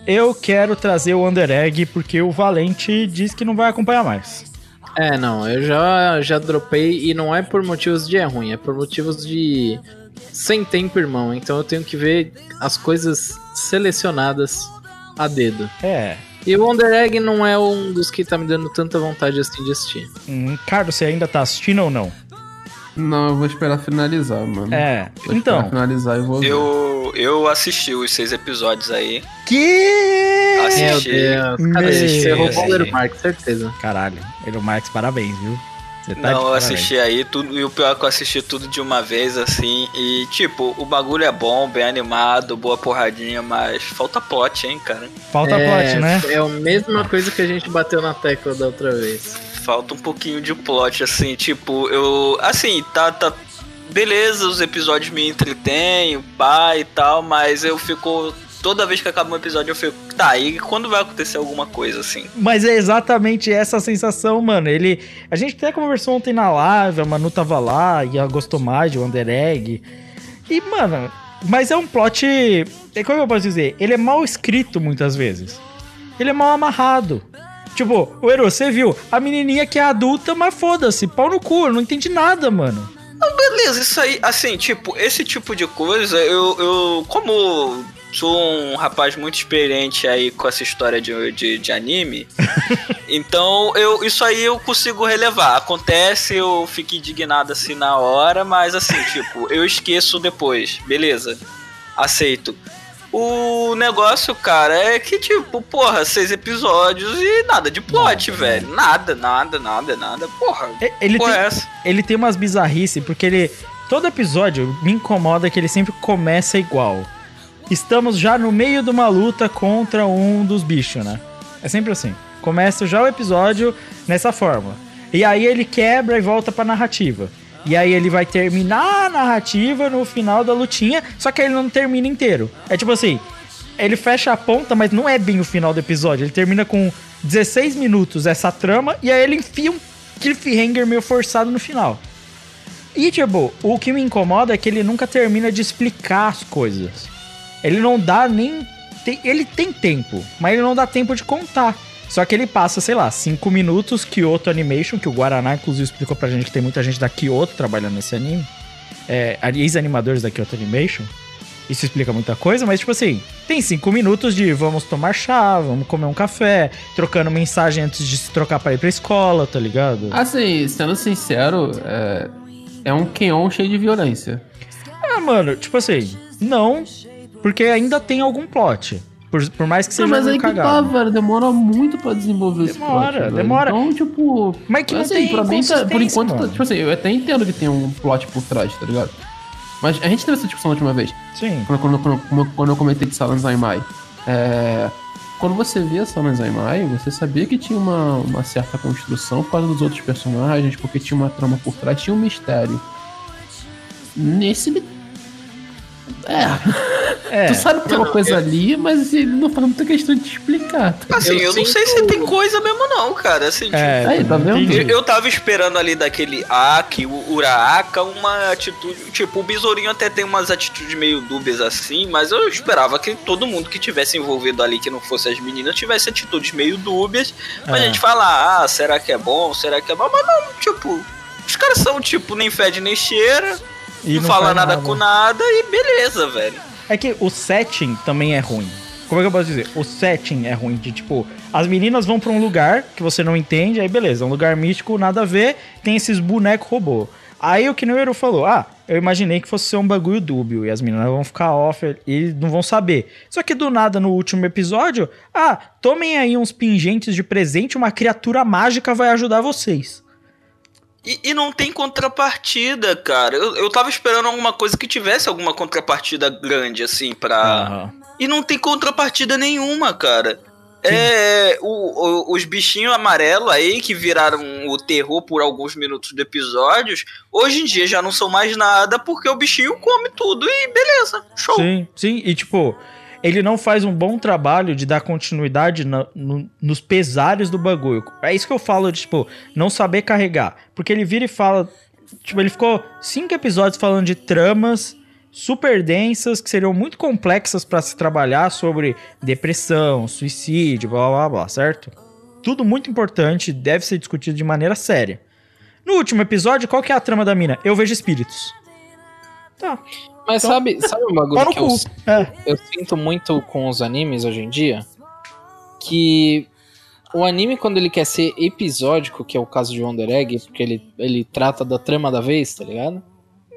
eu quero trazer o Under Egg porque o Valente diz que não vai acompanhar mais. É, não, eu já, já dropei e não é por motivos de é ruim, é por motivos de sem tempo, irmão. Então eu tenho que ver as coisas selecionadas a dedo. É. E o Wonder Egg não é um dos que tá me dando tanta vontade assim de assistir. Hum, Carlos, você ainda tá assistindo ou não? Não, eu vou esperar finalizar, mano. É. Vou Então. esperar finalizar e vou ver. Eu, eu assisti os seis episódios aí. Que? Meu Assisti. Deus, cara, Meu você roubou o. Little Mark, certeza. Caralho, Elon Marx, parabéns, viu? Você tá Não, eu assisti aí tudo, e o pior é que eu assisti tudo de uma vez, assim, e tipo, o bagulho é bom, bem animado, boa porradinha, mas falta plot, hein, cara. Falta é, plot, né? É a mesma coisa que a gente bateu na tecla da outra vez. Falta um pouquinho de plot, assim, tipo, eu. Assim, tá. tá beleza, os episódios me entretêm, pá e tal, mas eu fico. Toda vez que acaba um episódio eu fico. Tá, e quando vai acontecer alguma coisa, assim? Mas é exatamente essa sensação, mano. Ele. A gente até conversou ontem na live, a Manu tava lá, e ela gostou mais de Wonder Egg. E, mano, mas é um plot. É como eu posso dizer? Ele é mal escrito muitas vezes. Ele é mal amarrado. Tipo, o Ero, você viu? A menininha que é adulta, mas foda-se, pau no cu, eu não entendi nada, mano. Beleza, isso aí, assim, tipo, esse tipo de coisa, eu, eu como sou um rapaz muito experiente aí com essa história de, de, de anime, então eu, isso aí eu consigo relevar. Acontece, eu fico indignado assim na hora, mas assim, tipo, eu esqueço depois, beleza, aceito. O negócio, cara, é que, tipo, porra, seis episódios e nada de plot, Nada, velho. Nada, nada, nada, nada. Porra, Ele porra tem, é essa? ele tem umas bizarrices, porque ele. Todo episódio me incomoda que ele sempre começa igual. Estamos já no meio de uma luta contra um dos bichos, né? É sempre assim. Começa já o episódio nessa forma. E aí ele quebra e volta pra narrativa. E aí ele vai terminar a narrativa no final da lutinha, só que ele não termina inteiro. É tipo assim, ele fecha a ponta, mas não é bem o final do episódio. Ele termina com 16 minutos essa trama e aí ele enfia um cliffhanger meio forçado no final. E, tipo, o que me incomoda é que ele nunca termina de explicar as coisas. Ele não dá nem. ele tem tempo, mas ele não dá tempo de contar. Só que ele passa, sei lá, 5 minutos Kyoto Animation, que o Guaraná, inclusive, explicou pra gente que tem muita gente da Kyoto trabalhando nesse anime. É, ex-animadores da Kyoto Animation. Isso explica muita coisa, mas tipo assim, tem cinco minutos de vamos tomar chá, vamos comer um café, trocando mensagem antes de se trocar pra ir pra escola, tá ligado? Assim, sendo sincero, é, é um Keon cheio de violência. Ah, mano, tipo assim, não, porque ainda tem algum plot. Por, por mais que seja Não, mas aí que tá, cagado. velho. Demora muito pra desenvolver esse Demora, plot, velho. demora. Então, tipo. Mas que não assim, tem pra mim, tá- por enquanto, mano. tipo assim, eu até entendo que tem um plot por trás, tá ligado? Mas a gente teve essa discussão na última vez. Sim. Quando, quando, quando, quando eu comentei de Salan Zaimai. É, quando você via Salan Zaimai, você sabia que tinha uma, uma certa construção por causa dos outros personagens, porque tinha uma trama por trás, tinha um mistério. Nesse. ele- É, É. tu sabe que tem uma coisa ali, mas ele não faz muita questão de te explicar. Assim, eu, Eu não sei se tem coisa mesmo não, cara. Assim, tipo, É, Aí, tá vendo? Eu, eu tava esperando ali daquele Aki, o Uraaka, uma atitude. Tipo, o Besourinho até tem umas atitudes meio dúbias assim, mas eu esperava que todo mundo que tivesse envolvido ali, que não fosse as meninas, tivesse atitudes meio dúbias. Pra É. gente falar, ah, será que é bom? Será que é bom? Mas não, tipo, os caras são, tipo, nem fede nem cheira, E não, fala faz nada, com nada e beleza, velho. É que o setting também é ruim. Como é que eu posso dizer? O setting é ruim de tipo, as meninas vão pra um lugar que você não entende, aí beleza, um lugar místico, nada a ver, tem esses bonecos robô. Aí o que o Eru falou, ah, eu imaginei que fosse ser um bagulho dúbio e as meninas vão ficar off e não vão saber. Só que do nada no último episódio, ah, tomem aí uns pingentes de presente, uma criatura mágica vai ajudar vocês. E, e não tem contrapartida, cara. Eu, eu tava esperando alguma coisa que tivesse alguma contrapartida grande, assim, pra. Aham. E não tem contrapartida nenhuma, cara. É, o- o- os bichinhos amarelos aí que viraram o terror por alguns minutos do episódio, hoje em dia já não são mais nada porque o bichinho come tudo e beleza, show. Sim, sim. E tipo, ele não faz um bom trabalho de dar continuidade na- no- nos pesares do bagulho. É isso que eu falo de, tipo, não saber carregar. Porque ele vira e fala. Tipo, ele ficou cinco episódios falando de tramas super densas que seriam muito complexas pra se trabalhar sobre depressão, suicídio, blá blá blá, certo? Tudo muito importante, deve ser discutido de maneira séria. No último episódio, qual que é a trama da mina? Eu vejo espíritos. Tá. Mas Então- sabe, sabe um bagulho que eu. É. eu sinto muito com os animes hoje em dia? Que o anime, quando ele quer ser episódico, que é o caso de Wonder Egg, porque ele, ele trata da trama da vez, tá ligado?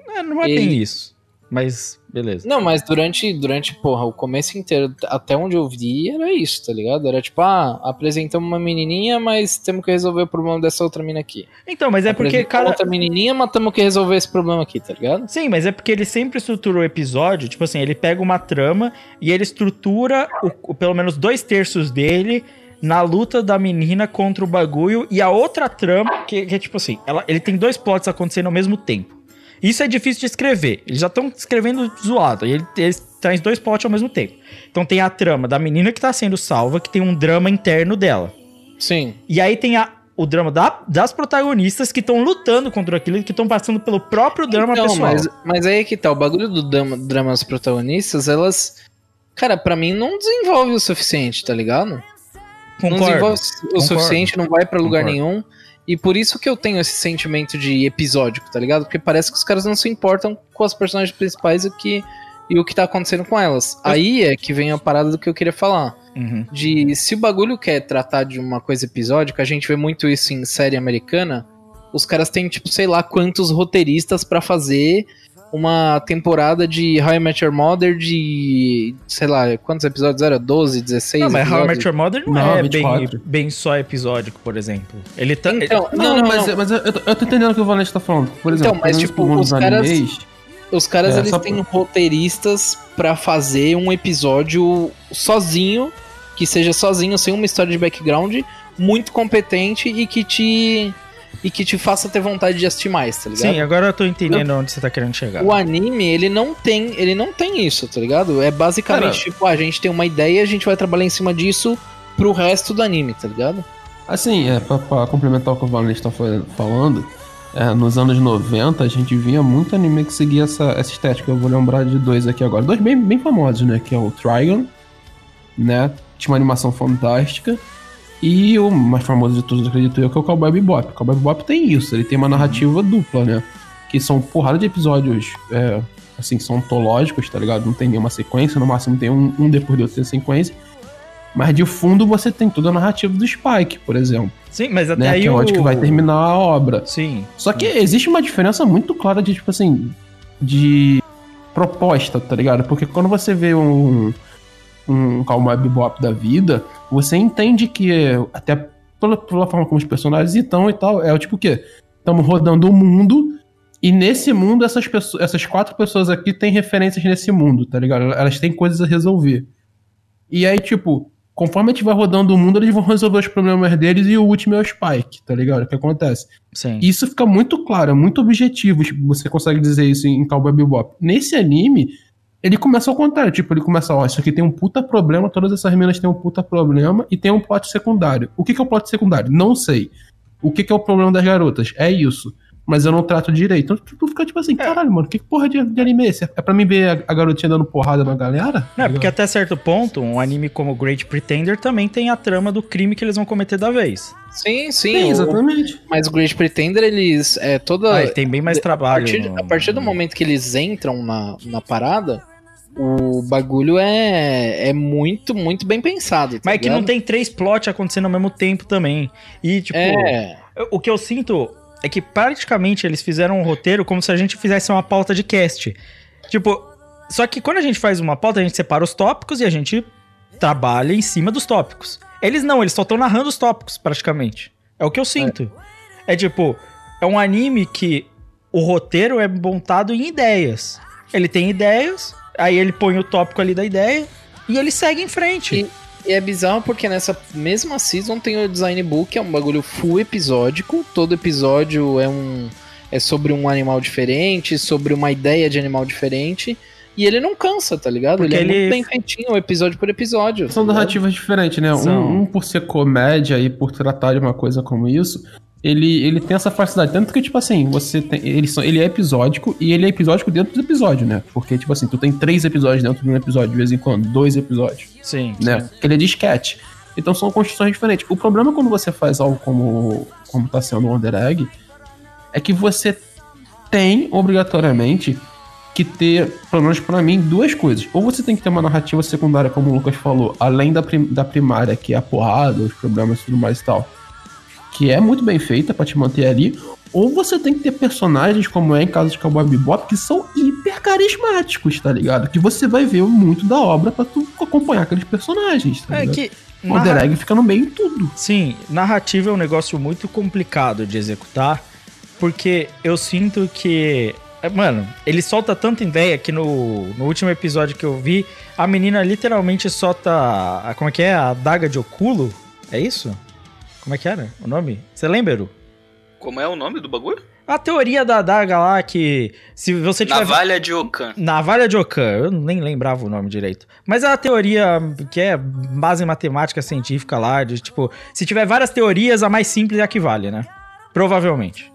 É, não é Ele- bem isso. Mas, beleza. Não, mas durante, durante, porra, o começo inteiro, até onde eu vi, era isso, tá ligado? Era tipo, ah, apresentamos uma menininha, mas temos que resolver o problema dessa outra mina aqui. Então, mas é porque cada. outra menininha, mas temos que resolver esse problema aqui, tá ligado? Sim, mas é porque ele sempre estrutura o episódio, tipo assim, ele pega uma trama e ele estrutura o, o- pelo menos dois terços dele na luta da menina contra o bagulho e a outra trama, que, que é tipo assim, ela, ele tem dois plots acontecendo ao mesmo tempo. Isso é difícil de escrever. Eles já estão escrevendo zoado. E ele, eles traz dois plots ao mesmo tempo. Então tem a trama da menina que tá sendo salva, que tem um drama interno dela. Sim. E aí tem a, o drama da- das protagonistas que estão lutando contra aquilo, que estão passando pelo próprio drama Então, pessoal. mas, mas aí é que tá, o bagulho do drama, drama das protagonistas, elas. Cara, pra mim não desenvolve o suficiente, tá ligado? Não Concordo. desenvolve o Concordo. suficiente, não vai pra lugar Concordo. nenhum. E por isso que eu tenho esse sentimento de episódico, tá ligado? Porque parece que os caras não se importam com as personagens principais e o que, e o que tá acontecendo com elas. Aí é que vem a parada do que eu queria falar. Uhum. De se o bagulho quer tratar de uma coisa episódica, a gente vê muito isso em série americana. Os caras têm, tipo, sei lá quantos roteiristas pra fazer uma temporada de How I Met Your Mother de. sei lá, quantos episódios era? 12, 16? Não, mas How I episódios? Met Your Mother não, Não, é bem, 24. bem só episódico, por exemplo. Ele tá. Então, Não, não, não, mas, não. mas eu, eu tô, entendendo o que o Valente tá falando. Por exemplo, Então, mas, tipo, os caras- animes, Os caras É, eles têm roteiristas pra fazer um episódio sozinho, que seja sozinho, sem uma história de background, muito competente e que te e que te faça ter vontade de assistir mais, tá ligado? Sim, agora eu tô entendendo onde você tá querendo chegar. O anime, ele não tem, ele não tem isso, tá ligado? É basicamente Cara- tipo, a gente tem uma ideia e a gente vai trabalhar em cima disso pro resto do anime, tá ligado? Assim, é, pra, pra complementar o que o Valente tá fa- falando, é, nos anos 90 a gente via muito anime que seguia essa, essa estética. Eu vou lembrar de dois aqui agora. Dois bem, bem famosos, né? Que é o Trigon, né? Tinha uma animação fantástica. E o mais famoso de todos, acredito eu, que é o Cowboy Bebop. O Cowboy Bebop tem isso, ele tem uma narrativa dupla, né? Que são porrada de episódios, é, assim, que são antológicos, tá ligado? Não tem nenhuma sequência, no máximo tem um, um depois do outro sem sequência. Mas de fundo você tem toda a narrativa do Spike, por exemplo. Sim, mas até Né? aí Que é o... onde que vai terminar a obra. Sim. Só que existe uma diferença muito clara de, tipo assim, de proposta, tá ligado? Porque quando você vê um, um Cowboy Bebop da vida, você entende que, até pela, pela forma como os personagens estão e tal, é o tipo o quê? Estamos rodando o mundo e nesse mundo essas, pessoas, essas quatro pessoas aqui têm referências nesse mundo, tá ligado? Elas têm coisas a resolver. E aí, tipo, conforme a gente vai rodando o mundo, eles vão resolver os problemas deles e o último é o Spike, tá ligado? O que acontece? Sim. Isso fica muito claro, é muito objetivo. Tipo, você consegue dizer isso em Cowboy Bebop. Nesse anime, ele começa ao contrário. Tipo, ele começa, ó, isso aqui tem um puta problema, todas essas minas têm um puta problema e tem um plot secundário. O que, que é o plot secundário? Não sei. O que, que é o problema das garotas? É isso. Mas eu não trato direito. Então tu, tu fica tipo assim, caralho, mano, que porra de, de anime é esse? É pra mim ver a, a garotinha dando porrada na galera? Não, é porque até certo ponto, um anime como Great Pretender também tem a trama do crime que eles vão cometer da vez. Sim, sim. Sim, o- exatamente. mas o Great Pretender, eles. É toda. Ah, ele tem bem mais a trabalho. partir, no- a partir do momento que eles entram na, na parada, o bagulho é, é muito, muito bem pensado. tá Mas é que não tem três plots acontecendo ao mesmo tempo também. E, tipo, É. o que eu sinto é que praticamente eles fizeram um roteiro como se a gente fizesse uma pauta de cast. Tipo, só que quando a gente faz uma pauta, a gente separa os tópicos e a gente trabalha em cima dos tópicos. Eles não, eles só estão narrando os tópicos, praticamente. É o que eu sinto. É, tipo, é um anime que o roteiro é montado em ideias. Ele tem ideias, aí ele põe o tópico ali da ideia e ele segue em frente. E é bizarro porque nessa mesma season tem o design book, é um bagulho full episódico. Todo episódio é um é sobre um animal diferente, sobre uma ideia de animal diferente. E ele não cansa, tá ligado? Porque ele é ele- muito bem feitinho, episódio por episódio. São tá narrativas diferentes, né? São. Um, um por ser comédia e por tratar de uma coisa como isso, ele, ele tem essa facilidade. Tanto que, tipo assim, você tem. Ele, ele é episódico e ele é episódico dentro do episódio, né? Porque, tipo assim, tu tem três episódios dentro de um episódio, de vez em quando, dois episódios, Sim, né? Porque ele é de sketch. Então são construções diferentes. O problema quando você faz algo como, como tá sendo o Wonder Egg é que você tem, obrigatoriamente, que ter, pelo menos pra mim, duas coisas. Ou você tem que ter uma narrativa secundária, como o Lucas falou, além da, prim- da primária, que é a porrada, os problemas e tudo mais e tal, que é muito bem feita pra te manter ali. ou você tem que ter personagens, como é em caso de Cowboy Bebop, que são hiper carismáticos, tá ligado? Que você vai ver muito da obra pra tu acompanhar aqueles personagens, tá É ligado? que. O Easter egg fica no meio em tudo. Sim, narrativa é um negócio muito complicado de executar, porque eu sinto que. é, Mano, ele solta tanta ideia que no, no último episódio que eu vi, a menina literalmente solta. a- Como é que é? A daga de oculo? É isso? Como é que era o nome? Você lembra, Eru? Como é o nome do bagulho? A teoria da adaga lá que se você tiver Navalha de Okan. Navalha de Ocan, eu nem lembrava o nome direito. Mas é a teoria que é base matemática científica lá, de tipo, se tiver várias teorias, a mais simples é a que vale, né? Provavelmente.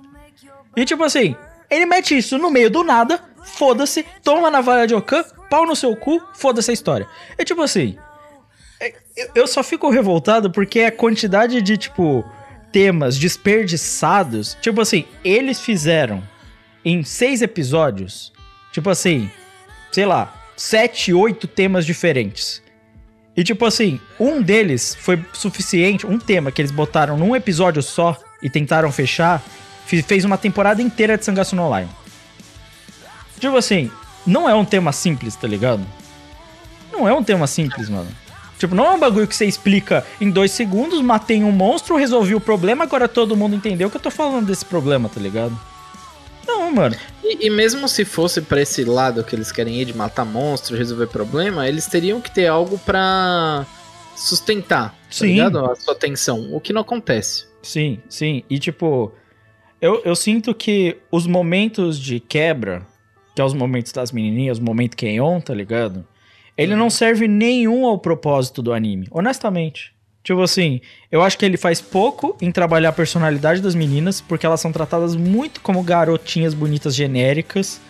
E tipo assim, ele mete isso no meio do nada, foda-se, toma a navalha de Ocan, pau no seu cu, foda-se a história. É tipo assim, eu- eu só fico revoltado porque a quantidade de, tipo, temas desperdiçados. Tipo assim, eles fizeram em seis episódios, tipo assim, sei lá, sete, oito temas diferentes. E tipo assim, um deles foi suficiente, um tema que eles botaram num episódio só e tentaram fechar, fe- fez uma temporada inteira de Sangatsu no Lion. Tipo assim, não é um tema simples, tá ligado? Não é um tema simples, mano. Tipo, não é um bagulho que você explica em dois segundos, matei um monstro, resolvi o problema, agora todo mundo entendeu que eu tô falando desse problema, tá ligado? Não, mano. E, e mesmo se fosse pra esse lado que eles querem ir de matar monstros, resolver problema, eles teriam que ter algo pra sustentar, tá Sim. ligado? A sua atenção, o que não acontece. Sim, sim. E tipo, eu, eu sinto que os momentos de quebra, que é os momentos das menininhas, os momentos Kenyon, tá ligado? Ele não serve nenhum ao propósito do anime, honestamente. Tipo assim, eu acho que ele faz pouco em trabalhar a personalidade das meninas, porque elas são tratadas muito como garotinhas bonitas genéricas.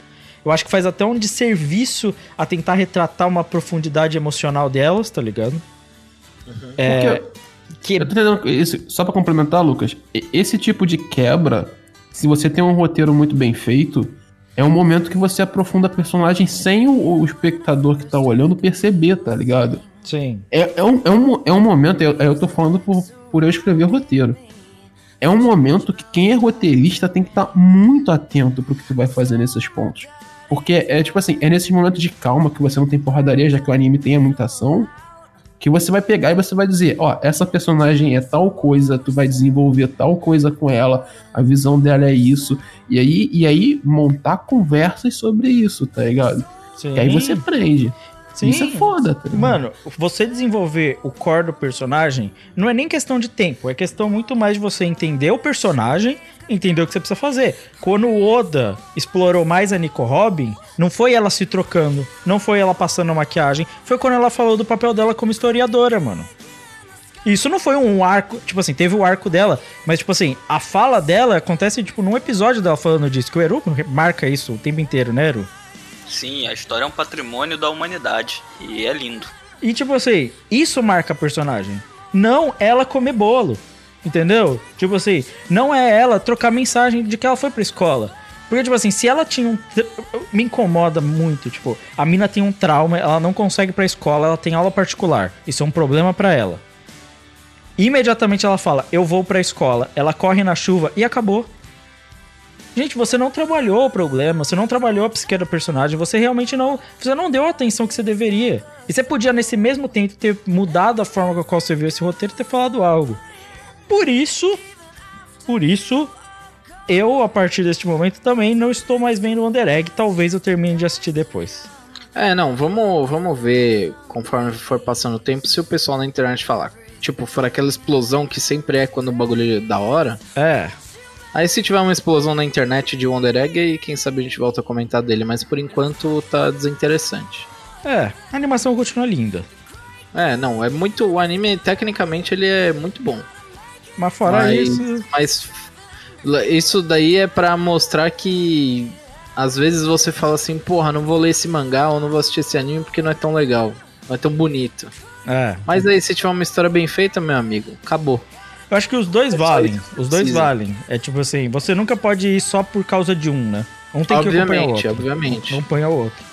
Eu acho que faz até um desserviço a tentar retratar uma profundidade emocional delas, tá ligado? É, que Eu tô entendendo isso, só pra complementar, Lucas, esse tipo de quebra, se você tem um roteiro muito bem feito, é um momento que você aprofunda a personagem sem o, o espectador que tá olhando perceber, tá ligado? Sim. É, é, um, é, um, é um momento, eu, eu tô falando por, por eu escrever roteiro. É um momento que quem é roteirista tem que estar muito atento pro que tu vai fazer nesses pontos. Porque é tipo assim, é nesses momentos de calma que você não tem porradaria, já que o anime tem muita ação, que você vai pegar e você vai dizer, ó, essa personagem é tal coisa, tu vai desenvolver tal coisa com ela, a visão dela é isso, e aí, e aí montar conversas sobre isso, tá ligado? Sim. E aí você aprende. Sim. Isso é foda, tá? Mano, você desenvolver o core do personagem não é nem questão de tempo, é questão muito mais de você entender o personagem, entender o que você precisa fazer. Quando o Oda explorou mais a Nico Robin, não foi ela se trocando, não foi ela passando maquiagem, foi quando ela falou do papel dela como historiadora, mano. Isso não foi um arco, tipo assim, teve o arco dela, mas tipo assim, a fala dela acontece tipo num episódio dela falando disso, que o Eru marca isso o tempo inteiro, né, Eru? Sim, a história é um patrimônio da humanidade. E é lindo. E tipo assim, isso marca a personagem. Não ela comer bolo. Entendeu? Tipo assim, não é ela trocar mensagem de que ela foi pra escola. Porque, tipo assim, se ela tinha um. Me incomoda muito, tipo, a mina tem um trauma, ela não consegue ir pra escola, ela tem aula particular. Isso é um problema pra ela. Imediatamente ela fala, eu vou pra escola. Ela corre na chuva e acabou. Gente, você não trabalhou o problema, você não trabalhou a psique da personagem, você realmente não. Você não deu a atenção que você deveria. E você podia, nesse mesmo tempo, ter mudado a forma com a qual você viu esse roteiro e ter falado algo. Por isso. Por isso. Eu, a partir deste momento, também não estou mais vendo o Under Egg. Talvez eu termine de assistir depois. É, não, vamos, vamos ver, conforme for passando o tempo, se o pessoal na internet falar. Tipo, for aquela explosão que sempre é quando o bagulho é da hora. É. Aí se tiver uma explosão na internet de Wonder Egg, aí quem sabe a gente volta a comentar dele. Mas por enquanto tá desinteressante. É, a animação continua linda. É, não, é muito. O anime, tecnicamente, ele é muito bom. Mas fora mas, isso. mas isso daí é pra mostrar que às vezes você fala assim, porra, não vou ler esse mangá ou não vou assistir esse anime porque não é tão legal, não é tão bonito. É. Mas aí se tiver uma história bem feita, meu amigo, acabou. Eu acho que os dois É valem. Os dois precisa. valem. É tipo assim, você nunca pode ir só por causa de um, né? Um tem que acompanhar o Obviamente, outro. obviamente. Um põe o outro.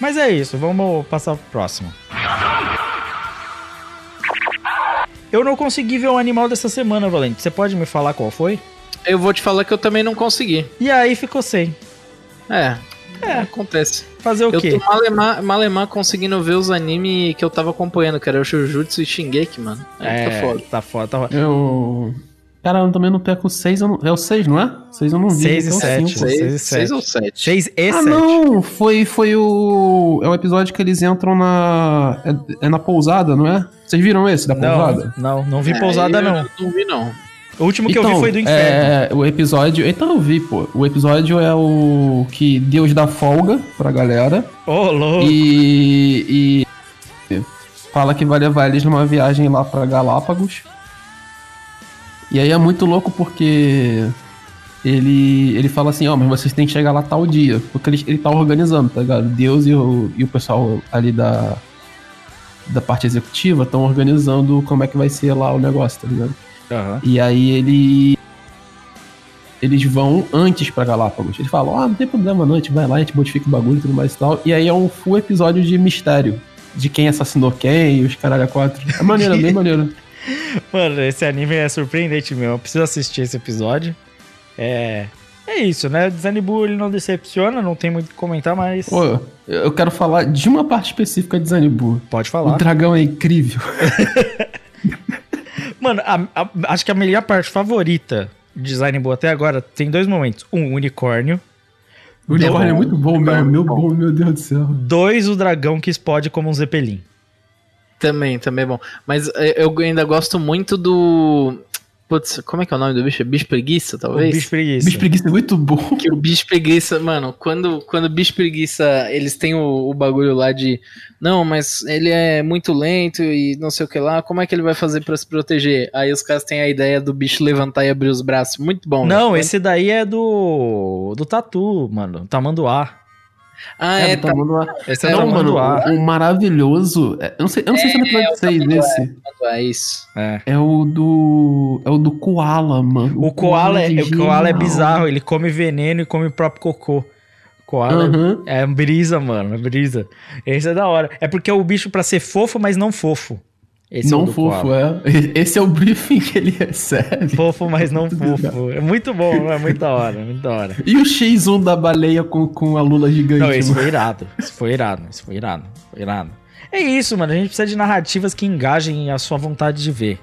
Mas é isso, vamos passar pro próximo. Eu não consegui ver o animal dessa semana, Valente. Você pode me falar qual foi? Eu vou te falar que eu também não consegui. E aí ficou sem. É, É. acontece. Fazer o eu quê? tô malemar, malemar conseguindo ver os animes que eu tava acompanhando, que era o Shujutsu e Shingeki, mano. Aí É, tá foda. tá foda, tá foda. Eu. Cara, eu também não perco 6. É o 6, não é? 6 eu não vi. Seis e então sete. cinco. Seis e Seis, seis sete. ou sete? 6 e Ah, 7. não! Foi, foi o. É o episódio que eles entram na. É, é na pousada, não é? Vocês viram esse da pousada? Não, não, não vi É, pousada, eu não. Não vi, não. O último que eu vi foi do inferno. É, o episódio. Então eu vi, pô. O episódio é o que Deus dá folga pra galera. Ô, louco. E, e fala que vai levar eles numa viagem lá pra Galápagos. E aí é muito louco porque ele, ele fala assim, ó, mas vocês têm que chegar lá tal dia. Porque ele, ele tá organizando, tá ligado? Deus e o, e o pessoal ali da, da parte executiva estão organizando como é que vai ser lá o negócio, tá ligado? Aham. E aí ele. Eles vão antes pra Galápagos. Eles falam, ah, não tem problema não, a gente vai lá, a gente modifica o bagulho e tudo mais e tal. E aí é um full episódio de mistério. De quem assassinou quem, os caralho a quatro. É maneiro, é bem maneiro. Mano, esse anime é surpreendente mesmo. Eu preciso assistir esse episódio. É. É isso, né? Desanibu ele não decepciona, não tem muito o que comentar, mas. Pô, eu- quero falar de uma parte específica de Zanibu. Pode O falar. dragão é incrível. Mano, a- a- acho que a melhor parte favorita de Desanibu até agora tem dois momentos. Um, unicórnio. O unicórnio é muito bom, meu, meu, bom, meu Deus do céu. Dois, o dragão que explode como um zeppelin. Também, também é bom. Mas é, eu ainda gosto muito do. Putz, como é que é o nome do bicho? Bicho preguiça, O talvez? bicho preguiça. Bicho preguiça é muito bom. Que o bicho preguiça, mano, quando, quando o bicho preguiça, eles têm o, o bagulho lá de. Não, mas ele é muito lento e não sei o que lá, como é que ele vai fazer pra se proteger? Aí os caras têm a ideia do bicho levantar e abrir os braços. Muito bom, Não, velho. esse daí é do. do Tatu, mano. Tamanduá. Ah, é, É, tá. tá, Esse é não, mano, Tamanduá. o maravilhoso. é- eu não sei, eu não sei se é no episódio 6 esse. É isso. É. É o do. É o do Koala, mano. O koala, é, o koala é bizarro, ele come veneno e come o próprio cocô. Koala Aham. é brisa, mano, é brisa. Esse é da hora. É porque é o bicho pra ser fofo, mas não fofo. Esse é o Não do fofo, koala. é. Esse é o briefing que ele recebe. Fofo, mas não fofo. É muito bom, é muito da hora, muito da hora. E o X1 da baleia com, com a lula gigante. Não, esse mano? foi irado. Esse foi irado, esse foi irado. Foi irado. É isso, mano. A gente precisa de narrativas que engajem a sua vontade de ver.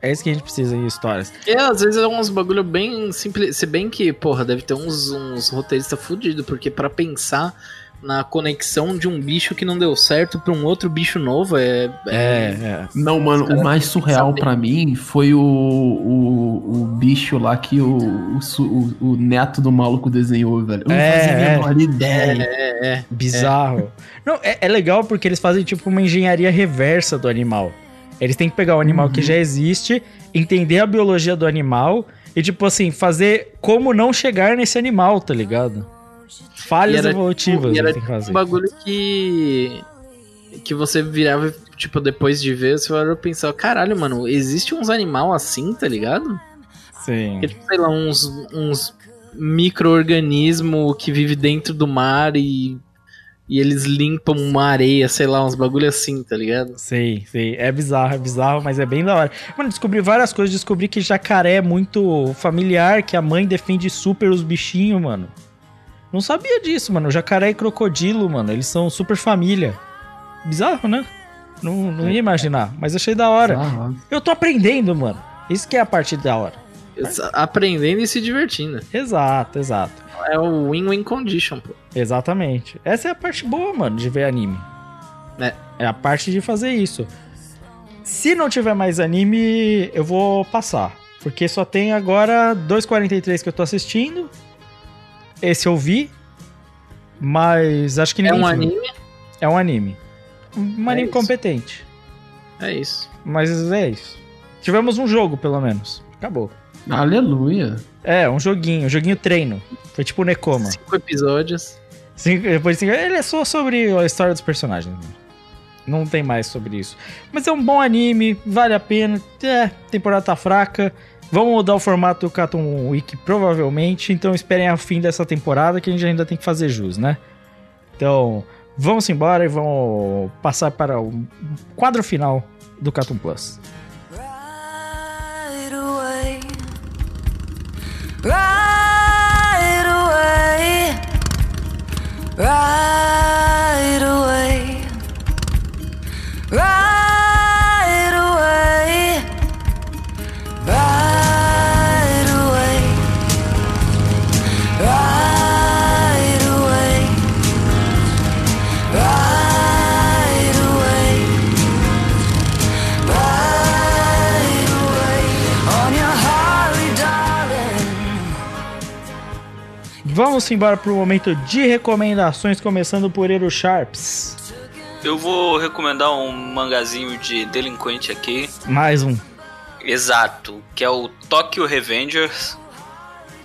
É isso que a gente precisa em histórias. É, às vezes é uns bagulho bem simples. Se bem que, porra, deve ter uns, uns roteiristas fudidos, porque pra pensar na conexão de um bicho que não deu certo pra um outro bicho novo é. É, é. Não, mano, o mais surreal pra mim foi o, o, o bicho lá que o, o, o- o neto do maluco desenhou, velho. Eu não É, fazia a é. menor ideia. É, é. Bizarro. Não, é, é legal porque eles fazem tipo uma engenharia reversa do animal. Eles têm que pegar o animal que já existe, entender a biologia do animal e, tipo assim, fazer como não chegar nesse animal, tá ligado? Falhas E era, evolutivas E era que um bagulho que. Que você virava, tipo, depois de ver, você era pensar, caralho, mano, existe uns animal assim, tá ligado? Sim. Que, tipo, sei lá, uns, uns micro-organismo que vive dentro do mar e, e eles limpam uma areia, sei lá, uns bagulho assim, tá ligado? Sei, sei. É bizarro, é bizarro, mas é bem da hora. Mano, descobri várias coisas. Descobri que jacaré é muito familiar, que a mãe defende super os bichinhos, mano. Não sabia disso, mano. Jacaré e crocodilo, mano, eles são super família. Bizarro, né? Não, não ia imaginar, mas achei da hora. Eu tô aprendendo, mano. Isso que é a parte da hora. Aprendendo e se divertindo. Exato, exato. É o win-win condition, pô. Exatamente. Essa é a parte boa, mano, de ver anime. É. É a parte de fazer isso. Se não tiver mais anime, eu vou passar. Porque só tem agora 2,43 que eu tô assistindo. Esse eu vi. Mas acho que É ninguém um viu. anime, É um anime. Um É anime isso. competente. é isso. Mas é isso. Tivemos um jogo, pelo menos. Acabou. aleluia. É, um joguinho. Um joguinho treino. Foi tipo o Nekoma. Cinco episódios. Cinco- depois de cinco- ele é só sobre a história dos personagens. né? Não tem mais sobre isso. Mas é um bom anime, vale a pena. É, temporada tá fraca. Vamos mudar o formato do Cartoon Week provavelmente. Então esperem ao fim dessa temporada que a gente ainda tem que fazer jus, né? Então vamos embora e vamos passar para o quadro final do Cartoon Plus. Right away, right away, right Vamos embora pro momento de recomendações, começando por Ero Sharps. Eu vou recomendar um mangazinho de delinquente aqui. Mais um. Exato, que é o Tokyo Revengers.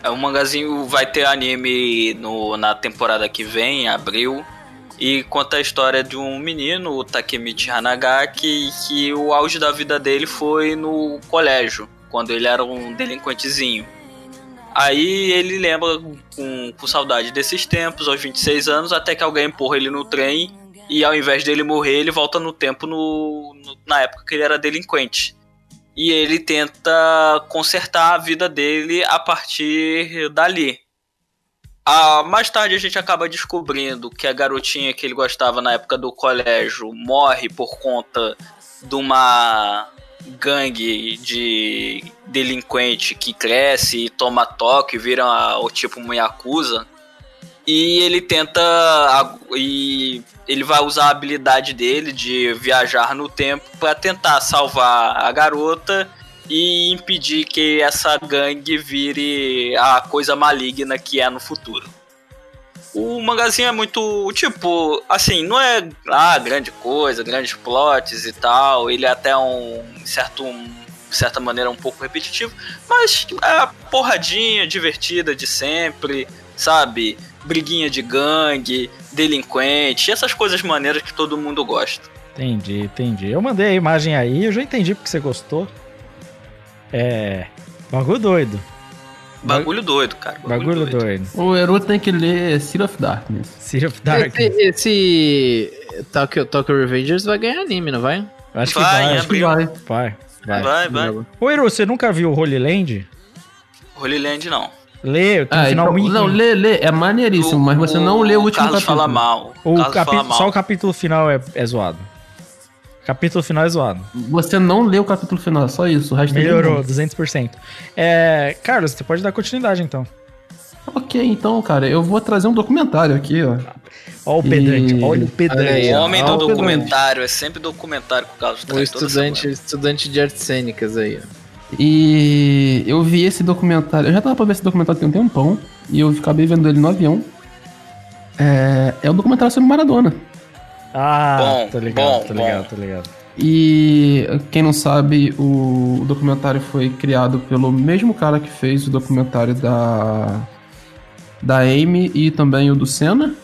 É um mangazinho, vai ter anime no, na temporada que vem, em abril. E conta a história de um menino, o Takemichi Hanagaki, que o auge da vida dele foi no colégio, quando ele era um delinquentezinho. Aí ele lembra com, com saudade desses tempos, aos 26 anos, até que alguém empurra ele no trem e ao invés dele morrer, ele volta no tempo no, no- na época que ele era delinquente. E ele tenta consertar a vida dele a partir dali. Ah, mais tarde a gente acaba descobrindo que a garotinha que ele gostava na época do colégio morre por conta de uma gangue de delinquente que cresce e toma toque vira o tipo uma yakuza. E ele tenta. E ele vai usar a habilidade dele de viajar no tempo para tentar salvar a garota e impedir que essa gangue vire a coisa maligna que é no futuro. O mangazinho é muito, tipo, assim, não é ah, grande coisa, grandes plots e tal. Ele é até um certo, um, de certa maneira um pouco repetitivo, mas é a porradinha divertida de sempre, sabe? Briguinha de gangue, delinquente, essas coisas maneiras que todo mundo gosta. Entendi, entendi. Eu mandei a imagem aí, eu já entendi porque você gostou. É. Bagulho doido. Bagulho doido, cara. Bagulho doido. O Eru tem que ler City of Darkness. City of Dark. Esse, esse Tokyo, Tokyo Revengers vai ganhar anime, não vai? Acho que Vai, vai. em Acho que. Vai. vai. Vai. Vai, vai. Ô, Eru, você nunca viu Holy Land? Holy Land não. Lê, tem um Ah, final então, não, lê, lê, é maneiríssimo, mas você não lê o último Carlos capítulo. fala mal. O Carlos capi- fala mal. Só o capítulo final é, é zoado. Capítulo final é zoado. Você não lê o capítulo final, só isso. O resto é Melhorou, bom. 200%. É, Carlos, você pode dar continuidade então. Ok, então, cara, eu vou trazer um documentário aqui, ó. Ó o pedante, E- olha o Olha pedante. aí, O homem do documentário, é sempre documentário que o Carlos O traz estudante, estudante de artes cênicas aí, ó. E eu vi esse documentário. Eu já tava pra ver esse documentário tem um tempão. E eu acabei vendo ele no avião. É, é um documentário sobre Maradona. Ah, Bom, tô ligado, bom, tô bom. ligado, tô ligado. E quem não sabe, o documentário foi criado pelo mesmo cara que fez o documentário da da Amy e também o do Senna,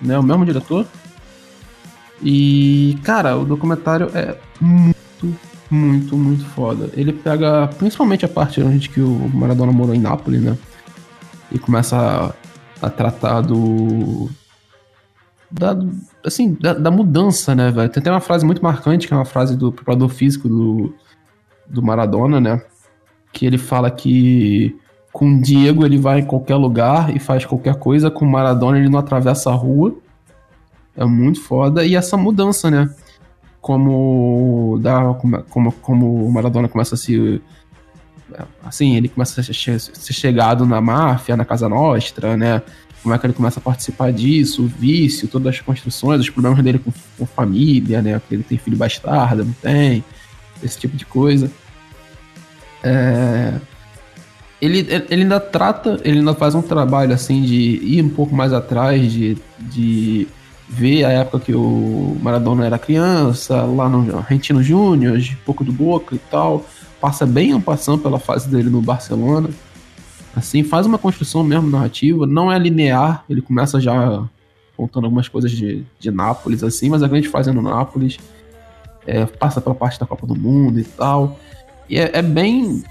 né, o mesmo diretor. E cara, o documentário é muito, muito, muito foda. Ele pega principalmente a parte onde que o Maradona morou em Nápoles, né? E começa a, a tratar do da, assim, da, da mudança, né, velho? Tem até uma frase muito marcante, que é uma frase do preparador físico do, do Maradona, né? Que ele fala que com o Diego ele vai em qualquer lugar e faz qualquer coisa, com o Maradona ele não atravessa a rua. É muito foda. E essa mudança, né? Como, dá, como, como, o Maradona começa a se. Assim, ele começa a ser chegado na máfia, na Casa Nostra, né? Como é que ele começa a participar disso, o vício, todas as construções, os problemas dele com, com família, né? Porque ele tem filho bastardo, não tem, esse tipo de coisa. É, Ele, ele ainda trata, ele ainda faz um trabalho assim de ir um pouco mais atrás, de, de ver a época que o Maradona era criança, lá no Argentino Júnior, um pouco do Boca e tal. Passa bem passando pela fase dele no Barcelona assim, faz uma construção mesmo narrativa, não é linear, ele começa já contando algumas coisas de, de Nápoles, assim, mas a grande fase é no Nápoles, é, passa pela parte da Copa do Mundo e tal, e é, é bem,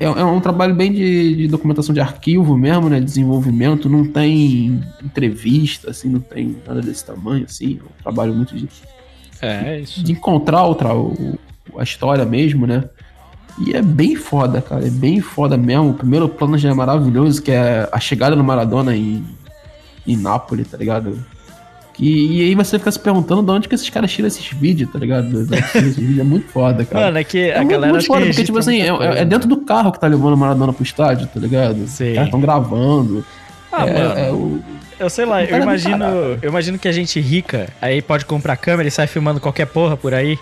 é, é um trabalho bem de, de documentação de arquivo mesmo, né, desenvolvimento, não tem entrevista, assim, não tem nada desse tamanho, assim, é um trabalho muito de, É, é isso. de encontrar outra, o, a história mesmo, né, E é bem foda, cara. É bem foda mesmo. O primeiro plano já é maravilhoso, que é a chegada no Maradona em, em Nápoles, tá ligado? E, e aí você fica se perguntando de onde que esses caras tiram esses vídeos, tá ligado? Esses vídeos é muito foda, cara. Mano, é que É a muito, galera muito foda, porque, tipo assim, é, muita é- é dentro do carro que tá levando o Maradona pro estádio, tá ligado? Sim. Os caras estão gravando. Ah, é, mano. é o- Eu sei lá, eu Cara do imagino, eu imagino que a gente rica aí pode comprar câmera e sai filmando qualquer porra por aí.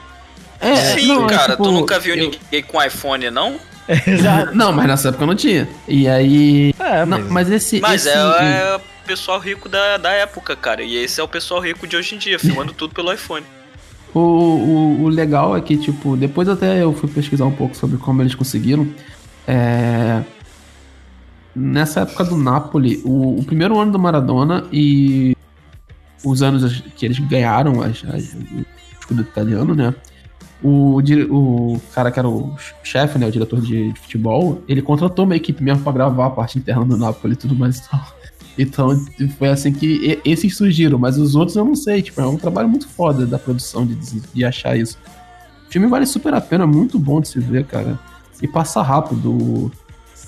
É, Sim, não, é cara, tipo, tu nunca viu eu- ninguém com iPhone, não? Exato. Não, mas nessa época não tinha. E aí. É, Não, mas, mas esse. Mas esse- é, é o pessoal rico da, da época, cara. E esse é o pessoal rico de hoje em dia, filmando tudo pelo iPhone. O, o, o legal é que, tipo, depois até eu fui pesquisar um pouco sobre como eles conseguiram. É... Nessa época do Napoli, o, o primeiro ano do Maradona e os anos que eles ganharam as, as, o escudo italiano, né? O, o cara que era o chefe, né? O diretor de, de futebol, ele contratou uma equipe mesmo pra gravar a parte interna do Napoli e tudo mais e tal. Então foi assim que esses surgiram, mas os outros eu não sei. Tipo, é um trabalho muito foda da produção de, de achar isso. O filme vale super a pena, muito bom de se ver, cara. E passa rápido.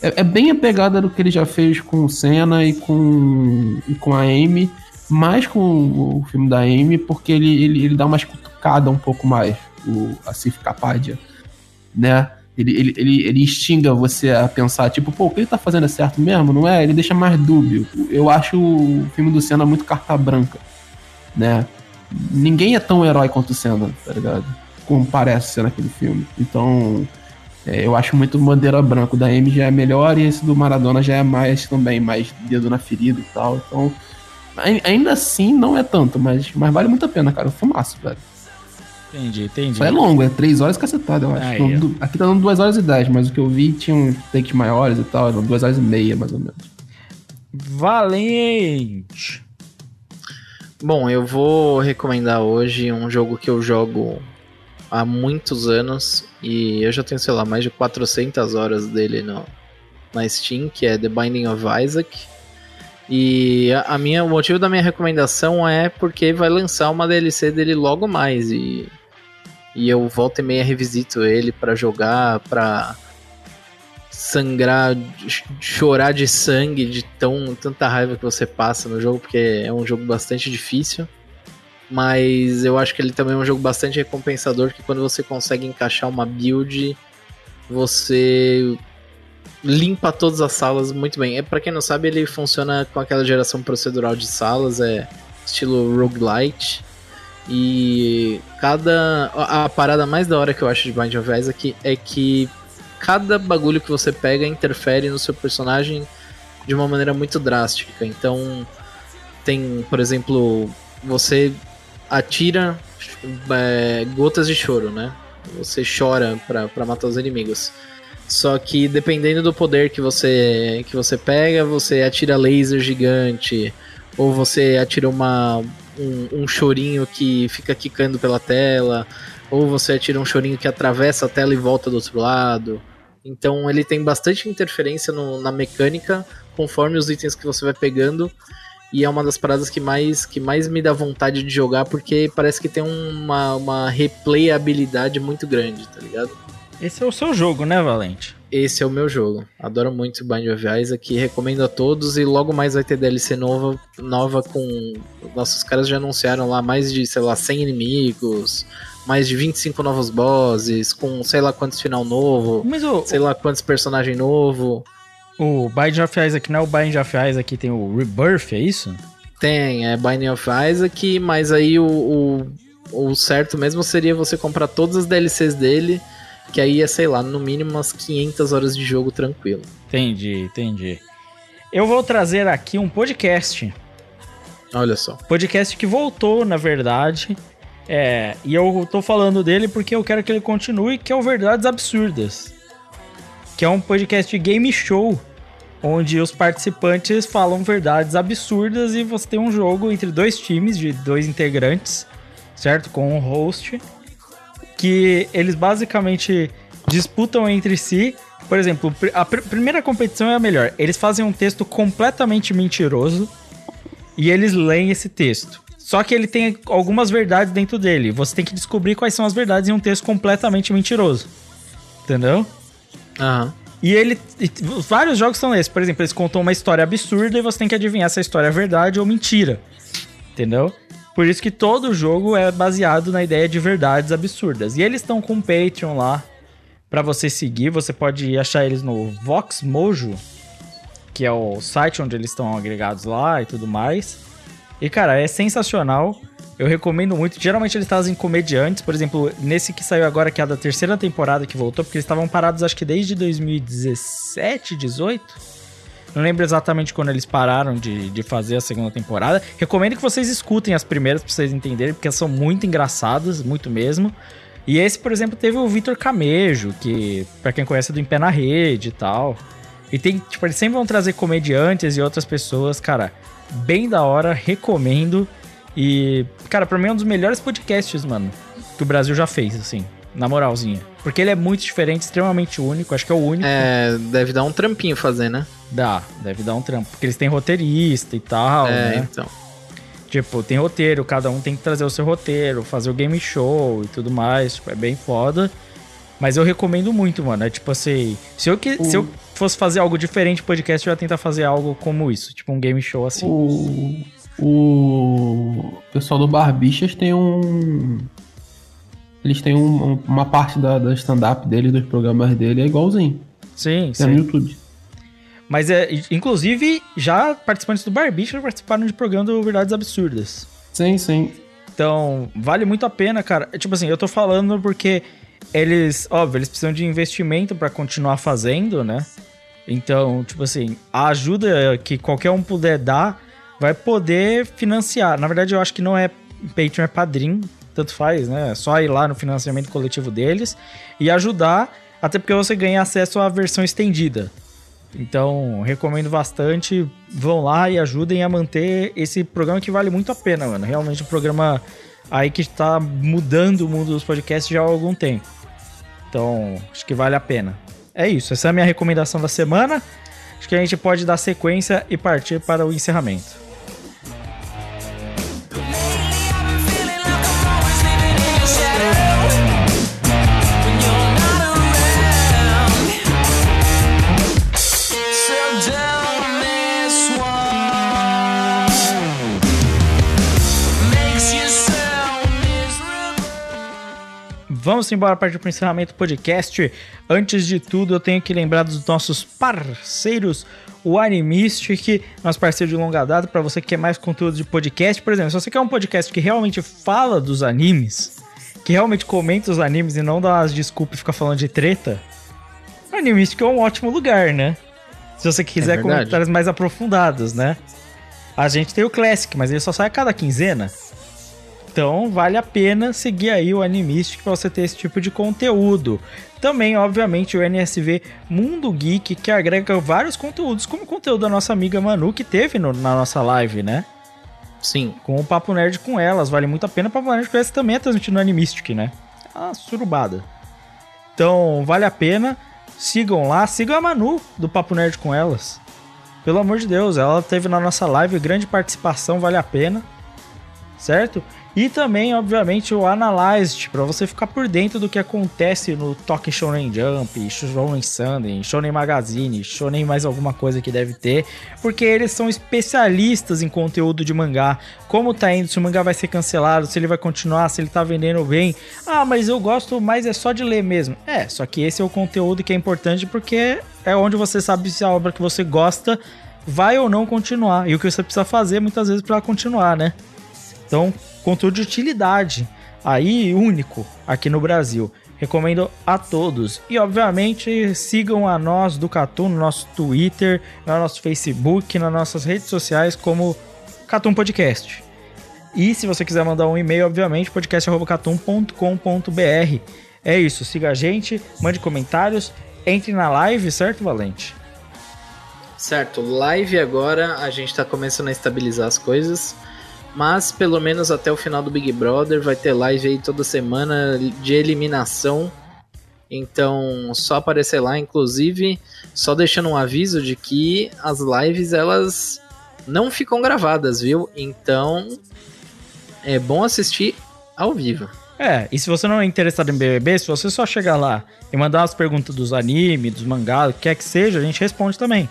É, é bem a pegada do que ele já fez com o Senna e com, e com a Amy, mais com o, filme da Amy, porque ele, ele, ele dá uma cutucada um pouco mais, o Asif Kapadia, né? Ele, ele, ele, ele instiga você a pensar, tipo, pô, o que ele tá fazendo é certo mesmo, não é? Ele deixa mais dúbio. Eu acho o filme do Senna muito carta branca, né? Ninguém é tão herói quanto o Senna, tá ligado? Como parece ser naquele filme. Então, é, eu acho muito bandeira branca. O da M já é melhor e esse do Maradona já é mais também, mais dedo na ferida e tal. Então, ai- ainda assim, não é tanto, mas, mas vale muito a pena, cara. O filmaço, velho. Entendi, entendi. Só é longo, é 3 horas cacetada, eu acho. Aí, aqui tá dando 2 horas e 10, mas o que eu vi tinha uns takes maiores e tal, eram 2 horas e meia, mais ou menos. Valente. Bom, eu vou recomendar hoje um jogo que eu jogo há muitos anos e eu já tenho, sei lá, mais de 400 horas dele no, na Steam, que é The Binding of Isaac. E a, a minha, o motivo da minha recomendação é porque vai lançar uma DLC dele logo mais e, e eu volta e meia revisito ele pra jogar, pra sangrar, ch- chorar de sangue, de tão, tanta raiva que você passa no jogo, porque é um jogo bastante difícil. Mas eu acho que ele também é um jogo bastante recompensador, que quando você consegue encaixar uma build, você limpa todas as salas muito bem. É para quem não sabe, ele funciona com aquela geração procedural de salas, é estilo roguelite. E cada a, parada mais da hora que eu acho de Bind of Isaac é que cada bagulho que você pega interfere no seu personagem de uma maneira muito drástica. Então, tem, por exemplo, você atira é, gotas de choro, né? Você chora pra matar os inimigos. Só que dependendo do poder que você que você pega, você atira laser gigante, ou você atira uma um, um chorinho que fica quicando pela tela, ou você atira um chorinho que atravessa a tela e volta do outro lado. Então ele tem bastante interferência no- na mecânica conforme os itens que você vai pegando. E é uma das paradas que mais, que mais me dá vontade de jogar, porque parece que tem uma, uma replayabilidade muito grande, tá ligado? Esse é o seu jogo, né, Valente? Esse é o meu jogo. Adoro muito Bind of Isaac, recomendo a todos e logo mais vai ter DLC nova, nova com... Nossos caras já anunciaram lá mais de, sei lá, 100 inimigos, mais de 25 novos bosses, com sei lá quantos final novo, Mas o, sei lá quantos personagem novo. o Bind of Isaac não é o Bind of Isaac, tem o Rebirth, é isso? Tem, é Binding of Isaac, mas aí o, o, o certo mesmo seria você comprar todas as DLCs dele, que aí é, sei lá, no mínimo umas 500 horas de jogo tranquilo. Entendi, entendi. Eu vou trazer aqui um podcast. Olha só. Podcast que voltou, na verdade. É, e eu tô falando dele porque eu quero que ele continue, que é o Verdades Absurdas. Que é um podcast game show, onde os participantes falam verdades absurdas e você tem um jogo entre dois times de dois integrantes, certo? Com um host, que eles basicamente disputam entre si. Por exemplo, a pr- primeira competição é a melhor. Eles fazem um texto completamente mentiroso e eles leem esse texto. Só que ele tem algumas verdades dentro dele. Você tem que descobrir quais são as verdades em um texto completamente mentiroso. Entendeu? Aham. E ele. e vários jogos são esses. Por exemplo, eles contam uma história absurda e você tem que adivinhar se a história é verdade ou mentira. Entendeu? Por isso que todo jogo é baseado na ideia de verdades absurdas. E eles estão com um Patreon lá pra você seguir. Você pode achar eles no Vox Mojo, que é o site onde eles estão agregados lá e tudo mais. E cara, é sensacional. Eu recomendo muito. Geralmente eles trazem comediantes, por exemplo, nesse que saiu agora, que é da terceira temporada que voltou, porque eles estavam parados acho que desde 2017, 18. Não lembro exatamente quando eles pararam de, de fazer a segunda temporada. Recomendo que vocês escutem as primeiras pra vocês entenderem, porque são muito engraçadas, muito mesmo. E esse, por exemplo, teve o Vitor Camejo, que, pra quem conhece, é do Em Pé na Rede e tal. E tem, tipo, eles sempre vão trazer comediantes e outras pessoas, cara, bem da hora, recomendo. E, cara, pra mim é um dos melhores podcasts, mano, que o Brasil já fez, assim, na moralzinha. Porque ele é muito diferente, extremamente único, acho que é o único. É, deve dar um trampinho fazer, né? Dá, deve dar um trampo. Porque eles têm roteirista e tal, é, né? então. Tipo, tem roteiro, cada um tem que trazer o seu roteiro, fazer o game show e tudo mais. Tipo, é bem foda. Mas eu recomendo muito, mano. É tipo assim, se eu, que, se eu fosse fazer algo diferente no podcast, eu ia tentar fazer algo como isso, tipo um game show assim. O, o pessoal do Barbixas tem um. Eles têm um- uma parte da, da stand-up dele, dos programas dele, é igualzinho. Sim, É no sim. YouTube. Mas é, inclusive, já participantes do Barbicha participaram de programa do Verdades Absurdas. Sim, sim. Então, vale muito a pena, cara. É, Tipo assim, eu tô falando porque eles, óbvio, eles precisam de investimento pra continuar fazendo, né? Então, tipo assim, a ajuda que qualquer um puder dar vai poder financiar. Na verdade, eu acho que não é Patreon, é Padrim, tanto faz, né? É só ir lá no financiamento coletivo deles e ajudar, até porque você ganha acesso à versão estendida. Então, recomendo bastante. Vão lá e ajudem a manter esse programa que vale muito a pena, mano. Realmente um programa aí que está mudando o mundo dos podcasts já há algum tempo. Então, acho que vale a pena. É isso, essa é a minha recomendação da semana. Acho que a gente pode dar sequência e partir para o encerramento. Vamos embora partir para o encerramento do podcast. Antes de tudo, eu tenho que lembrar dos nossos parceiros, o Animistic, nosso parceiro de longa data, para você que quer mais conteúdo de podcast. Por exemplo, se você quer um podcast que realmente fala dos animes, que realmente comenta os animes e não dá as desculpas e fica falando de treta, o Animistic é um ótimo lugar, né? Se você quiser verdade. comentários mais aprofundados, né? A gente tem o Classic, mas ele só sai a cada quinzena. Então vale a pena seguir aí o Animistic para você ter esse tipo de conteúdo. Também, obviamente, o NSV Mundo Geek, que agrega vários conteúdos, como o conteúdo da nossa amiga Manu, que teve no- na nossa live, né? Sim. Com o Papo Nerd com elas, vale muito a pena. Papo Nerd com elas também é transmitido no Animistic, né? Uma surubada. Então, vale a pena. Sigam lá, sigam a Manu do Papo Nerd com elas. Pelo amor de Deus, ela teve na nossa live, grande participação, vale a pena. Certo? E também, obviamente, o Analyzed, para você ficar por dentro do que acontece no Toque Shonen Jump, Shonen Sunday, Shonen Magazine, Shonen mais alguma coisa que deve ter, porque eles são especialistas em conteúdo de mangá. Como tá indo, se o mangá vai ser cancelado, se ele vai continuar, se ele tá vendendo bem. Ah, mas eu gosto mais é só de ler mesmo. É, só que esse é o conteúdo que é importante porque é onde você sabe se a obra que você gosta vai ou não continuar. E o que você precisa fazer muitas vezes para continuar, né? Então, conteúdo de utilidade aí único aqui no Brasil. Recomendo a todos. E obviamente sigam a nós do Catum no nosso Twitter, no nosso Facebook, nas nossas redes sociais como Catum Podcast. E se você quiser mandar um e-mail, obviamente, podcast.catum.com.br. É isso, siga a gente, mande comentários, entre na live, certo, Valente? Certo, live agora a gente tá começando a estabilizar as coisas, mas pelo menos até o final do Big Brother vai ter live aí toda semana de eliminação. Então, só aparecer lá, inclusive, só deixando um aviso de que as lives elas não ficam gravadas, viu? Então, é bom assistir ao vivo. É, e se você não é interessado em BBB, se você só chegar lá e mandar as perguntas dos animes, dos mangás, o que quer que seja, a gente responde também.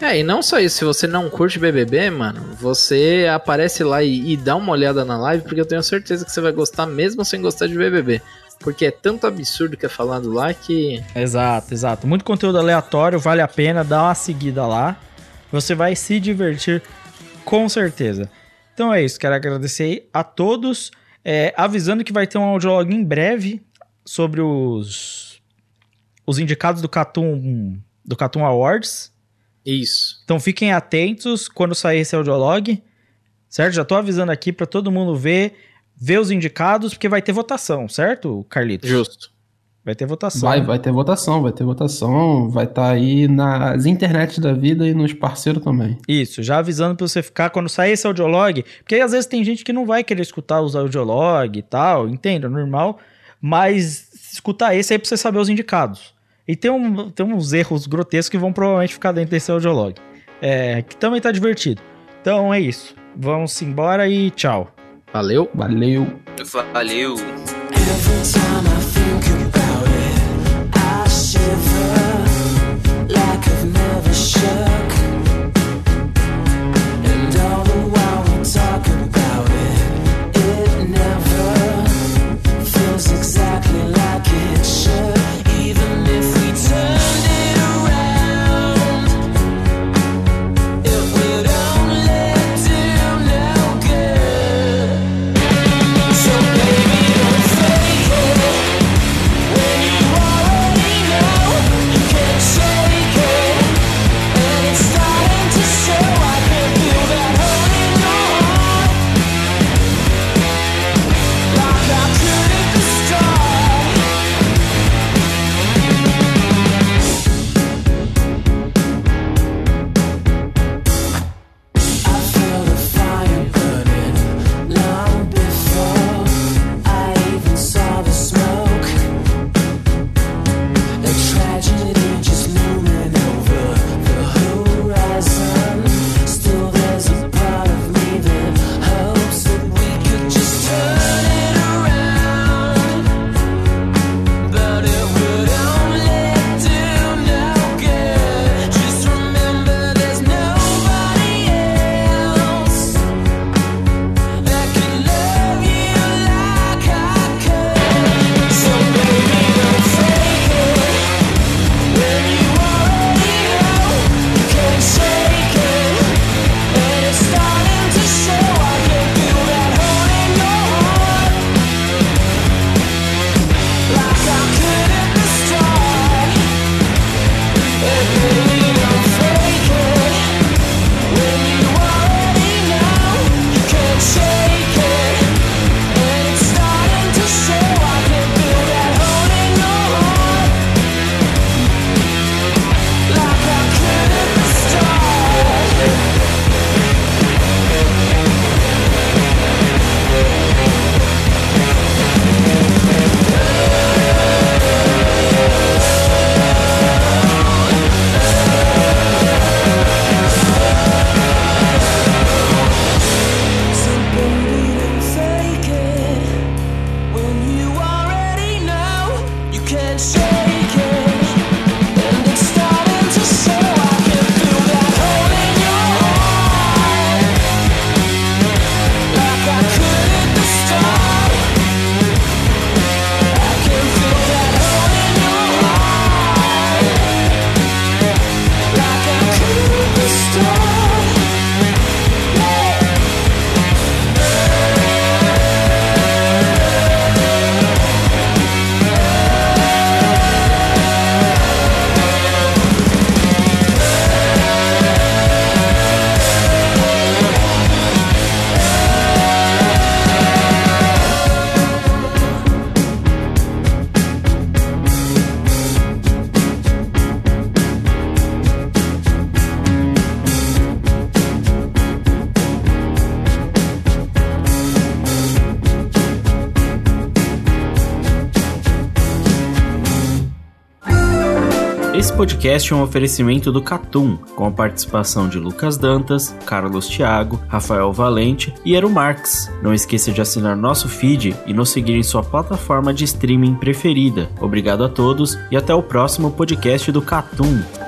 É, e não só isso, se você não curte BBB, mano, você aparece lá e, e dá uma olhada na live, porque eu tenho certeza que você vai gostar mesmo sem gostar de BBB. Porque é tanto absurdo que é falado lá que. Exato, exato. Muito conteúdo aleatório, vale a pena, dá uma seguida lá. Você vai se divertir com certeza. Então é isso, quero agradecer a todos. É, avisando que vai ter um audiolog em breve sobre os, os indicados do Catum, do Catum Awards. Isso. Então fiquem atentos quando sair esse audiolog, certo? Já tô avisando aqui para todo mundo ver, ver os indicados, porque vai ter votação, certo, Carlitos? Justo. Vai ter votação. Vai, vai ter votação, vai ter votação, vai estar aí nas internets da vida e nos parceiros também. Isso, já avisando pra você ficar quando sair esse audiolog, porque aí às vezes tem gente que não vai querer escutar os audiolog e tal, entendo, é normal, mas escutar esse aí pra você saber os indicados. E tem, um, tem uns erros grotescos que vão provavelmente ficar dentro desse audiolog, é, que também tá divertido. Então é isso, vamos embora e tchau. Valeu. Valeu. Valeu. Podcast é um oferecimento do Catum, com a participação de Lucas Dantas, Carlos Thiago, Rafael Valente e Eru Marx. Não esqueça de assinar nosso feed e nos seguir em sua plataforma de streaming preferida. Obrigado a todos e até o próximo podcast do Catum.